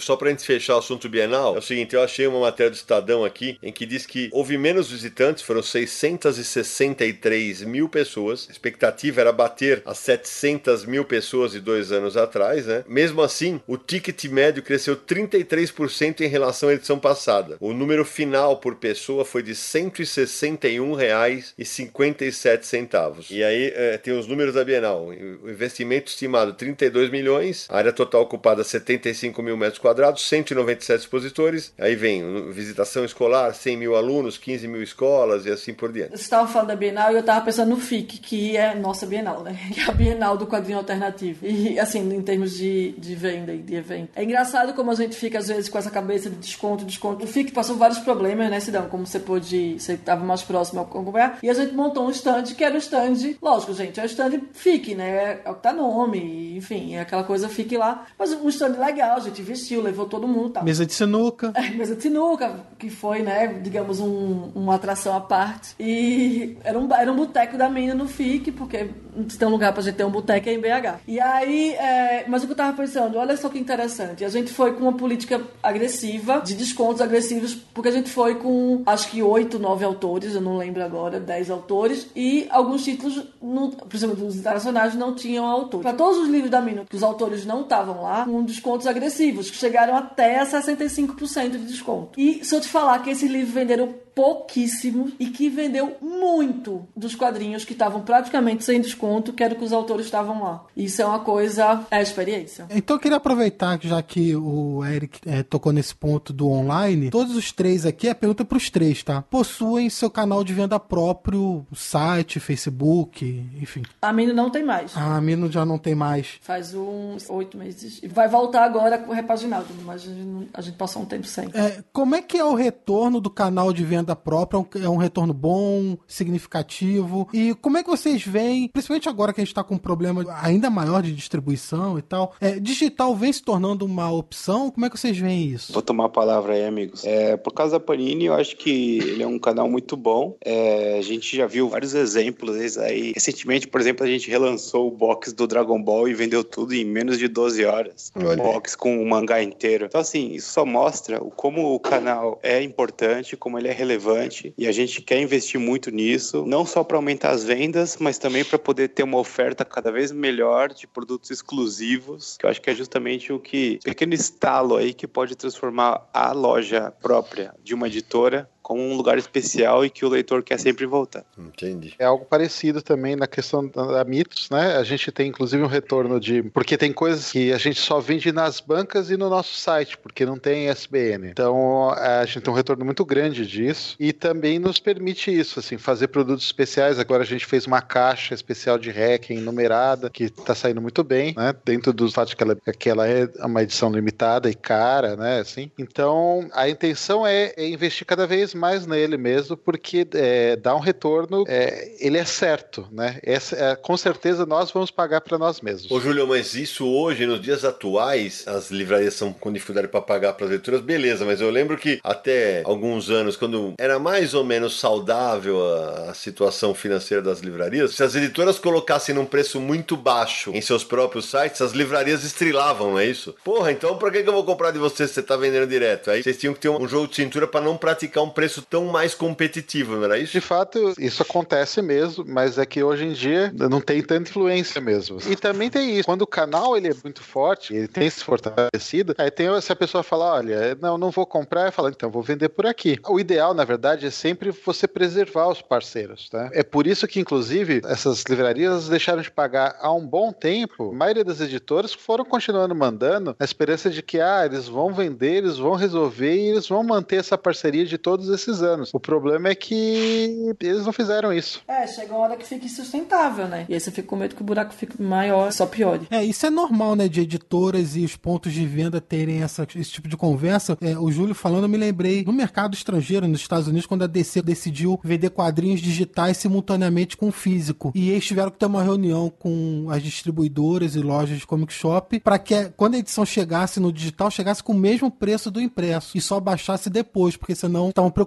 Só pra gente fechar o assunto bienal, é o seguinte, eu achei uma matéria do Estadão aqui, em que diz que houve menos visitantes, foram 663 mil pessoas, a expectativa era bater as 700 mil pessoas de dois anos atrás, né? Mesmo assim, o ticket médio cresceu 33% em relação à edição passada. O número final por pessoa foi de R$ 161,57. E aí eh, tem os números da Bienal. O investimento estimado 32 milhões, a área total ocupada 75 mil metros quadrados, 197 expositores. Aí vem visitação escolar, 100 mil alunos, 15 mil escolas e assim por diante. Você estava falando da Bienal e eu estava pensando no FIC, que é nossa Bienal, né? [laughs] Que é a Bienal do quadrinho alternativo. E, assim, em termos de, de venda e de evento. É engraçado como a gente fica, às vezes, com essa cabeça de desconto, desconto. O FIC passou vários problemas, né, Sidão? Como você pôde... Você estava mais próximo a acompanhar. E a gente montou um stand que era o stand... Lógico, gente, é o stand FIC, né? É o que tá nome, enfim, é aquela coisa FIC lá. Mas um stand legal, a gente vestiu, levou todo mundo tal. Mesa de sinuca. É, [laughs] mesa de sinuca, que foi, né, digamos, um, uma atração à parte. E era um, era um boteco da mina no FIC, porque se tem um lugar pra gente ter um boteco é em BH. E aí, é, mas o que eu tava pensando, olha só que interessante, a gente foi com uma política agressiva, de descontos agressivos, porque a gente foi com, acho que oito, nove autores, eu não lembro agora, dez autores, e alguns títulos, por exemplo, os internacionais não tinham autor. Para todos os livros da mina, que os autores não estavam lá, com descontos agressivos, que chegaram até a 65% de desconto. E se eu te falar que esses livros venderam pouquíssimo e que vendeu muito dos quadrinhos que estavam praticamente sem desconto, que era o que os autores estavam lá. Isso é uma coisa, é experiência. Então eu queria aproveitar, já que o Eric eh, tocou nesse ponto do online, todos os três aqui, a pergunta é pros três, tá? Possuem seu canal de venda próprio, site, Facebook, enfim. A mina não tem mais. A Mino já não tem mais. Faz uns oito meses. E vai voltar agora com o repaginado, mas a gente, a gente passou um tempo sem. É, como é que é o retorno do canal de venda própria? É um- É um retorno bom, significativo? E como é que vocês veem, principalmente agora que a gente está com um problema ainda maior de distribuição e tal, é, digital vem se tornando uma opção? Como é que vocês veem isso? Vou tomar a palavra aí, amigos. É, por causa da Panini, eu acho que ele é um canal muito bom. É, a gente já viu vários exemplos aí. Recentemente, por exemplo, a gente relançou o box do Dragon Ball e vendeu tudo em menos de 12 horas. Um Olha box com o mangá inteiro. Então, assim, isso só mostra como o canal é importante, como ele é relevante. E a gente quer investir muito nisso, não só para aumentar as vendas, mas também para poder ter uma oferta cada vez melhor de produtos exclusivos, que eu acho que é justamente o que pequeno estalo aí que pode transformar a loja própria de uma editora como um lugar especial e que o leitor quer sempre voltar. Entendi. É algo parecido também na questão da, Mitos, né? A gente tem inclusive um retorno de. Porque tem coisas que a gente só vende nas bancas e no nosso site, porque não tem SBN. Então a gente tem um retorno muito grande disso e também nos permite isso, assim, fazer produtos especiais. Agora a gente fez uma caixa especial de hacking numerada, que tá saindo muito bem, né? Dentro do fato de que ela, que ela é uma edição limitada e cara, né? Assim. Então a intenção é, é investir cada vez mais nele mesmo, porque é, dá um retorno, é, ele é certo, né? Essa, é, com certeza nós vamos pagar para nós mesmos. Ô, Júlio, mas isso hoje, nos dias atuais, as livrarias são com dificuldade para pagar para as leituras, beleza, mas eu lembro que até alguns anos, quando era mais ou menos saudável a, a situação financeira das livrarias, se as editoras colocassem num preço muito baixo em seus próprios sites, as livrarias estrilavam, não é isso? Porra, então por que, que eu vou comprar de você se você tá vendendo direto? Aí vocês tinham que ter um jogo de cintura para não praticar um preço tão mais competitivo, não era isso? De fato, isso acontece mesmo, mas é que hoje em dia não tem tanta influência mesmo. E também tem isso, quando o canal ele é muito forte, ele tem se fortalecido, aí tem se a pessoa falar, olha, não, não vou comprar, fala, então vou vender por aqui. O ideal, na verdade, é sempre você preservar os parceiros, tá? É por isso que, inclusive, essas livrarias deixaram de pagar há um bom tempo. A maioria das editoras foram continuando mandando na esperança de que, ah, eles vão vender, eles vão resolver e eles vão manter essa parceria de todos esses anos. O problema é que eles não fizeram isso. É, chega uma hora que fica insustentável, né? E aí você fica com medo que o buraco fique maior, só piore. É, isso é normal, né, de editoras e os pontos de venda terem essa, esse tipo de conversa. É, o Júlio falando, eu me lembrei no mercado estrangeiro, nos Estados Unidos, quando a DC decidiu vender quadrinhos digitais simultaneamente com físico. E eles tiveram que ter uma reunião com as distribuidoras e lojas de comic shop para que quando a edição chegasse no digital, chegasse com o mesmo preço do impresso e só baixasse depois, porque senão estavam preocupados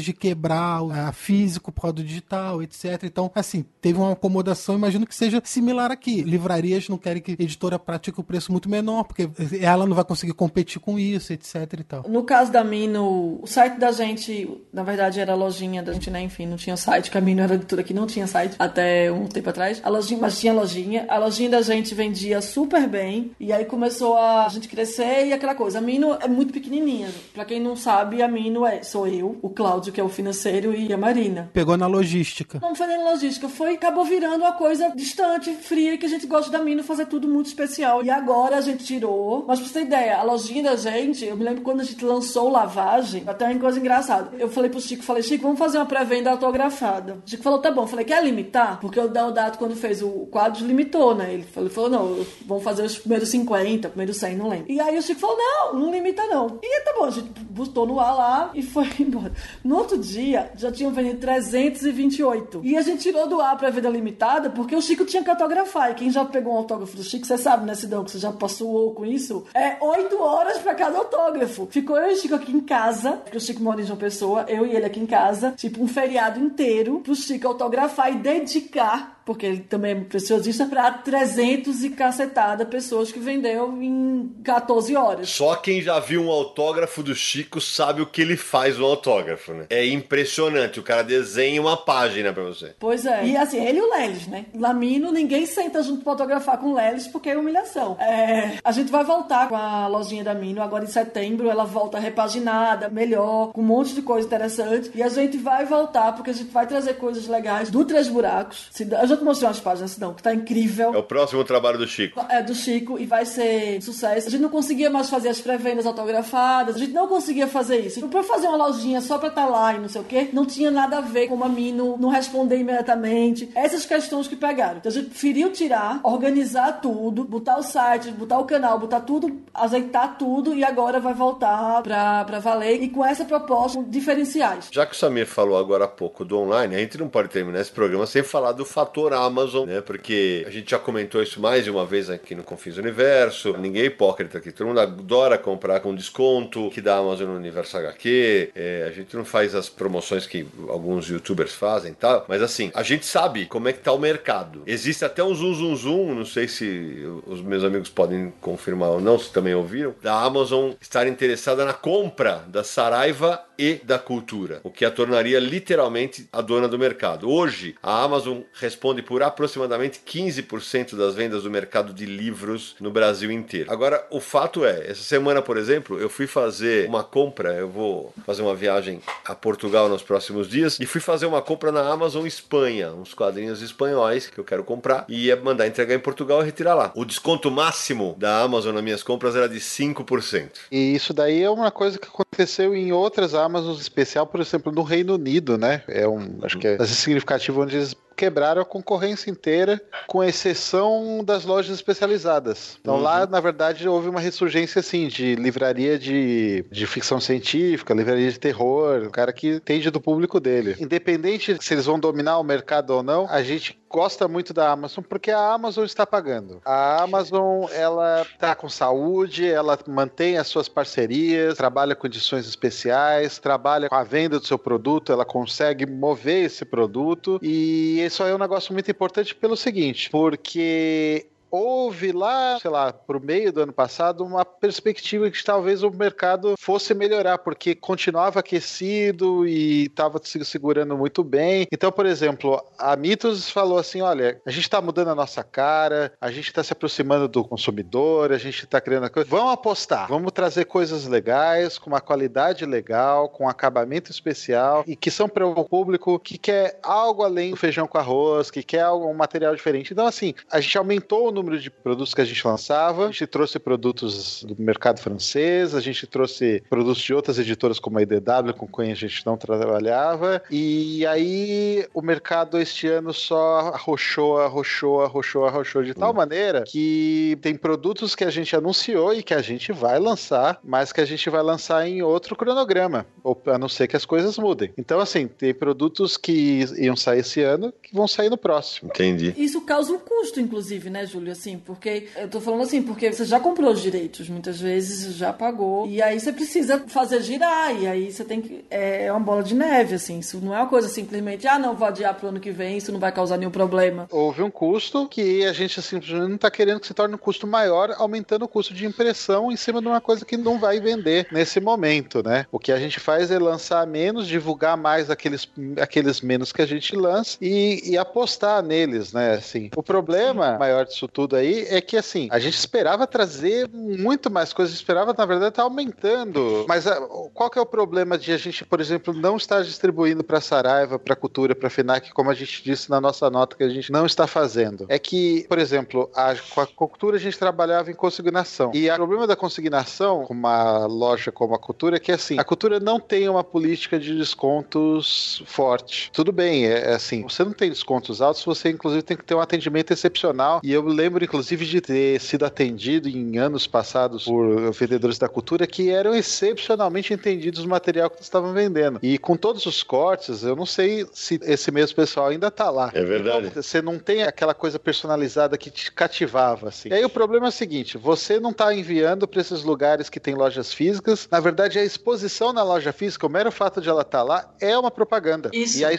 de quebrar a físico por causa do digital, etc. Então, assim, teve uma acomodação, imagino que seja similar aqui. Livrarias não querem que a editora pratique o preço muito menor, porque ela não vai conseguir competir com isso, etc e tal. No caso da Mino, o site da gente, na verdade, era a lojinha da gente, né? Enfim, não tinha site, que a Mino era editora que não tinha site até um tempo atrás. A lojinha, mas tinha lojinha. A lojinha da gente vendia super bem. E aí começou a gente crescer e aquela coisa. A Mino é muito pequenininha. Pra quem não sabe, a Mino é, sou eu, o Cláudio, que é o financeiro, e a Marina. Pegou na logística. Não foi nem na logística, foi acabou virando uma coisa distante, fria, que a gente gosta da Mino fazer tudo muito especial. E agora a gente tirou. Mas pra você ter ideia, a lojinha da gente, eu me lembro quando a gente lançou lavagem, até uma coisa engraçada. Eu falei pro Chico, falei, Chico, vamos fazer uma pré-venda autografada. O Chico falou, tá bom. Eu falei, quer limitar? Porque o Deodato, quando fez o quadro, limitou, né? Ele falou, ele falou não, vamos fazer os primeiros 50, primeiros 100, não lembro. E aí o Chico falou, não, não limita não. E tá bom, a gente botou no ar lá e foi [laughs] embora. No outro dia, já tinham vendido 328. E a gente tirou do ar pra venda limitada porque o Chico tinha que autografar. E quem já pegou um autógrafo do Chico, você sabe, né, Sidão, que você já passou com isso? É 8 horas pra cada autógrafo. Ficou eu e o Chico aqui em casa, porque o Chico mora em João Pessoa, eu e ele aqui em casa, tipo um feriado inteiro pro Chico autografar e dedicar porque ele também é preciosista, para 300 e cacetada pessoas que vendeu em 14 horas. Só quem já viu um autógrafo do Chico sabe o que ele faz no autógrafo, né? É impressionante. O cara desenha uma página pra você. Pois é. E assim, ele e o Lelis, né? Lamino, ninguém senta junto pra fotografar com o Lelis porque é humilhação. É... A gente vai voltar com a lojinha da Mino agora em setembro. Ela volta repaginada, melhor, com um monte de coisa interessante. E a gente vai voltar porque a gente vai trazer coisas legais do Três Buracos. Eu já te mostrei umas páginas, não, que tá incrível. É o próximo trabalho do Chico. É, do Chico, e vai ser sucesso. A gente não conseguia mais fazer as pré-vendas autografadas, a gente não conseguia fazer isso. Pra fazer uma lojinha só pra estar tá lá e não sei o quê, não tinha nada a ver com a mim não, não responder imediatamente. Essas questões que pegaram. Então a gente preferiu tirar, organizar tudo, botar o site, botar o canal, botar tudo, azeitar tudo e agora vai voltar pra, pra valer. E com essa proposta, com diferenciais. Já que o Samir falou agora há pouco do online, a gente não pode terminar esse programa sem falar do fator Amazon, né? Porque a gente já comentou isso mais de uma vez aqui no Confins do Universo. Ninguém é hipócrita aqui. Todo mundo adora comprar com desconto que dá Amazon no Universo HQ. É, a gente não faz as promoções que alguns youtubers fazem, tá? Mas assim, a gente sabe como é que tá o mercado. Existe até um zoom zoom zoom, não sei se os meus amigos podem confirmar ou não, se também ouviram, da Amazon estar interessada na compra da Saraiva e da cultura, o que a tornaria literalmente a dona do mercado. Hoje, a Amazon responde por aproximadamente 15% das vendas do mercado de livros no Brasil inteiro. Agora, o fato é, essa semana, por exemplo, eu fui fazer uma compra, eu vou fazer uma viagem a Portugal nos próximos dias e fui fazer uma compra na Amazon Espanha, uns quadrinhos espanhóis que eu quero comprar e ia mandar entregar em Portugal e retirar lá. O desconto máximo da Amazon nas minhas compras era de 5%. E isso daí é uma coisa que aconteceu em outras Amazons, especial, por exemplo, no Reino Unido, né? É um, acho que é significativo onde eles quebraram a concorrência inteira, com exceção das lojas especializadas. Então uhum. lá, na verdade, houve uma ressurgência assim de livraria de, de ficção científica, livraria de terror, o cara que entende do público dele. Independente se eles vão dominar o mercado ou não, a gente gosta muito da Amazon porque a Amazon está pagando. A Amazon, ela está com saúde, ela mantém as suas parcerias, trabalha com edições especiais, trabalha com a venda do seu produto, ela consegue mover esse produto e isso é um negócio muito importante pelo seguinte, porque houve lá, sei lá, pro meio do ano passado, uma perspectiva que talvez o mercado fosse melhorar, porque continuava aquecido e estava se segurando muito bem. Então, por exemplo, a Mitos falou assim: olha, a gente está mudando a nossa cara, a gente está se aproximando do consumidor, a gente está criando coisa. Vamos apostar, vamos trazer coisas legais, com uma qualidade legal, com um acabamento especial e que são para o público que quer algo além do feijão com arroz, que quer um material diferente. Então, assim, a gente aumentou o número de produtos que a gente lançava. A gente trouxe produtos do mercado francês, a gente trouxe produtos de outras editoras como a IDW, com quem a gente não trabalhava. E aí o mercado este ano só arrochou, arrochou, arrochou, arrochou de tal hum. maneira que tem produtos que a gente anunciou e que a gente vai lançar, mas que a gente vai lançar em outro cronograma, ou a não ser que as coisas mudem. Então, assim, tem produtos que iam sair esse ano que vão sair no próximo. Entendi. Isso causa um custo, inclusive, né, Júlio? Assim, porque eu tô falando assim, porque você já comprou os direitos, muitas vezes já pagou, e aí você precisa fazer girar, e aí você tem que. É, é uma bola de neve, assim, isso não é uma coisa simplesmente, ah, não, vou adiar pro ano que vem, isso não vai causar nenhum problema. Houve um custo que a gente simplesmente não tá querendo que se torne um custo maior, aumentando o custo de impressão em cima de uma coisa que não vai vender nesse momento, né? O que a gente faz é lançar menos, divulgar mais aqueles, aqueles menos que a gente lança e, e apostar neles, né? Assim, o problema Sim. maior disso tudo aí é que, assim, a gente esperava trazer muito mais coisas, esperava, na verdade, tá aumentando. Mas a, ah, qual que é o problema de a gente, por exemplo, não estar distribuindo para Saraiva, para Cultura, para Finac, como a gente disse na nossa nota que a gente não está fazendo? É que, por exemplo, a, com a Cultura a gente trabalhava em consignação. E o problema da consignação, com uma loja como a Cultura, é que, assim, a Cultura não tem uma política de descontos forte. Tudo bem, é, é assim, você não tem descontos altos, você, inclusive, tem que ter um atendimento excepcional. E eu lembro, inclusive, inclusive de ter sido atendido em anos passados por vendedores da cultura que eram excepcionalmente entendidos no material que eles estavam vendendo. E com todos os cortes, eu não sei se esse mesmo pessoal ainda tá lá. É verdade. Então, você não tem aquela coisa personalizada que te cativava, assim. E aí o problema é o seguinte: você não tá enviando para esses lugares que tem lojas físicas. Na verdade, a exposição na loja física, o mero fato de ela estar tá lá, é uma propaganda. Isso, aí,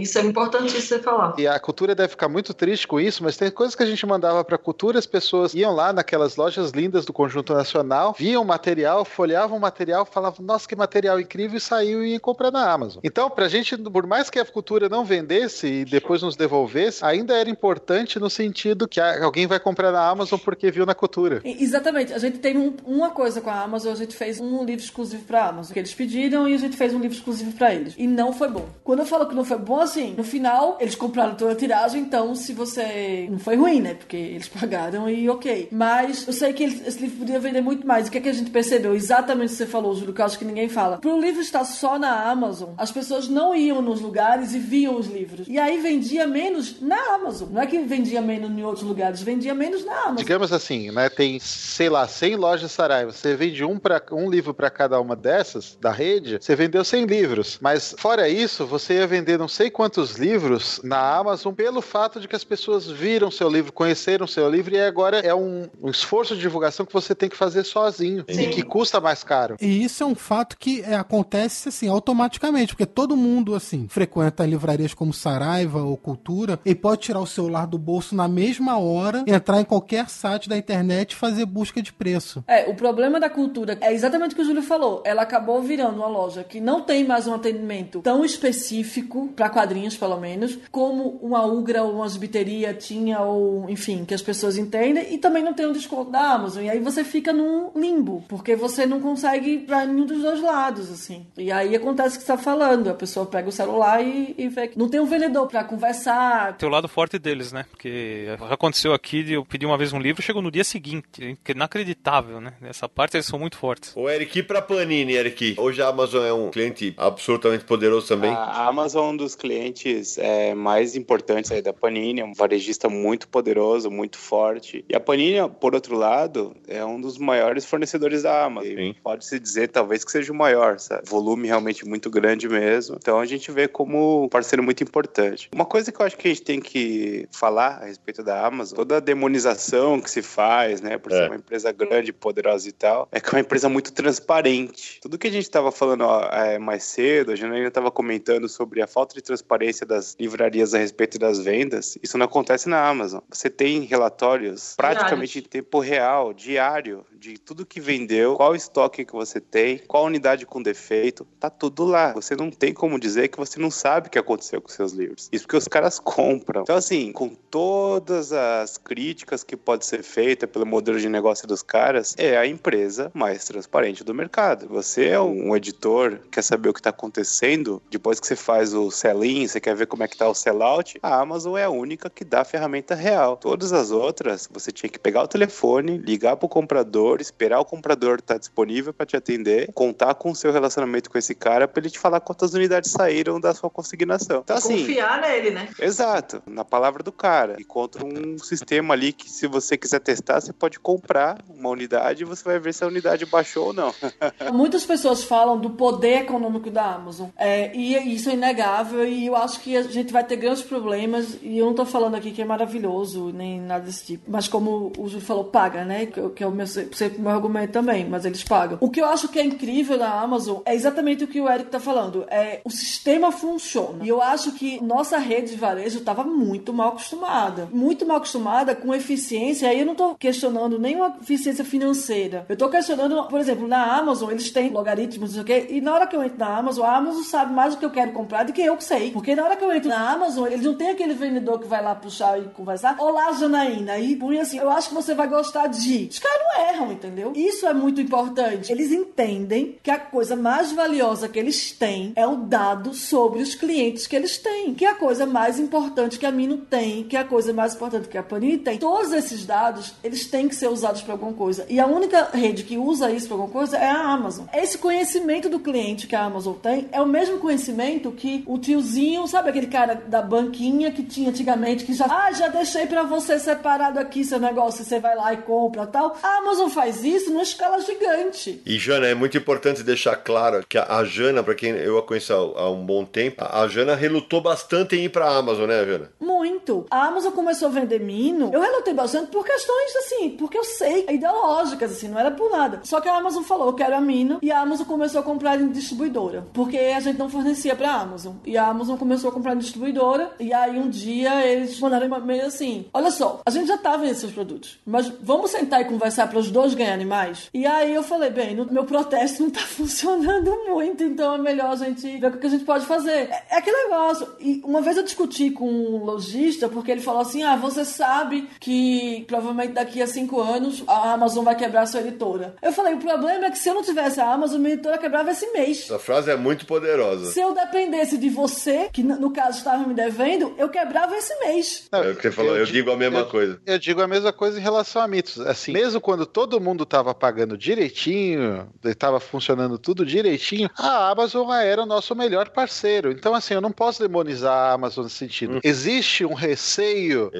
isso é importante você falar. E a cultura deve ficar muito triste com isso, mas tem coisas que a gente mandava pra cultura as pessoas iam lá naquelas lojas lindas do Conjunto Nacional, viam material, folheavam o material, falavam, nossa, que material incrível, e saiu e ia comprar na Amazon. Então, pra gente, por mais que a cultura não vendesse e depois nos devolvesse, ainda era importante no sentido que alguém vai comprar na Amazon porque viu na cultura. Exatamente. A gente tem um, uma coisa com a Amazon, a gente fez um livro exclusivo pra Amazon, que eles pediram e a gente fez um livro exclusivo pra eles. E não foi bom. Quando eu falo que não foi bom, assim, no final, eles compraram toda a tiragem, então se você. Não foi ruim, né? Porque eles pagaram e ok. Mas eu sei que esse livro podia vender muito mais. O que é que a gente percebeu? Exatamente o que você falou, Júlio, que acho que ninguém fala. Pro livro estar só na Amazon, as pessoas não iam nos lugares e viam os livros. E aí vendia menos na Amazon. Não é que vendia menos em outros lugares, vendia menos na Amazon. Digamos assim, né? Tem, sei lá, 100 lojas Saraiva. Você vende um, pra, um livro para cada uma dessas, da rede, você vendeu 100 livros. Mas fora isso, você ia vender não sei quantos livros na Amazon pelo fato de que as pessoas viram seu livro, conheceram no seu livro e agora é um, um esforço de divulgação que você tem que fazer sozinho Sim. e que custa mais caro. E isso é um fato que é, acontece assim automaticamente, porque todo mundo assim frequenta livrarias como Saraiva ou Cultura e pode tirar o celular do bolso na mesma hora, entrar em qualquer site da internet e fazer busca de preço. É, o problema da cultura é exatamente o que o Júlio falou. Ela acabou virando uma loja que não tem mais um atendimento tão específico, para quadrinhos pelo menos, como uma Ugra ou uma Zubiteria tinha, ou enfim, que as pessoas entendem, e também não tem um desconto da Amazon. E aí você fica num limbo, porque você não consegue ir pra nenhum dos dois lados, assim. E aí acontece o que você tá falando: a pessoa pega o celular e, e vê que não tem um vendedor pra conversar. Tem o lado forte deles, né? Porque aconteceu aqui, de eu pedi uma vez um livro, chegou no dia seguinte. Que é inacreditável, né? Nessa parte eles são muito fortes. O Eric, pra Panini, Eric. Hoje a Amazon é um cliente absolutamente poderoso também. A Amazon é um dos clientes é, mais importantes aí da Panini, é um varejista muito poderoso, muito forte. E a Panini, por outro lado, é um dos maiores fornecedores da Amazon. Pode-se dizer, talvez, que seja o maior, sabe? Volume realmente muito grande mesmo. Então a gente vê como um parceiro muito importante. Uma coisa que eu acho que a gente tem que falar a respeito da Amazon, toda a demonização que se faz, né, por É. ser uma empresa grande, poderosa e tal, é que é uma empresa muito transparente. Tudo que a gente estava falando ó, é, mais cedo, a Janaína estava comentando sobre a falta de transparência das livrarias a respeito das vendas, isso não acontece na Amazon. Você tem relatórios praticamente em tempo real, diário, de tudo que vendeu, qual estoque que você tem, qual unidade com defeito, tá tudo lá. Você não tem como dizer que você não sabe o que aconteceu com seus livros. Isso porque os caras compram. Então, assim, com todas as críticas que pode ser feita pelo modelo de negócio dos caras, é a empresa mais transparente do mercado. Você é um editor, quer saber o que está acontecendo, depois que você faz o sell-in, você quer ver como é que tá o sell-out, a Amazon é a única que dá a ferramenta real. Todas as outras, você tinha que pegar o telefone, ligar pro comprador, esperar o comprador estar disponível para te atender, contar com o seu relacionamento com esse cara para ele te falar quantas unidades saíram da sua consignação. Então, assim, Confiar nele, né? Exato, na palavra do cara. Encontra um sistema ali que, se você quiser testar, você pode comprar uma unidade e você vai ver se a unidade baixou ou não. [laughs] Muitas pessoas falam do poder econômico da Amazon. É, e isso é inegável e eu acho que a gente vai ter grandes problemas. E eu não tô falando aqui que é maravilhoso, nem nada desse tipo. Mas como o Júlio falou, paga, né? Que, que é o meu, sempre o meu argumento também, mas eles pagam. O que eu acho que é incrível na Amazon é exatamente o que o Eric tá falando. É, o sistema funciona. E eu acho que nossa rede de varejo estava muito mal acostumada. Muito mal acostumada com eficiência. Aí eu não tô questionando nenhuma eficiência financeira. Eu tô questionando, por exemplo, na Amazon, eles têm logaritmos, não sei o quê. E na hora que eu entro na Amazon, a Amazon sabe mais o que eu quero comprar do que eu que sei. Porque na hora que eu entro na Amazon, eles não tem aquele vendedor que vai lá puxar e conversar. Olá, Janaína. E põe assim, eu acho que você vai gostar de. Os caras não erram, entendeu? Isso é muito importante. Eles entendem que a coisa mais valiosa que eles têm é o dado sobre os clientes que eles têm. Que é a coisa mais importante que a Mino tem, que é a coisa mais importante que a Panini tem. Todos esses dados, eles têm que ser usados para alguma coisa. E a única rede que usa isso para alguma coisa é a Amazon. Esse conhecimento do cliente que a Amazon tem é o mesmo conhecimento que o tiozinho, sabe aquele cara da banquinha que tinha antigamente, que já, ah, já deixei para você separado aqui seu negócio, você vai lá e compra tal. A Amazon faz isso numa escala gigante. E Jana, é muito importante deixar claro que a a Jana, pra quem eu a conheço há, um bom tempo, a a Jana relutou bastante em ir pra Amazon, né, Jana? Muito. A Amazon começou a vender Mino. Eu relutei bastante por questões, assim, porque eu sei, ideológicas, assim, não era por nada. Só que a Amazon falou, eu quero a Mino, e a Amazon começou a comprar em distribuidora. Porque a gente não fornecia pra Amazon. E a Amazon começou a comprar em distribuidora, e aí um dia eles mandaram meio assim, olha só, a gente já tá vendendo esses produtos, mas vamos sentar e conversar para os dois ganharem mais? E aí eu falei, bem, no meu protesto não tá [laughs] funcionando muito, então é melhor a gente ver o que a gente pode fazer. É, é aquele negócio. E uma vez eu discuti com um lojista, porque ele falou assim: ah, você sabe que provavelmente daqui a cinco anos a Amazon vai quebrar a sua editora. Eu falei: o problema é que se eu não tivesse a Amazon, minha editora quebrava esse mês. Essa frase é muito poderosa. Se eu dependesse de você, que no caso estava me devendo, eu quebrava esse mês. Não, É o que você falou, eu digo a mesma eu- coisa. Eu digo a mesma coisa em relação a mitos. Assim, mesmo quando todo todo mundo estava pagando direitinho, estava funcionando tudo direitinho, a Amazon era o nosso melhor parceiro. Então, assim, eu não posso demonizar a Amazon nesse sentido. Hum. Existe um receio,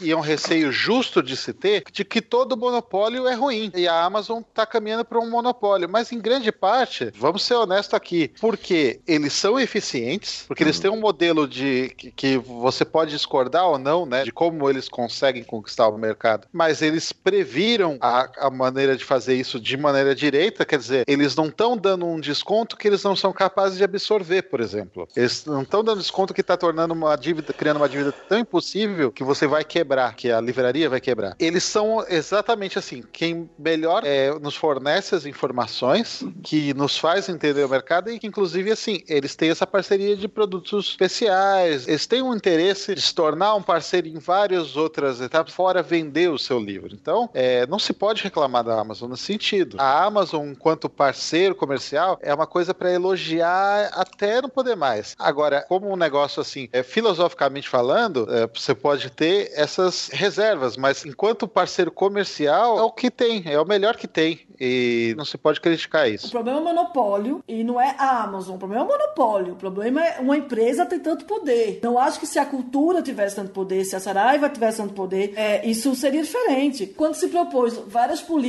e é um receio justo de se ter, de que todo monopólio é ruim. E a Amazon está caminhando para um monopólio. Mas em grande parte, vamos ser honestos aqui, porque eles são eficientes, porque eles hum. têm um modelo de que, que você pode discordar ou não, né, de como eles conseguem conquistar o mercado, mas eles previram a, a maneira de fazer isso de maneira direita, quer dizer, eles não estão dando um desconto que eles não são capazes de absorver, por exemplo. Eles não estão dando desconto que está tornando uma dívida, criando uma dívida tão impossível que você vai quebrar, que a livraria vai quebrar. Eles são exatamente assim, quem melhor é, nos fornece as informações, que nos faz entender o mercado e que, inclusive, assim, eles têm essa parceria de produtos especiais, eles têm um interesse de se tornar um parceiro em várias outras etapas, fora vender o seu livro. Então, é, não se pode reclamar da Amazon nesse sentido. A Amazon, enquanto parceiro comercial, é uma coisa para elogiar até não poder mais. Agora, como um negócio assim, é, filosoficamente falando, é, você pode ter essas reservas, mas enquanto parceiro comercial, é o que tem, é o melhor que tem. E não se pode criticar isso. O problema é o monopólio e não é a Amazon. O problema é o monopólio. O problema é uma empresa ter tanto poder. Não acho que se a cultura tivesse tanto poder, se a Saraiva tivesse tanto poder, é, isso seria diferente. Quando se propôs várias políticas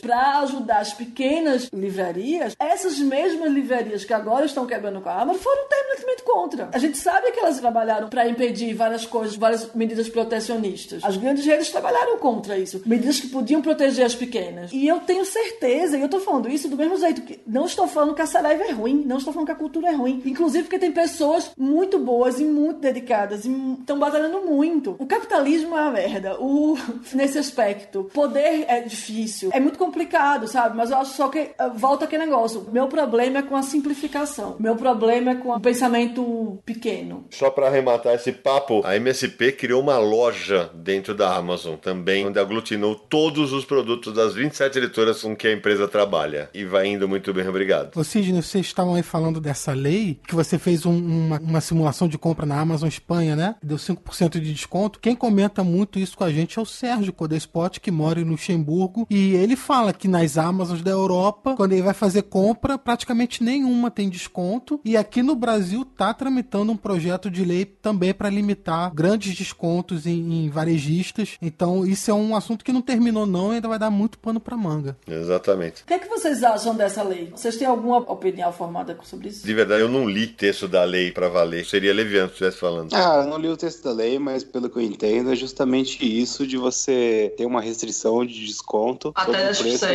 para ajudar as pequenas livrarias, essas mesmas livrarias que agora estão quebrando com a Amazon foram terminantemente contra. A gente sabe que elas trabalharam para impedir várias coisas, várias medidas protecionistas. As grandes redes trabalharam contra isso. Medidas que podiam proteger as pequenas. E eu tenho certeza, e eu tô falando isso do mesmo jeito que não estou falando que a Saraiva é ruim, não estou falando que a cultura é ruim. Inclusive porque tem pessoas muito boas e muito dedicadas e estão batalhando muito. O capitalismo é uma merda. O, [laughs] nesse aspecto, poder é difícil, é muito complicado, sabe? Mas eu acho só que eh, volta aquele negócio. Meu problema é com a simplificação. Meu problema é com o pensamento pequeno. Só para arrematar esse papo, a MSP criou uma loja dentro da Amazon também, onde aglutinou todos os produtos das 27 editoras com que a empresa trabalha. E vai indo muito bem, obrigado. Ô Sidney, vocês estavam aí falando dessa lei, que você fez um, uma, uma, simulação de compra na Amazon Espanha, né? Deu 5% de desconto. Quem comenta muito isso com a gente é o Sérgio Codespot, que mora em Luxemburgo. E ele fala que nas Amazons da Europa, quando ele vai fazer compra, praticamente nenhuma tem desconto. E aqui no Brasil tá tramitando um projeto de lei também para limitar grandes descontos em, em, varejistas. Então, isso é um assunto que não terminou, não, e ainda vai dar muito pano para manga. Exatamente. O que, é que vocês acham dessa lei? Vocês têm alguma opinião formada sobre isso? De verdade, eu não li texto da lei para valer. Seria leviano se estivesse falando. Ah, eu não li o texto da lei, mas pelo que eu entendo, é justamente isso de você ter uma restrição de desconto. Até 10%. Preço...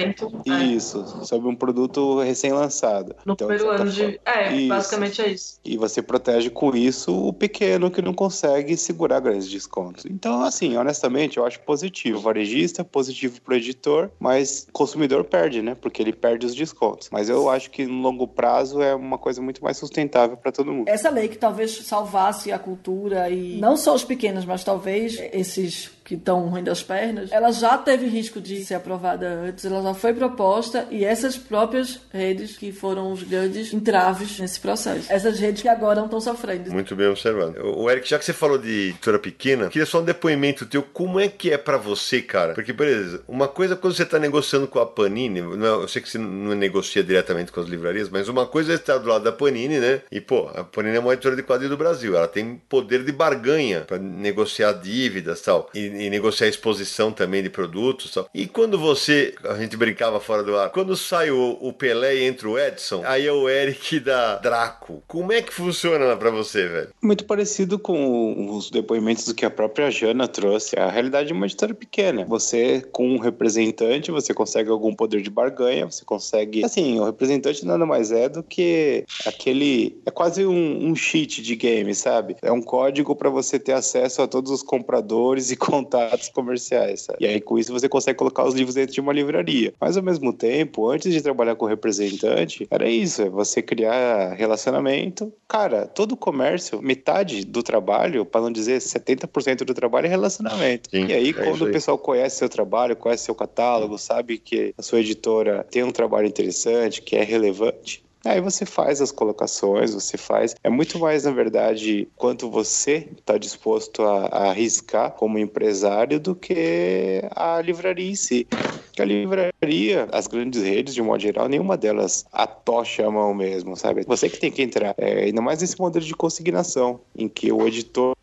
É. Isso, sobre um produto recém-lançado. No então, primeiro ano de. É, isso. basicamente é isso. E você protege com isso o pequeno que não consegue segurar grandes descontos. Então, assim, honestamente, eu acho positivo. O varejista, positivo pro editor, mas consumidor perde, né? Porque ele perde os descontos. Mas eu acho que no longo prazo é uma coisa muito mais sustentável para todo mundo. Essa lei que talvez salvasse a cultura e não só os pequenos, mas talvez esses que estão ruim das pernas, ela já teve risco de ser aprovada antes, ela já foi proposta e essas próprias redes que foram os grandes entraves nesse processo. Essas redes que agora não estão sofrendo. Muito bem observado. O Eric, já que você falou de editora pequena, queria só um depoimento teu. Como é que é para você, cara? Porque, beleza, uma coisa quando você tá negociando com a Panini, é, eu sei que você não negocia diretamente com as livrarias, mas uma coisa é estar do lado da Panini, né? E, pô, a Panini é uma editora de quadrinho do Brasil, ela tem poder de barganha para negociar dívidas tal. E e negociar exposição também de produtos. E quando você, a gente brincava fora do ar, quando sai o, o Pelé e entra o Edson, aí é o Eric [laughs] da Draco. Como é que funciona para você, velho? Muito parecido com os depoimentos do que a própria Jana trouxe. A realidade é uma editora pequena. Você, com um representante, você consegue algum poder de barganha, você consegue. Assim, o representante nada mais é do que aquele. É quase um, um cheat de game, sabe? É um código para você ter acesso a todos os compradores e [laughs] contatos comerciais, sabe? E aí com isso você consegue colocar os livros dentro de uma livraria. Mas ao mesmo tempo, antes de trabalhar com representante, era isso, é você criar relacionamento. Cara, todo comércio, metade do trabalho, para não dizer 70% do trabalho é relacionamento. Sim, e aí é quando o pessoal conhece seu trabalho, conhece seu catálogo, sabe que a sua editora tem um trabalho interessante, que é relevante, Aí você faz as colocações, você faz. É muito mais, na verdade, quanto você está disposto a, a, arriscar como empresário do que a livraria em si. Que a livraria, as grandes redes, de um modo geral, nenhuma delas atocha a mão mesmo, sabe? Você que tem que entrar. É, ainda mais nesse modelo de consignação, em que o editor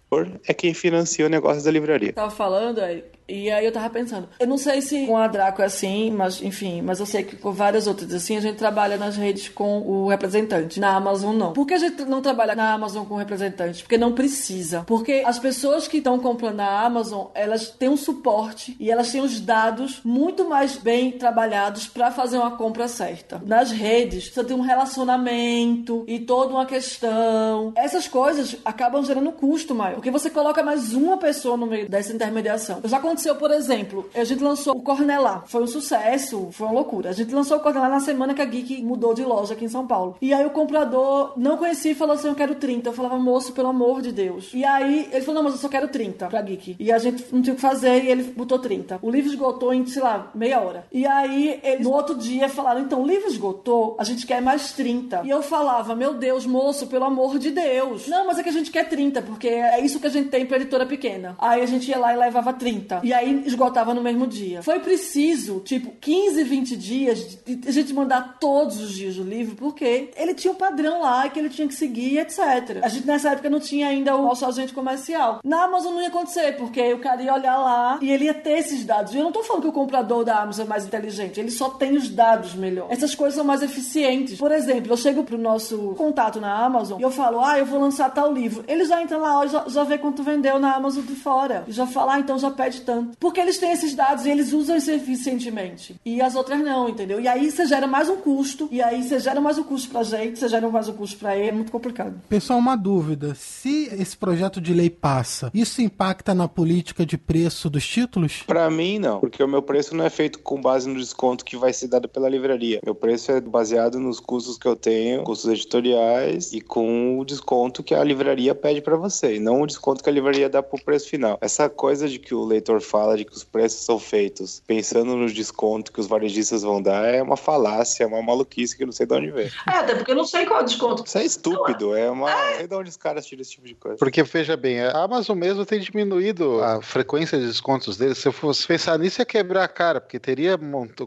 é quem financia o negócio da livraria. Tava falando, aí, e aí eu tava pensando, eu não sei se com a Draco é assim, mas enfim, mas eu sei que com várias outras assim, a gente trabalha nas redes com o representante. Na Amazon não. Por que a gente não trabalha na Amazon com o representante? Porque não precisa. Porque as pessoas que estão comprando na Amazon, elas têm um suporte e elas têm os dados muito mais bem trabalhados para fazer uma compra certa. Nas redes, você tem um relacionamento e toda uma questão. Essas coisas acabam gerando custo maior. Porque você coloca mais uma pessoa no meio dessa intermediação. Já aconteceu, por exemplo, a gente lançou o Cornelá. Foi um sucesso, foi uma loucura. A gente lançou o Cornelá na semana que a Geek mudou de loja aqui em São Paulo. E aí o comprador não conhecia e falou assim: Eu quero 30. Eu falava, moço, pelo amor de Deus. E aí ele falou: Não, mas eu só quero 30 pra Geek. E a gente não tinha o que fazer e ele botou 30. O livro esgotou em, sei lá, meia hora. E aí eles no outro dia falaram: Então, o livro esgotou, a gente quer mais 30. E eu falava: Meu Deus, moço, pelo amor de Deus. Não, mas é que a gente quer 30, porque é isso que a gente tem pra editora pequena. Aí a gente ia lá e levava 30. E aí esgotava no mesmo dia. Foi preciso, tipo, 15, 20 dias de a gente mandar todos os dias o livro, porque ele tinha um padrão lá que ele tinha que seguir, etc. A gente nessa época não tinha ainda o nosso agente comercial. Na Amazon não ia acontecer, porque o cara ia olhar lá e ele ia ter esses dados. E eu não tô falando que o comprador da Amazon é mais inteligente, ele só tem os dados melhor. Essas coisas são mais eficientes. Por exemplo, eu chego pro nosso contato na Amazon e eu falo, ah, eu vou lançar tal livro. Ele já entra lá, já, já vê quanto vendeu na Amazon de fora. E já fala, ah, então já pede tanto. Porque eles têm esses dados e eles usam isso eficientemente. E as outras não, entendeu? E aí você gera mais um custo, e aí você gera mais um custo pra gente, você gera mais um custo pra ele, é muito complicado. Pessoal, uma dúvida. Se esse projeto de lei passa, isso impacta na política de preço dos títulos? Pra mim, não, porque o meu preço não é feito com base no desconto que vai ser dado pela livraria. Meu preço é baseado nos custos que eu tenho, custos editoriais e com o desconto que a livraria pede para você, e não o desconto que a livraria dá pro preço final. Essa coisa de que o leitor fala de que os preços são feitos pensando no desconto que os varejistas vão dar é uma falácia, é uma maluquice que eu não sei de onde vem. É, até porque eu não sei qual é o desconto. Isso é estúpido, é uma. Não sei de onde os caras tiram esse tipo de coisa. Porque, veja bem, a Amazon mesmo tem diminuído a frequência de descontos deles. Se eu fosse pensar nisso, ia quebrar a cara, porque teria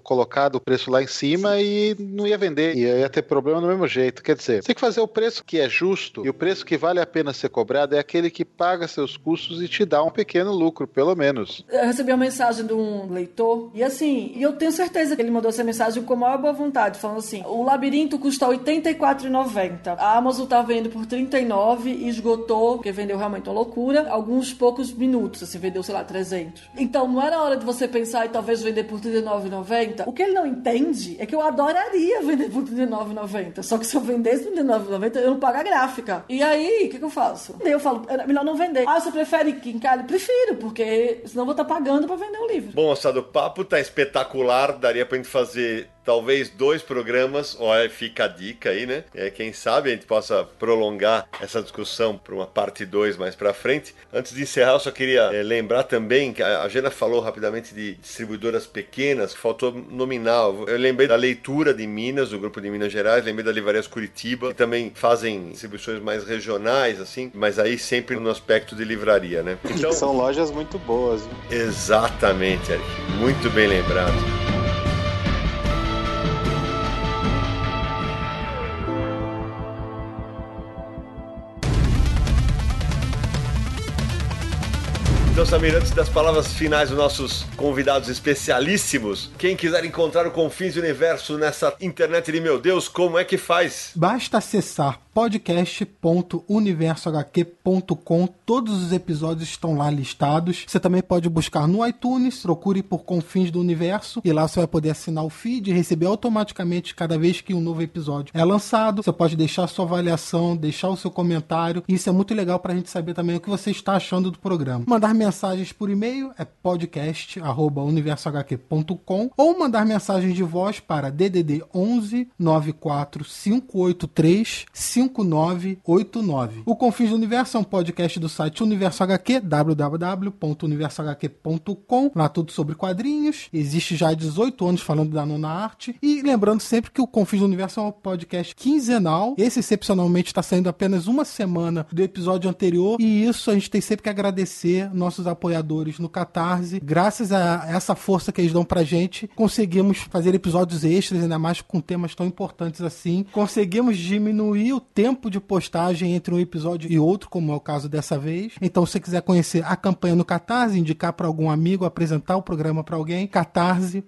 colocado o preço lá em cima e não ia vender. E ia ter problema do mesmo jeito. Quer dizer, tem que fazer o preço que é justo e o preço que vale a pena ser cobrado é aquele que paga seus custos e te dá um pequeno lucro, pelo menos. Eu recebi uma mensagem de um leitor e assim, e eu tenho certeza que ele mandou essa mensagem com a maior boa vontade, falando assim: o labirinto custa R$ 84,90. A Amazon tá vendo por 39 e esgotou, porque vendeu realmente uma loucura, alguns poucos minutos, assim, vendeu, sei lá, 300. Então, não era hora de você pensar e talvez vender por R$ 39,90? O que ele não entende é que eu adoraria vender por R$ 39,90. Só que se eu vendesse por R$ 39,90, eu não pago a gráfica. E aí, o que, que eu faço? Eu falo, melhor não vender. Ah, você prefere que encalhe? Prefiro, porque senão vou estar pagando pra vender o livro. Bom, moçada, o papo tá espetacular. Daria pra gente fazer talvez dois programas, olha, fica a dica aí, né? É, quem sabe a gente possa prolongar essa discussão para uma parte 2 mais para frente. Antes de encerrar, eu só queria é, lembrar também que a, a Jana falou rapidamente de distribuidoras pequenas, que faltou nominal. Eu lembrei da leitura de Minas, do grupo de Minas Gerais, lembrei da Livrarias Curitiba, que também fazem distribuições mais regionais, assim, mas aí sempre no aspecto de livraria, né? Então, São lojas muito boas. Né? Exatamente, Eric. Muito bem lembrado. Então, Samir, antes das palavras finais dos nossos convidados especialíssimos, quem quiser encontrar o Confins do Universo nessa internet de meu Deus, como é que faz? Basta acessar podcast.universohq.com. Todos os episódios estão lá listados. Você também pode buscar no iTunes, procure por Confins do Universo e lá você vai poder assinar o feed e receber automaticamente cada vez que um novo episódio é lançado. Você pode deixar sua avaliação, deixar o seu comentário. Isso é muito legal para a gente saber também o que você está achando do programa. Mandar mensagens por e-mail é podcast@universohq.com ou mandar mensagens de voz para DDD 11 94 583 5 5989. O Confins do Universo é um podcast do site Universo HQ, www.universohq.com. Lá tudo sobre quadrinhos. Existe já há 18 anos falando da nona arte. E lembrando sempre que o Confins do Universo é um podcast quinzenal. Esse, excepcionalmente, está saindo apenas uma semana do episódio anterior. E isso a gente tem sempre que agradecer nossos apoiadores no Catarse. Graças a essa força que eles dão pra gente, conseguimos fazer episódios extras, ainda mais com temas tão importantes assim. Conseguimos diminuir o tempo de postagem entre um episódio e outro, como é o caso dessa vez. Então, se você quiser conhecer a campanha no Catarse, indicar para algum amigo, apresentar o programa para alguém, catarse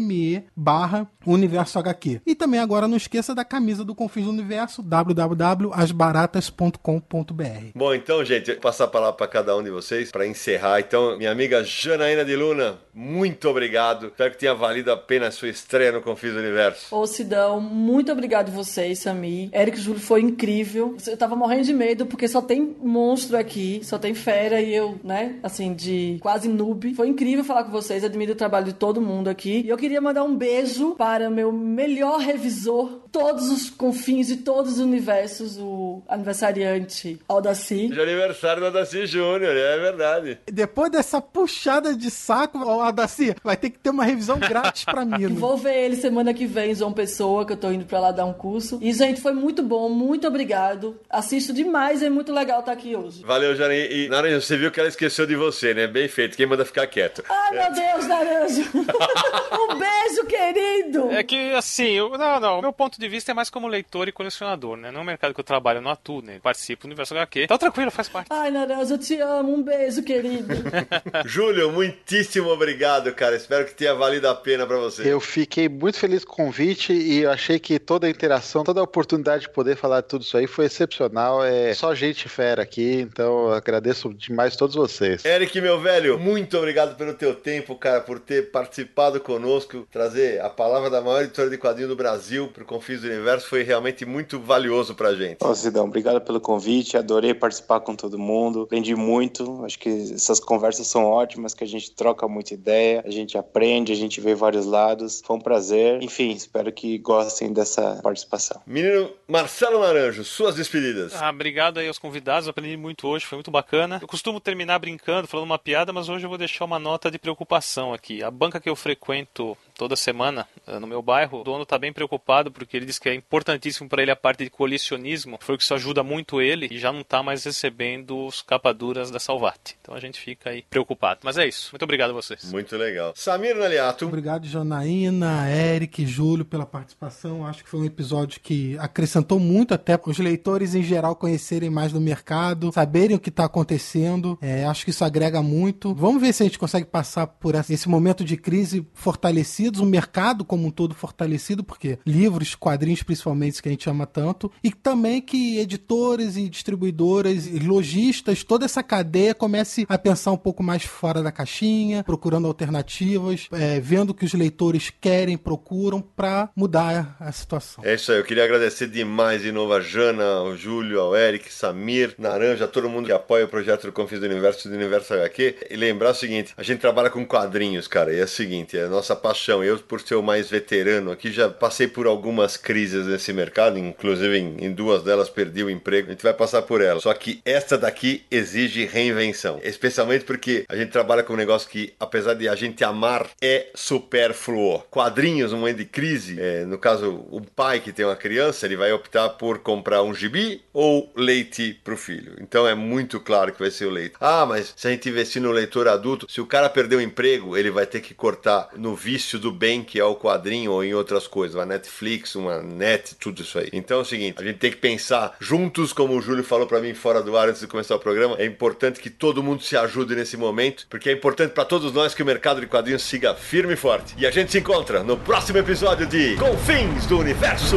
me barra Universo HQ. E também agora não esqueça da camisa do Confins do Universo, www.asbaratas.com.br. Bom, então, gente, vou passar a palavra para cada um de vocês para encerrar. Então, minha amiga Janaína de Luna, muito obrigado. Espero que tenha valido a pena a sua estreia no Confins do Universo. Ô, Sidão, muito obrigado vocês, Sami. Eric Júlio foi incrível. Eu tava morrendo de medo porque só tem monstro aqui, só tem fera e eu, né, assim, de quase noob. Foi incrível falar com vocês, admiro o trabalho de todo mundo aqui. E eu queria mandar um beijo para meu melhor revisor, todos os confins de todos os universos, o aniversariante Aldaci. De aniversário do Aldaci Júnior, é verdade. Depois dessa puxada de saco, Aldaci, vai ter que ter uma revisão grátis pra [laughs] mim. Vou ver ele semana que vem, João Pessoa, que eu tô indo pra lá dar um curso. E, gente, foi muito bom, muito obrigado. Assisto demais, é muito legal estar aqui hoje. Valeu, Jane. E, Naranja, você viu que ela esqueceu de você, né? Bem feito. Quem manda ficar quieto. Ai, meu Deus, Naranja. [laughs] [laughs] um beijo, querido. É que, assim, eu, não, não. Meu ponto de vista é mais como leitor e colecionador, né? Não é o mercado que eu trabalho, eu não atuo, né? Participo do Universo HQ. Então, tranquilo, faz parte. Ai, Naranja, eu te amo. Um beijo, querido. [laughs] Júlio, muitíssimo obrigado, cara. Espero que tenha valido a pena para você. Eu fiquei muito feliz com o convite e eu achei que toda a interação, toda a oportunidade de poder falar de tudo isso aí foi excepcional. É só gente fera aqui, então eu agradeço demais todos vocês. Eric, meu velho, muito obrigado pelo teu tempo, cara, por ter participado conosco, trazer a palavra da maior editora de quadrinho do Brasil pro Confins do Universo foi realmente muito valioso pra gente. Ô, Cidão, obrigado pelo convite, adorei participar com todo mundo, aprendi muito, acho que essas conversas são ótimas, que a gente troca muita ideia, a gente aprende, a gente vê vários lados, foi um prazer, enfim, espero que gostem dessa participação. Menino Marcelo Naranjo, suas despedidas. Ah, obrigado aí aos convidados, aprendi muito hoje, foi muito bacana. Eu costumo terminar brincando, falando uma piada, mas hoje eu vou deixar uma nota de preocupação aqui. A banca que eu frequento frequento toda semana eh, no meu bairro, o dono está bem preocupado porque ele diz que é importantíssimo para ele a parte de colecionismo, foi o que isso ajuda muito ele e já não está mais recebendo os capaduras da Salvati. Então a gente fica aí preocupado. Mas é isso. Muito obrigado a vocês. Muito legal. Samir Naliato. Obrigado, Janaína, Eric, Júlio, pela participação. Acho que foi um episódio que acrescentou muito até para os leitores em geral conhecerem mais do mercado, saberem o que está acontecendo. É, acho que isso agrega muito. Vamos ver se a gente consegue passar por esse momento de crise fortalecidos, o mercado como um todo fortalecido, porque livros, quadrinhos principalmente, que a gente ama tanto, e também que editores e distribuidoras e lojistas, toda essa cadeia comece a pensar um pouco mais fora da caixinha, procurando alternativas, é, vendo o que os leitores querem, procuram para mudar a situação. É isso aí, eu queria agradecer demais de novo a Jana, ao Júlio, ao Eric, Samir, Naranja, todo mundo que apoia o projeto do Confis do Universo do Universo HQ. E lembrar o seguinte: a gente trabalha com quadrinhos, cara, e é o seguinte, é a nossa paixão. Eu, por ser o mais veterano aqui, já passei por algumas crises nesse mercado, inclusive em, em duas delas perdi o emprego. A gente vai passar por elas. Só que esta daqui exige reinvenção, especialmente porque a gente trabalha com um negócio que, apesar de a gente amar, é supérfluo. Quadrinhos, um momento de crise, é, no caso, o pai que tem uma criança, ele vai optar por comprar um gibi ou leite pro filho. Então é muito claro que vai ser o leite. Ah, mas se a gente investir no leitor adulto, se o cara perder o emprego, ele vai ter que cortar no vício do bem, que é o quadrinho, ou em outras coisas, uma Netflix, uma net, tudo isso aí. Então é o seguinte, a gente tem que pensar juntos, como o Júlio falou para mim fora do ar antes de começar o programa, é importante que todo mundo se ajude nesse momento, porque é importante para todos nós que o mercado de quadrinhos siga firme e forte. E a gente se encontra no próximo episódio de Confins do Universo.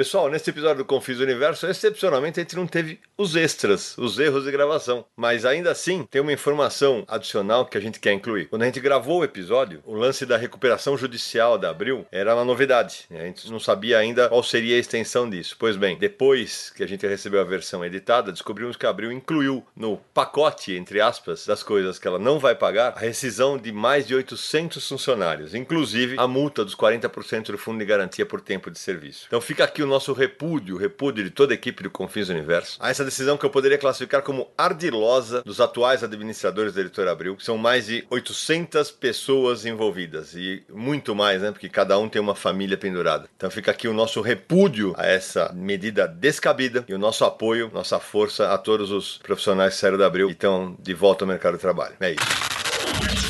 Pessoal, nesse episódio do Confis Universo, excepcionalmente a gente não teve os extras, os erros de gravação. Mas ainda assim, tem uma informação adicional que a gente quer incluir. Quando a gente gravou o episódio, o lance da recuperação judicial da Abril era uma novidade. A gente não sabia ainda qual seria a extensão disso. Pois bem, depois que a gente recebeu a versão editada, descobrimos que a Abril incluiu no pacote, entre aspas, das coisas que ela não vai pagar, a rescisão de mais de 800 funcionários, inclusive a multa dos 40% do fundo de garantia por tempo de serviço. Então fica aqui o nosso repúdio, repúdio de toda a equipe do Confins Universo, a essa decisão que eu poderia classificar como ardilosa dos atuais administradores da Editora Abril, que são mais de 800 pessoas envolvidas e muito mais, né? Porque cada um tem uma família pendurada. Então fica aqui o nosso repúdio a essa medida descabida e o nosso apoio, nossa força a todos os profissionais que saíram da Abril e estão de volta ao mercado de trabalho. É isso.